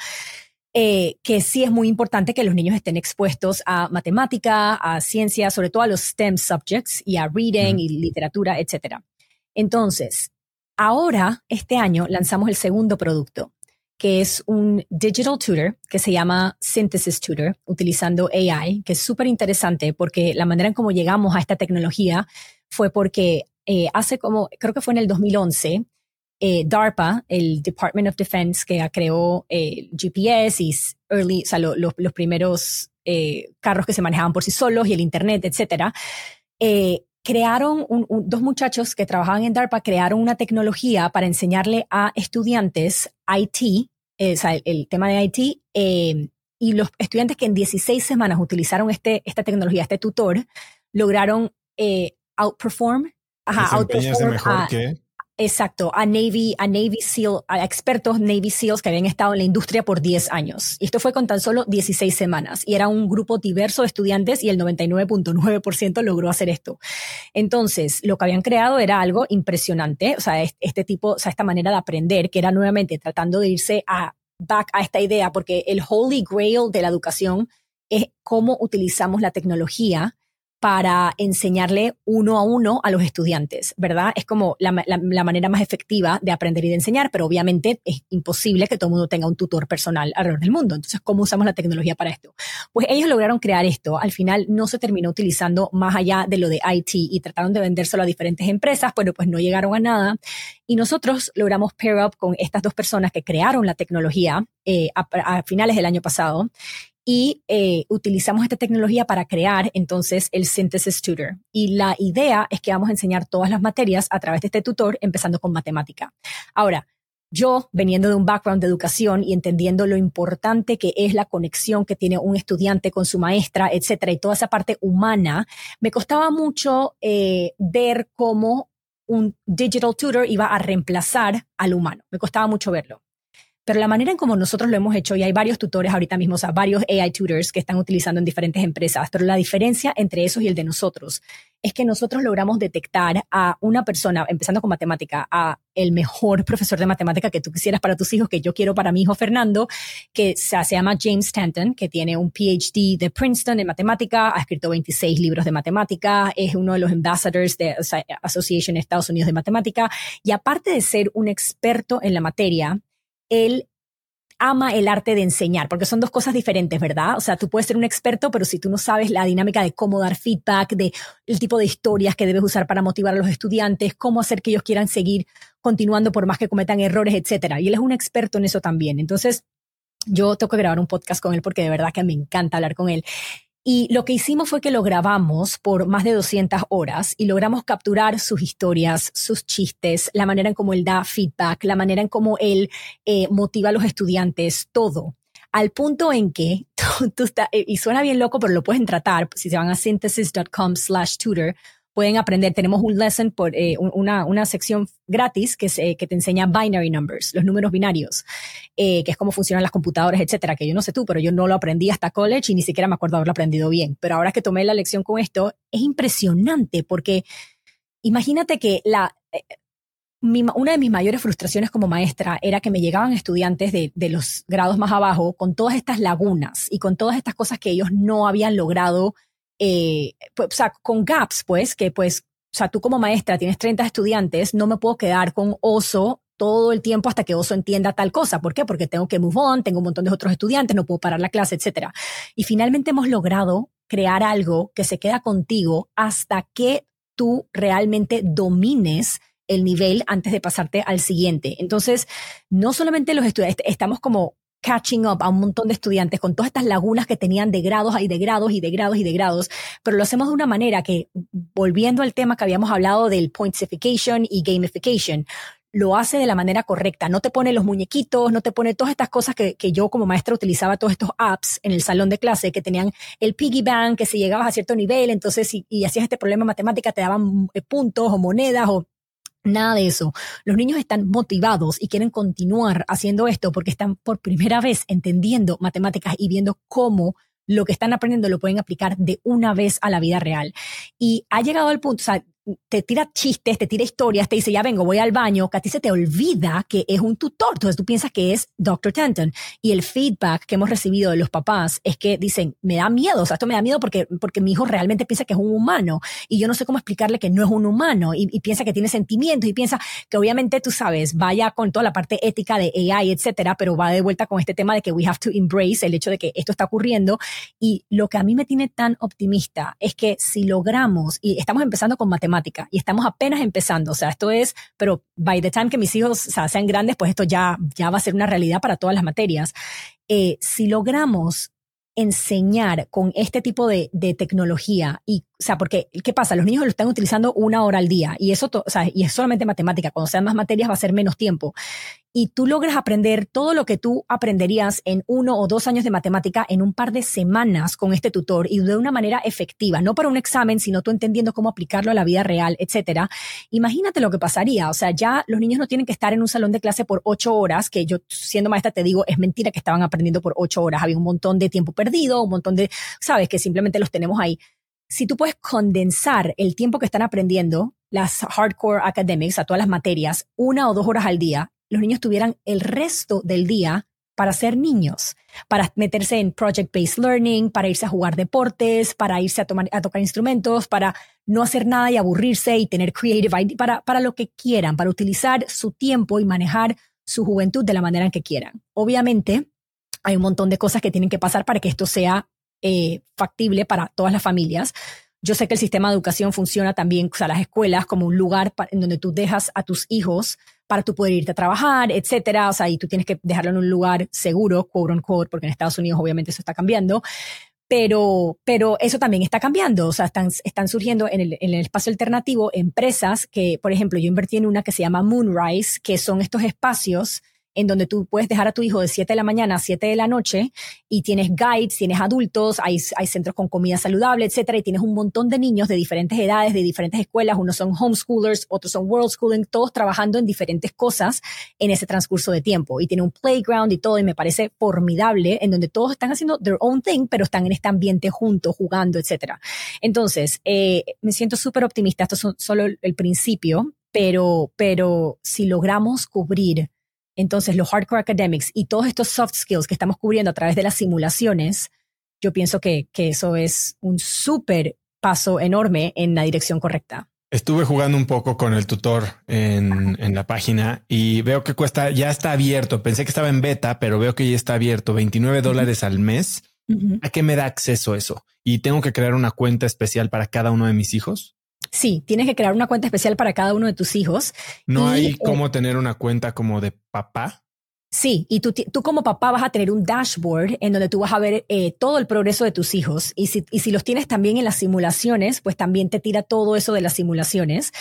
Eh, que sí es muy importante que los niños estén expuestos a matemática, a ciencia, sobre todo a los STEM subjects y a reading y literatura, etcétera. Entonces, ahora, este año, lanzamos el segundo producto, que es un digital tutor que se llama Synthesis Tutor, utilizando AI, que es súper interesante porque la manera en cómo llegamos a esta tecnología fue porque eh, hace como, creo que fue en el 2011, eh, DARPA, el Department of Defense, que creó eh, GPS y early, o sea, los primeros carros que se manejaban por sí solos y el Internet, etcétera, crearon dos muchachos que trabajaban en DARPA, crearon una tecnología para enseñarle a estudiantes IT, o sea, el, tema de IT, y los estudiantes que en 16 semanas utilizaron este, esta tecnología, este tutor, lograron outperform, ajá, outperform mejor que Exacto, a Navy, a Navy SEAL, a expertos Navy SEALs que habían estado en la industria por 10 años. Y esto fue con tan solo 16 semanas. Y era un grupo diverso de estudiantes y el 99.9% logró hacer esto. Entonces, lo que habían creado era algo impresionante. O sea, este tipo, o sea, esta manera de aprender, que era nuevamente tratando de irse a back a esta idea, porque el holy grail de la educación es cómo utilizamos la tecnología para enseñarle uno a uno a los estudiantes, ¿verdad? Es como la, manera más efectiva de aprender y de enseñar, pero obviamente es imposible que todo el mundo tenga un tutor personal alrededor del mundo. Entonces, ¿cómo usamos la tecnología para esto? Pues ellos lograron crear esto. Al final no se terminó utilizando más allá de lo de IT y trataron de vendérselo a diferentes empresas, pero pues no llegaron a nada. Y nosotros logramos pair up con estas dos personas que crearon la tecnología eh, a finales del año pasado y eh, utilizamos esta tecnología para crear entonces el Synthesis Tutor. Y la idea es que vamos a enseñar todas las materias a través de este tutor, empezando con matemática. Ahora, yo, veniendo de un background de educación y entendiendo lo importante que es la conexión que tiene un estudiante con su maestra, etcétera, y toda esa parte humana, me costaba mucho eh, ver cómo un digital tutor iba a reemplazar al humano. Me costaba mucho verlo. Pero la manera en como nosotros lo hemos hecho, y hay varios tutores ahorita mismo, o sea, varios AI tutors que están utilizando en diferentes empresas, pero la diferencia entre esos y el de nosotros es que nosotros logramos detectar a una persona, empezando con matemática, a el mejor profesor de matemática que tú quisieras para tus hijos, que yo quiero para mi hijo Fernando, que se, llama James Stanton, que tiene un PhD de Princeton en matemática, ha escrito 26 libros de matemática, es uno de los ambassadors de Association Estados Unidos de Matemática, y aparte de ser un experto en la materia, él ama el arte de enseñar, porque son dos cosas diferentes, ¿verdad? O sea, tú puedes ser un experto, pero si tú no sabes la dinámica de cómo dar feedback, de el tipo de historias que debes usar para motivar a los estudiantes, cómo hacer que ellos quieran seguir continuando por más que cometan errores, etcétera. Y él es un experto en eso también. Entonces, yo tengo que grabar un podcast con él porque de verdad que me encanta hablar con él. Y lo que hicimos fue que lo grabamos por más de 200 horas y logramos capturar sus historias, sus chistes, la manera en cómo él da feedback, la manera en cómo él eh, motiva a los estudiantes, todo. Al punto en que tú, eh, y suena bien loco, pero lo pueden tratar, si se van a synthesis.com slash tutor, pueden aprender. Tenemos un lesson por eh, una, una, sección gratis que, se, que te enseña binary numbers, los números binarios, eh, que es cómo funcionan las computadoras, etcétera, que yo no sé tú, pero yo no lo aprendí hasta college y ni siquiera me acuerdo haberlo aprendido bien. Pero ahora que tomé la lección con esto, es impresionante porque imagínate que la, eh, una de mis mayores frustraciones como maestra era que me llegaban estudiantes de, de, los grados más abajo con todas estas lagunas y con todas estas cosas que ellos no habían logrado eh, pues, o sea, con gaps, pues, que pues, o sea, tú como maestra tienes 30 estudiantes, no me puedo quedar con oso todo el tiempo hasta que oso entienda tal cosa. ¿Por qué? Porque tengo que move on, tengo un montón de otros estudiantes, no puedo parar la clase, etc. Y finalmente hemos logrado crear algo que se queda contigo hasta que tú realmente domines el nivel antes de pasarte al siguiente. Entonces, no solamente los estudiantes, estamos como catching up a un montón de estudiantes con todas estas lagunas que tenían de grados y de grados y de grados y de grados, pero lo hacemos de una manera que, volviendo al tema que habíamos hablado del pointsification y gamification, lo hace de la manera correcta. No te pone los muñequitos, no te pone todas estas cosas que, que, yo como maestra utilizaba todos estos apps en el salón de clase que tenían el piggy bank, que si llegabas a cierto nivel, entonces y, y hacías este problema matemática te daban eh, puntos o monedas o Nada de eso. Los niños están motivados y quieren continuar haciendo esto porque están por primera vez entendiendo matemáticas y viendo cómo lo que están aprendiendo lo pueden aplicar de una vez a la vida real. Y ha llegado al punto, o sea, te tira chistes, te tira historias, te dice, ya vengo, voy al baño, que a ti se te olvida que es un tutor. Entonces tú piensas que es Dr. Tanton. Y el feedback que hemos recibido de los papás es que dicen, me da miedo, o sea, esto me da miedo porque, porque mi hijo realmente piensa que es un humano y yo no sé cómo explicarle que no es un humano y, y piensa que tiene sentimientos y piensa que obviamente tú sabes, vaya con toda la parte ética de AI, etcétera, pero va de vuelta con este tema de que we have to embrace el hecho de que esto está ocurriendo. Y lo que a mí me tiene tan optimista es que si logramos, y estamos empezando con matemáticas, y estamos apenas empezando. O sea, esto es, pero by the time que mis hijos sean grandes, pues esto ya, ya va a ser una realidad para todas las materias. Eh, si logramos enseñar con este tipo de, de, tecnología y, o sea, porque, ¿qué pasa? Los niños lo están utilizando una hora al día y eso, o sea, y es solamente matemática. Cuando sean más materias va a ser menos tiempo y tú logras aprender todo lo que tú aprenderías en uno o dos años de matemática en un par de semanas con este tutor y de una manera efectiva, no para un examen, sino tú entendiendo cómo aplicarlo a la vida real, etcétera. Imagínate lo que pasaría. O sea, ya los niños no tienen que estar en un salón de clase por ocho horas, que yo siendo maestra te digo, es mentira que estaban aprendiendo por ocho horas. Había un montón de tiempo perdido, un montón de, sabes, que simplemente los tenemos ahí. Si tú puedes condensar el tiempo que están aprendiendo, las hardcore academics, a todas las materias, una o dos horas al día, los niños tuvieran el resto del día para ser niños, para meterse en project-based learning, para irse a jugar deportes, para irse a, tocar instrumentos, para no hacer nada y aburrirse y tener creative idea, para, para lo que quieran, para utilizar su tiempo y manejar su juventud de la manera en que quieran. Obviamente, hay un montón de cosas que tienen que pasar para que esto sea eh, factible para todas las familias. Yo sé que el sistema de educación funciona también, o sea, las escuelas como un lugar en donde tú dejas a tus hijos para tú poder irte a trabajar, etcétera. O sea, y tú tienes que dejarlo en un lugar seguro, quote unquote, porque en Estados Unidos obviamente eso está cambiando. Pero, pero eso también está cambiando. O sea, están, surgiendo en el espacio alternativo empresas que, por ejemplo, yo invertí en una que se llama Moonrise, que son estos espacios en donde tú puedes dejar a tu hijo de 7 de la mañana a 7 de la noche y tienes guides, tienes adultos, hay, hay centros con comida saludable, etcétera, y tienes un montón de niños de diferentes edades, de diferentes escuelas, unos son homeschoolers, otros son world schooling, todos trabajando en diferentes cosas en ese transcurso de tiempo. Y tiene un playground y todo, y me parece formidable, en donde todos están haciendo their own thing, pero están en este ambiente juntos, jugando, etcétera. Entonces, eh, me siento súper optimista, esto es solo el principio, pero, pero si logramos cubrir entonces los hardcore academics y todos estos soft skills que estamos cubriendo a través de las simulaciones, yo pienso que, que eso es un súper paso enorme en la dirección correcta. Estuve jugando un poco con el tutor en, en, la página y veo que cuesta, ya está abierto. Pensé que estaba en beta, pero veo que ya está abierto 29 dólares al mes. ¿A qué me da acceso eso? Y tengo que crear una cuenta especial para cada uno de mis hijos. Sí, tienes que crear una cuenta especial para cada uno de tus hijos. No hay eh, cómo tener una cuenta como de papá. Sí, y tú, tú, como papá vas a tener un dashboard en donde tú vas a ver eh, todo el progreso de tus hijos. Y si, y si, los tienes también en las simulaciones, pues también te tira todo eso de las simulaciones.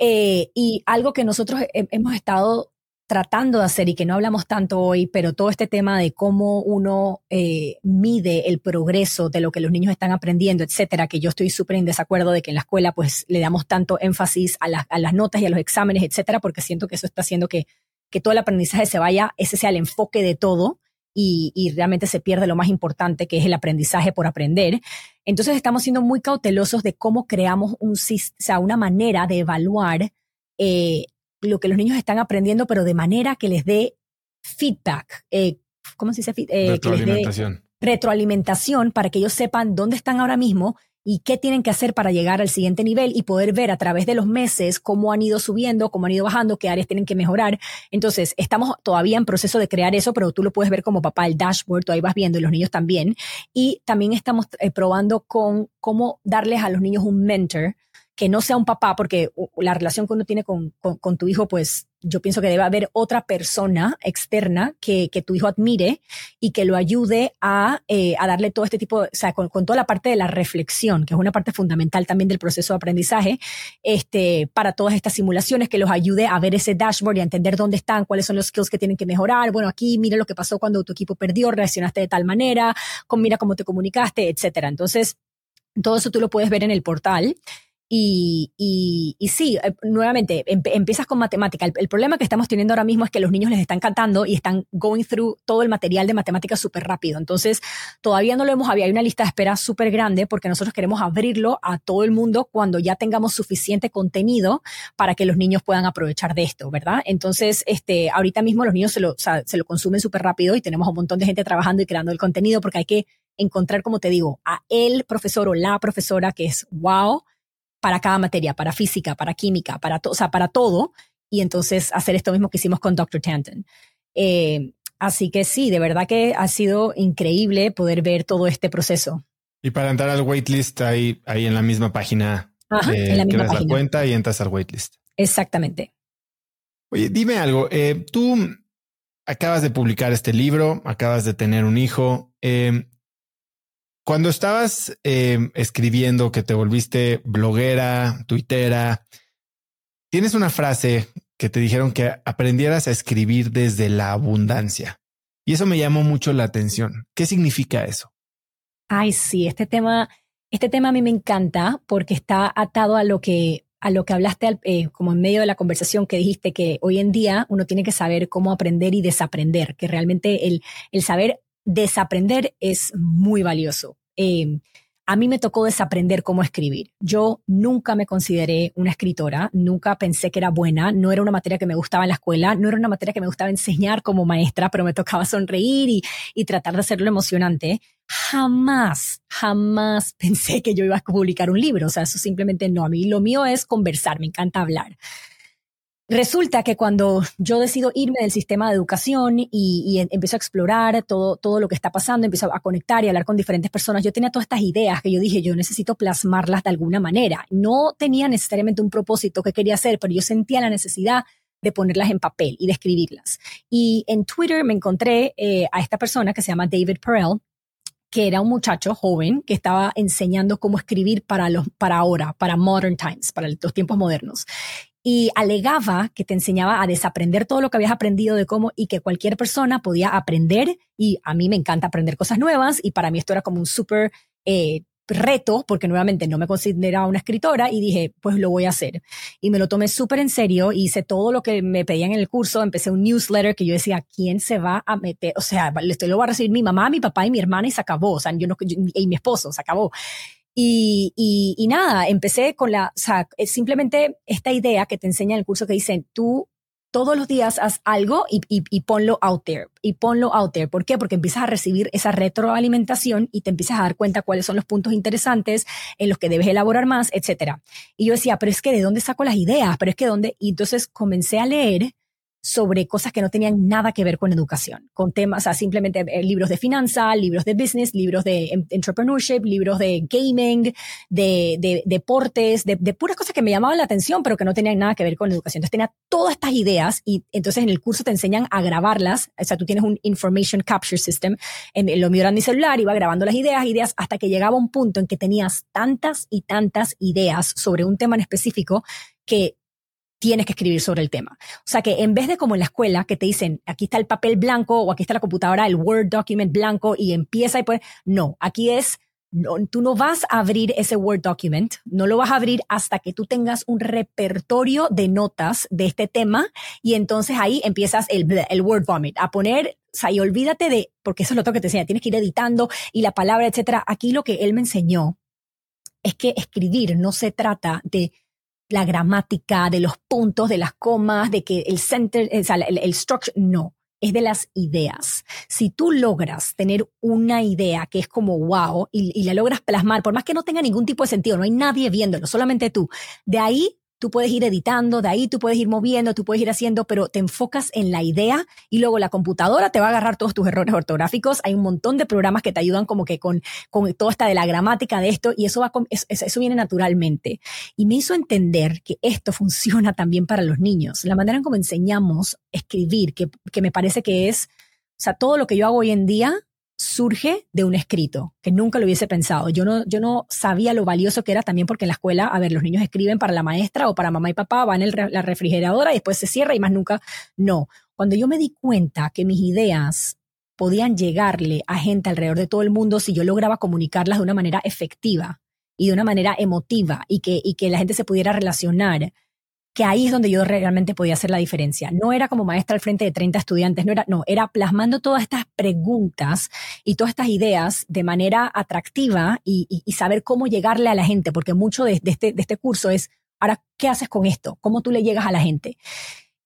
Eh, y algo que nosotros hemos estado tratando de hacer y que no hablamos tanto hoy, pero todo este tema de cómo uno eh, mide el progreso de lo que los niños están aprendiendo, etcétera, que yo estoy súper en desacuerdo de que en la escuela pues le damos tanto énfasis a, las notas y a los exámenes, etcétera, porque siento que eso está haciendo que, que todo el aprendizaje se vaya, ese sea el enfoque de todo. Y, y, realmente se pierde lo más importante, que es el aprendizaje por aprender. Entonces estamos siendo muy cautelosos de cómo creamos un, sea, una manera de evaluar eh, lo que los niños están aprendiendo, pero de manera que les dé feedback. Eh, ¿Cómo se dice? Eh, retroalimentación. retroalimentación para que ellos sepan dónde están ahora mismo y qué tienen que hacer para llegar al siguiente nivel y poder ver a través de los meses cómo han ido subiendo, cómo han ido bajando, qué áreas tienen que mejorar. Entonces, estamos todavía en proceso de crear eso, pero tú lo puedes ver como papá, el dashboard, tú ahí vas viendo y los niños también. Y también estamos eh, probando con cómo darles a los niños un mentor que no sea un papá, porque la relación que uno tiene con, con, tu hijo, pues yo pienso que debe haber otra persona externa que, que tu hijo admire y que lo ayude a, eh, a darle todo este tipo, o sea, con, toda la parte de la reflexión, que es una parte fundamental también del proceso de aprendizaje, este, para todas estas simulaciones, que los ayude a ver ese dashboard y a entender dónde están, cuáles son los skills que tienen que mejorar. Bueno, aquí mira lo que pasó cuando tu equipo perdió, reaccionaste de tal manera, con, mira cómo te comunicaste, etcétera. Entonces, todo eso tú lo puedes ver en el portal. Y, y, y, sí, eh, nuevamente, empiezas con matemática. El, problema que estamos teniendo ahora mismo es que los niños les están cantando y están going through todo el material de matemática súper rápido. Entonces, todavía no lo hemos había Hay una lista de espera súper grande porque nosotros queremos abrirlo a todo el mundo cuando ya tengamos suficiente contenido para que los niños puedan aprovechar de esto, ¿verdad? Entonces, este, ahorita mismo los niños se lo, se lo consumen súper rápido y tenemos un montón de gente trabajando y creando el contenido porque hay que encontrar, como te digo, a el profesor o la profesora que es wow para cada materia, para física, para química, para, o sea, para todo. Y entonces hacer esto mismo que hicimos con Dr. Tanton. Eh, así que sí, de verdad que ha sido increíble poder ver todo este proceso. Y para entrar al waitlist, ahí, ahí en la misma página, en la misma la cuenta y entras al waitlist. Exactamente. Oye, dime algo. Eh, tú acabas de publicar este libro, acabas de tener un hijo. Eh, cuando estabas em, escribiendo que te volviste bloguera, tuitera, tienes una frase que te dijeron que aprendieras a escribir desde la abundancia. Y eso me llamó mucho la atención. ¿Qué significa eso? Ay, sí, este tema, este tema a mí me encanta porque está atado a lo que a lo que hablaste eh, como en medio de la conversación que dijiste que hoy en día uno tiene que saber cómo aprender y desaprender, que realmente el, el saber desaprender es muy valioso. Eh, a mí me tocó desaprender cómo escribir. Yo nunca me consideré una escritora, nunca pensé que era buena, no era una materia que me gustaba en la escuela, no era una materia que me gustaba enseñar como maestra, pero me tocaba sonreír y, y tratar de hacerlo emocionante. Jamás, jamás pensé que yo iba a publicar un libro, o sea, eso simplemente no. A mí lo mío es conversar, me encanta hablar. Resulta que cuando yo decido irme del sistema de educación y, empiezo a explorar todo, todo lo que está pasando, empiezo a conectar y hablar con diferentes personas, yo tenía todas estas ideas que yo dije, yo necesito plasmarlas de alguna manera. No tenía necesariamente un propósito que quería hacer, pero yo sentía la necesidad de ponerlas en papel y de escribirlas. Y en Twitter me encontré eh, a esta persona que se llama David Perel, que era un muchacho joven que estaba enseñando cómo escribir para los para ahora, para modern times, para los tiempos modernos. Y alegaba que te enseñaba a desaprender todo lo que habías aprendido de cómo y que cualquier persona podía aprender. Y a mí me encanta aprender cosas nuevas y para mí esto era como un súper eh, reto porque nuevamente no me consideraba una escritora y dije pues lo voy a hacer. Y me lo tomé súper en serio hice todo lo que me pedían en el curso empecé un newsletter que yo decía quién se va a meter o sea esto lo va a recibir mi mamá mi papá y mi hermana y se acabó. O sea yo no y mi esposo se acabó y, y, nada, empecé con la, o sea, simplemente esta idea que te enseña en el curso que dicen, tú todos los días haz algo y, y, y, ponlo out there, y ponlo out there. ¿Por qué? Porque empiezas a recibir esa retroalimentación y te empiezas a dar cuenta cuáles son los puntos interesantes en los que debes elaborar más, etcétera. Y yo decía, pero es que de dónde saco las ideas, pero es que dónde, y entonces comencé a leer sobre cosas que no tenían nada que ver con educación, con temas, o sea, simplemente eh, libros de finanza, libros de business, libros de entrepreneurship, libros de gaming, de, de, deportes, de, de, puras cosas que me llamaban la atención, pero que no tenían nada que ver con educación. Entonces tenía todas estas ideas y entonces en el curso te enseñan a grabarlas, o sea, tú tienes un information capture system, en, lo mío era mi celular, iba grabando las ideas, ideas, hasta que llegaba un punto en que tenías tantas y tantas ideas sobre un tema en específico que tienes que escribir sobre el tema. O sea que en vez de como en la escuela que te dicen, aquí está el papel blanco o aquí está la computadora, el Word document blanco y empieza y pues, no, aquí es, no, tú no vas a abrir ese Word document, no lo vas a abrir hasta que tú tengas un repertorio de notas de este tema y entonces ahí empiezas el, el Word vomit, a poner, o sea, y olvídate de, porque eso es lo que te enseña, tienes que ir editando y la palabra, etcétera. Aquí lo que él me enseñó es que escribir no se trata de la gramática, de los puntos, de las comas, de que el center, el, el, structure, no, es de las ideas. Si tú logras tener una idea que es como wow y, y, la logras plasmar, por más que no tenga ningún tipo de sentido, no hay nadie viéndolo, solamente tú, de ahí tú puedes ir editando, de ahí tú puedes ir moviendo, tú puedes ir haciendo, pero te enfocas en la idea y luego la computadora te va a agarrar todos tus errores ortográficos. Hay un montón de programas que te ayudan como que con, con toda esta de la gramática de esto y eso va eso, eso viene naturalmente. Y me hizo entender que esto funciona también para los niños. La manera en cómo enseñamos escribir, que, que me parece que es, o sea, todo lo que yo hago hoy en día surge de un escrito, que nunca lo hubiese pensado. Yo no, yo no sabía lo valioso que era también porque en la escuela, a ver, los niños escriben para la maestra o para mamá y papá, van en la refrigeradora y después se cierra y más nunca. No. Cuando yo me di cuenta que mis ideas podían llegarle a gente alrededor de todo el mundo si yo lograba comunicarlas de una manera efectiva y de una manera emotiva y que, y que la gente se pudiera relacionar, que ahí es donde yo realmente podía hacer la diferencia. No era como maestra al frente de 30 estudiantes, no era, no, era plasmando todas estas preguntas y todas estas ideas de manera atractiva y, saber cómo llegarle a la gente, porque mucho de, este, de este curso es, ahora, ¿qué haces con esto? ¿Cómo tú le llegas a la gente?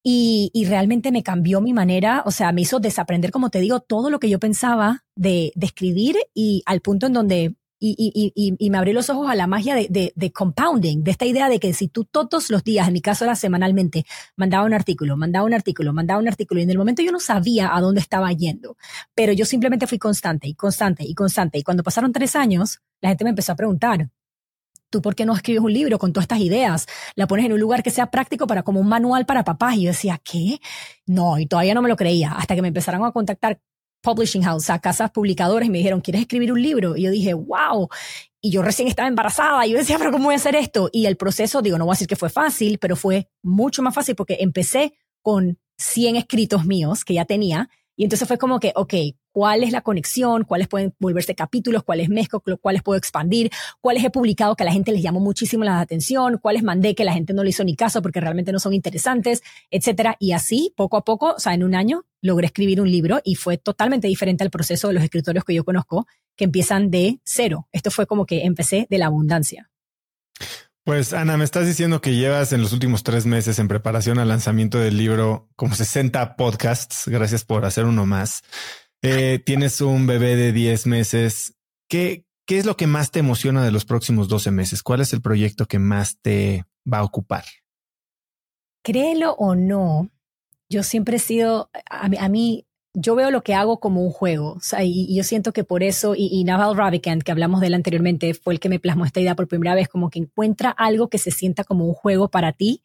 Y, realmente me cambió mi manera, o sea, me hizo desaprender, como te digo, todo lo que yo pensaba de, de escribir y al punto en donde y, me abrió los ojos a la magia de, de, de, compounding, de esta idea de que si tú todos los días, en mi caso era semanalmente, mandaba un artículo, mandaba un artículo, mandaba un artículo, y en el momento yo no sabía a dónde estaba yendo, pero yo simplemente fui constante y constante y constante. Y cuando pasaron tres años, la gente me empezó a preguntar, ¿tú por qué no escribes un libro con todas estas ideas? La pones en un lugar que sea práctico para como un manual para papás. Y yo decía, ¿qué? No, y todavía no me lo creía, hasta que me empezaron a contactar publishing house, a casas publicadoras y me dijeron, ¿quieres escribir un libro? Y yo dije, wow. Y yo recién estaba embarazada y yo decía, pero ¿cómo voy a hacer esto? Y el proceso, digo, no voy a decir que fue fácil, pero fue mucho más fácil porque empecé con 100 escritos míos que ya tenía y entonces fue como que, ok, ¿cuál es la conexión? ¿Cuáles pueden volverse capítulos? ¿Cuáles mezclo? ¿Cuáles puedo expandir? ¿Cuáles he publicado que a la gente les llamó muchísimo la atención? ¿Cuáles mandé que la gente no le hizo ni caso porque realmente no son interesantes? Etcétera. Y así, poco a poco, o sea, en un año, logré escribir un libro y fue totalmente diferente al proceso de los escritores que yo conozco, que empiezan de cero. Esto fue como que empecé de la abundancia. Pues Ana, me estás diciendo que llevas en los últimos tres meses en preparación al lanzamiento del libro como 60 podcasts. Gracias por hacer uno más. Eh, tienes un bebé de 10 meses. ¿Qué, ¿Qué es lo que más te emociona de los próximos 12 meses? ¿Cuál es el proyecto que más te va a ocupar? Créelo o no, yo siempre he sido, a mí yo veo lo que hago como un juego. Y, yo siento que por eso, y, y Naval Ravikant, que hablamos de él anteriormente, fue el que me plasmó esta idea por primera vez, como que encuentra algo que se sienta como un juego para ti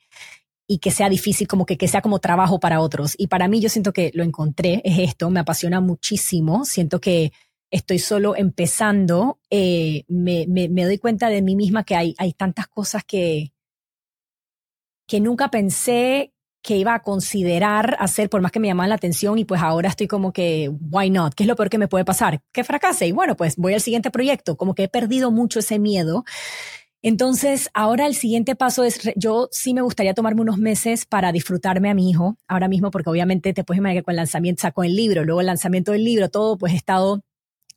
y que sea difícil, como que, que sea como trabajo para otros. Y para mí yo siento que lo encontré, es esto, me apasiona muchísimo, siento que estoy solo empezando, eh, me, me, me doy cuenta de mí misma que hay, hay tantas cosas que, que nunca pensé que iba a considerar hacer, por más que me llamaban la atención, y pues ahora estoy como que, why not? ¿Qué es lo peor que me puede pasar? Que fracase. Y bueno, pues voy al siguiente proyecto. Como que he perdido mucho ese miedo. Entonces, ahora el siguiente paso es, yo sí me gustaría tomarme unos meses para disfrutarme a mi hijo, ahora mismo, porque obviamente te puedes que con el lanzamiento, sacó el libro, luego el lanzamiento del libro, todo, pues he estado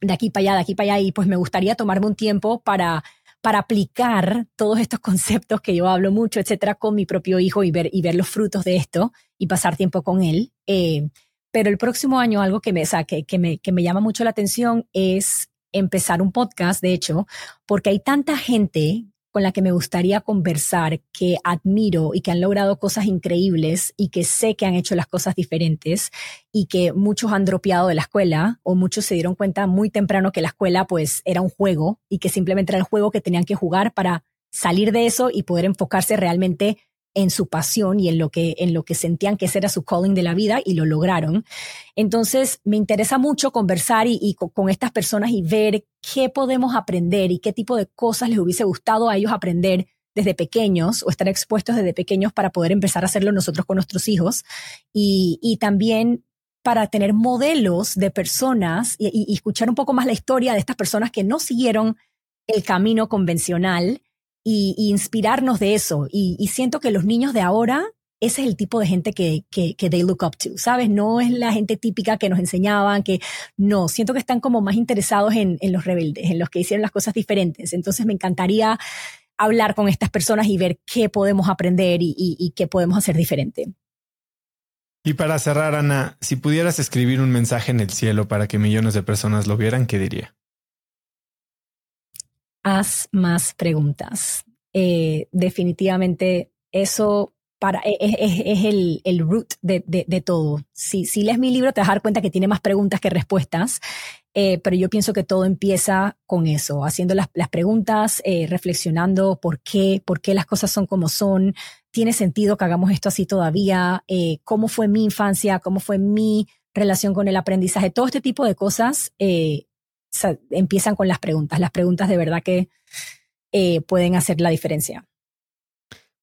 de aquí para allá, de aquí para allá, y pues me gustaría tomarme un tiempo para para aplicar todos estos conceptos que yo hablo mucho, etcétera, con mi propio hijo y ver, y ver los frutos de esto y pasar tiempo con él. Eh, pero el próximo año, algo que me, saque que, me, que me llama mucho la atención es empezar un podcast, de hecho, porque hay tanta gente con la que me gustaría conversar, que admiro y que han logrado cosas increíbles y que sé que han hecho las cosas diferentes y que muchos han dropeado de la escuela o muchos se dieron cuenta muy temprano que la escuela pues era un juego y que simplemente era el juego que tenían que jugar para salir de eso y poder enfocarse realmente en su pasión y en lo que, en lo que sentían que ese era su calling de la vida y lo lograron. Entonces, me interesa mucho conversar y, con, estas personas y ver qué podemos aprender y qué tipo de cosas les hubiese gustado a ellos aprender desde pequeños o estar expuestos desde pequeños para poder empezar a hacerlo nosotros con nuestros hijos y, y también para tener modelos de personas y, y escuchar un poco más la historia de estas personas que no siguieron el camino convencional y, inspirarnos de eso. Y, siento que los niños de ahora, ese es el tipo de gente que, que, they look up to, ¿sabes? No es la gente típica que nos enseñaban, que no, siento que están como más interesados en, en los rebeldes, en los que hicieron las cosas diferentes. Entonces me encantaría hablar con estas personas y ver qué podemos aprender y, y, qué podemos hacer diferente. Y para cerrar, Ana, si pudieras escribir un mensaje en el cielo para que millones de personas lo vieran, ¿qué diría? Haz más preguntas. Eh, definitivamente eso para, e, e, es, es, el, el, root de, de, de, todo. Si, si lees mi libro te vas a dar cuenta que tiene más preguntas que respuestas, eh, pero yo pienso que todo empieza con eso, haciendo las, las preguntas, eh, reflexionando por qué, por qué las cosas son como son, tiene sentido que hagamos esto así todavía, eh, cómo fue mi infancia, cómo fue mi relación con el aprendizaje, todo este tipo de cosas empiezan con las preguntas. Las preguntas de verdad que eh, pueden hacer la diferencia.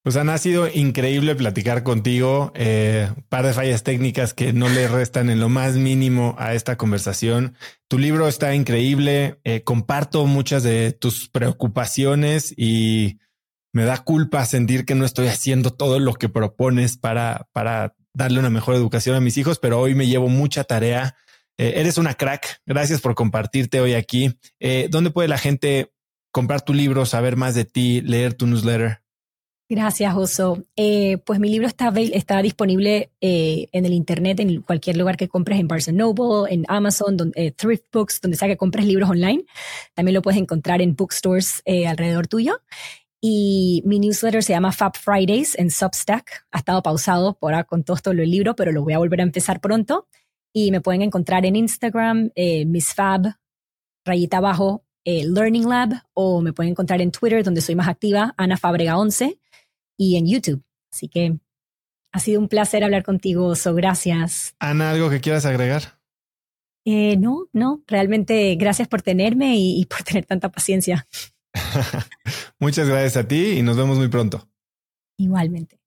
Pues ha sido increíble platicar contigo. Eh, par de fallas técnicas que no le restan en lo más mínimo a esta conversación. Tu libro está increíble. Eh, comparto muchas de tus preocupaciones y me da culpa sentir que no estoy haciendo todo lo que propones para, para darle una mejor educación a mis hijos, pero hoy me llevo mucha tarea eh, eres una crack. Gracias por compartirte hoy aquí. Eh, ¿Dónde puede la gente comprar tu libro, saber más de ti, leer tu newsletter? Gracias, Oso. Eh, pues mi libro está, disponible en el Internet, en cualquier lugar que compres, en Barnes Noble, en Amazon, Thrift Books, donde sea que compres libros online. También lo puedes encontrar en bookstores alrededor tuyo. Y mi newsletter se llama Fab Fridays en Substack. Ha estado pausado por ahora con todo esto libro, pero lo voy a volver a empezar pronto y me pueden encontrar en Instagram, eh, Miss Fab, rayita abajo, eh, Learning Lab, o me pueden encontrar en Twitter, donde soy más activa, Ana Fábrega 11, y en YouTube. Así que ha sido un placer hablar contigo, So, gracias. Ana, ¿algo que quieras agregar? Eh, no, no, realmente gracias por tenerme y por tener tanta paciencia. Muchas gracias a ti y nos vemos muy pronto. Igualmente.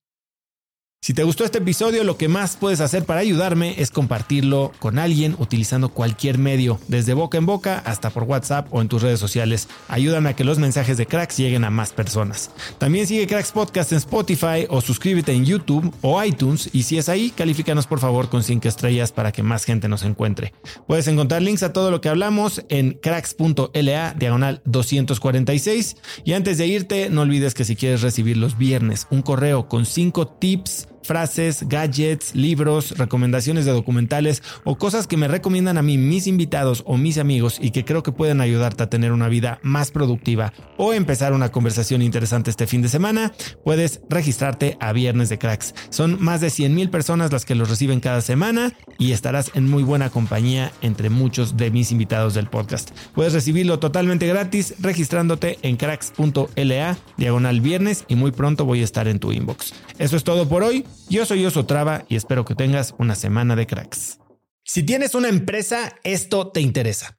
Si te gustó este episodio, lo que más puedes hacer para ayudarme es compartirlo con alguien utilizando cualquier medio, desde boca en boca hasta por WhatsApp o en tus redes sociales. Ayúdame a que los mensajes de Cracks lleguen a más personas. También sigue Cracks Podcast en Spotify o suscríbete en YouTube o iTunes y si es ahí, califícanos por favor con 5 estrellas para que más gente nos encuentre. Puedes encontrar links a todo lo que hablamos en cracks.la diagonal 246 y antes de irte, no olvides que si quieres recibir los viernes un correo con 5 tips frases, gadgets, libros, recomendaciones de documentales o cosas que me recomiendan a mí mis invitados o mis amigos y que creo que pueden ayudarte a tener una vida más productiva o empezar una conversación interesante este fin de semana, puedes registrarte a Viernes de Cracks. Son más de 100 mil personas las que los reciben cada semana y estarás en muy buena compañía entre muchos de mis invitados del podcast. Puedes recibirlo totalmente gratis registrándote en cracks.la diagonal viernes y muy pronto voy a estar en tu inbox. Eso es todo por hoy. Yo soy Oso Traba y espero que tengas una semana de cracks. Si tienes una empresa, esto te interesa.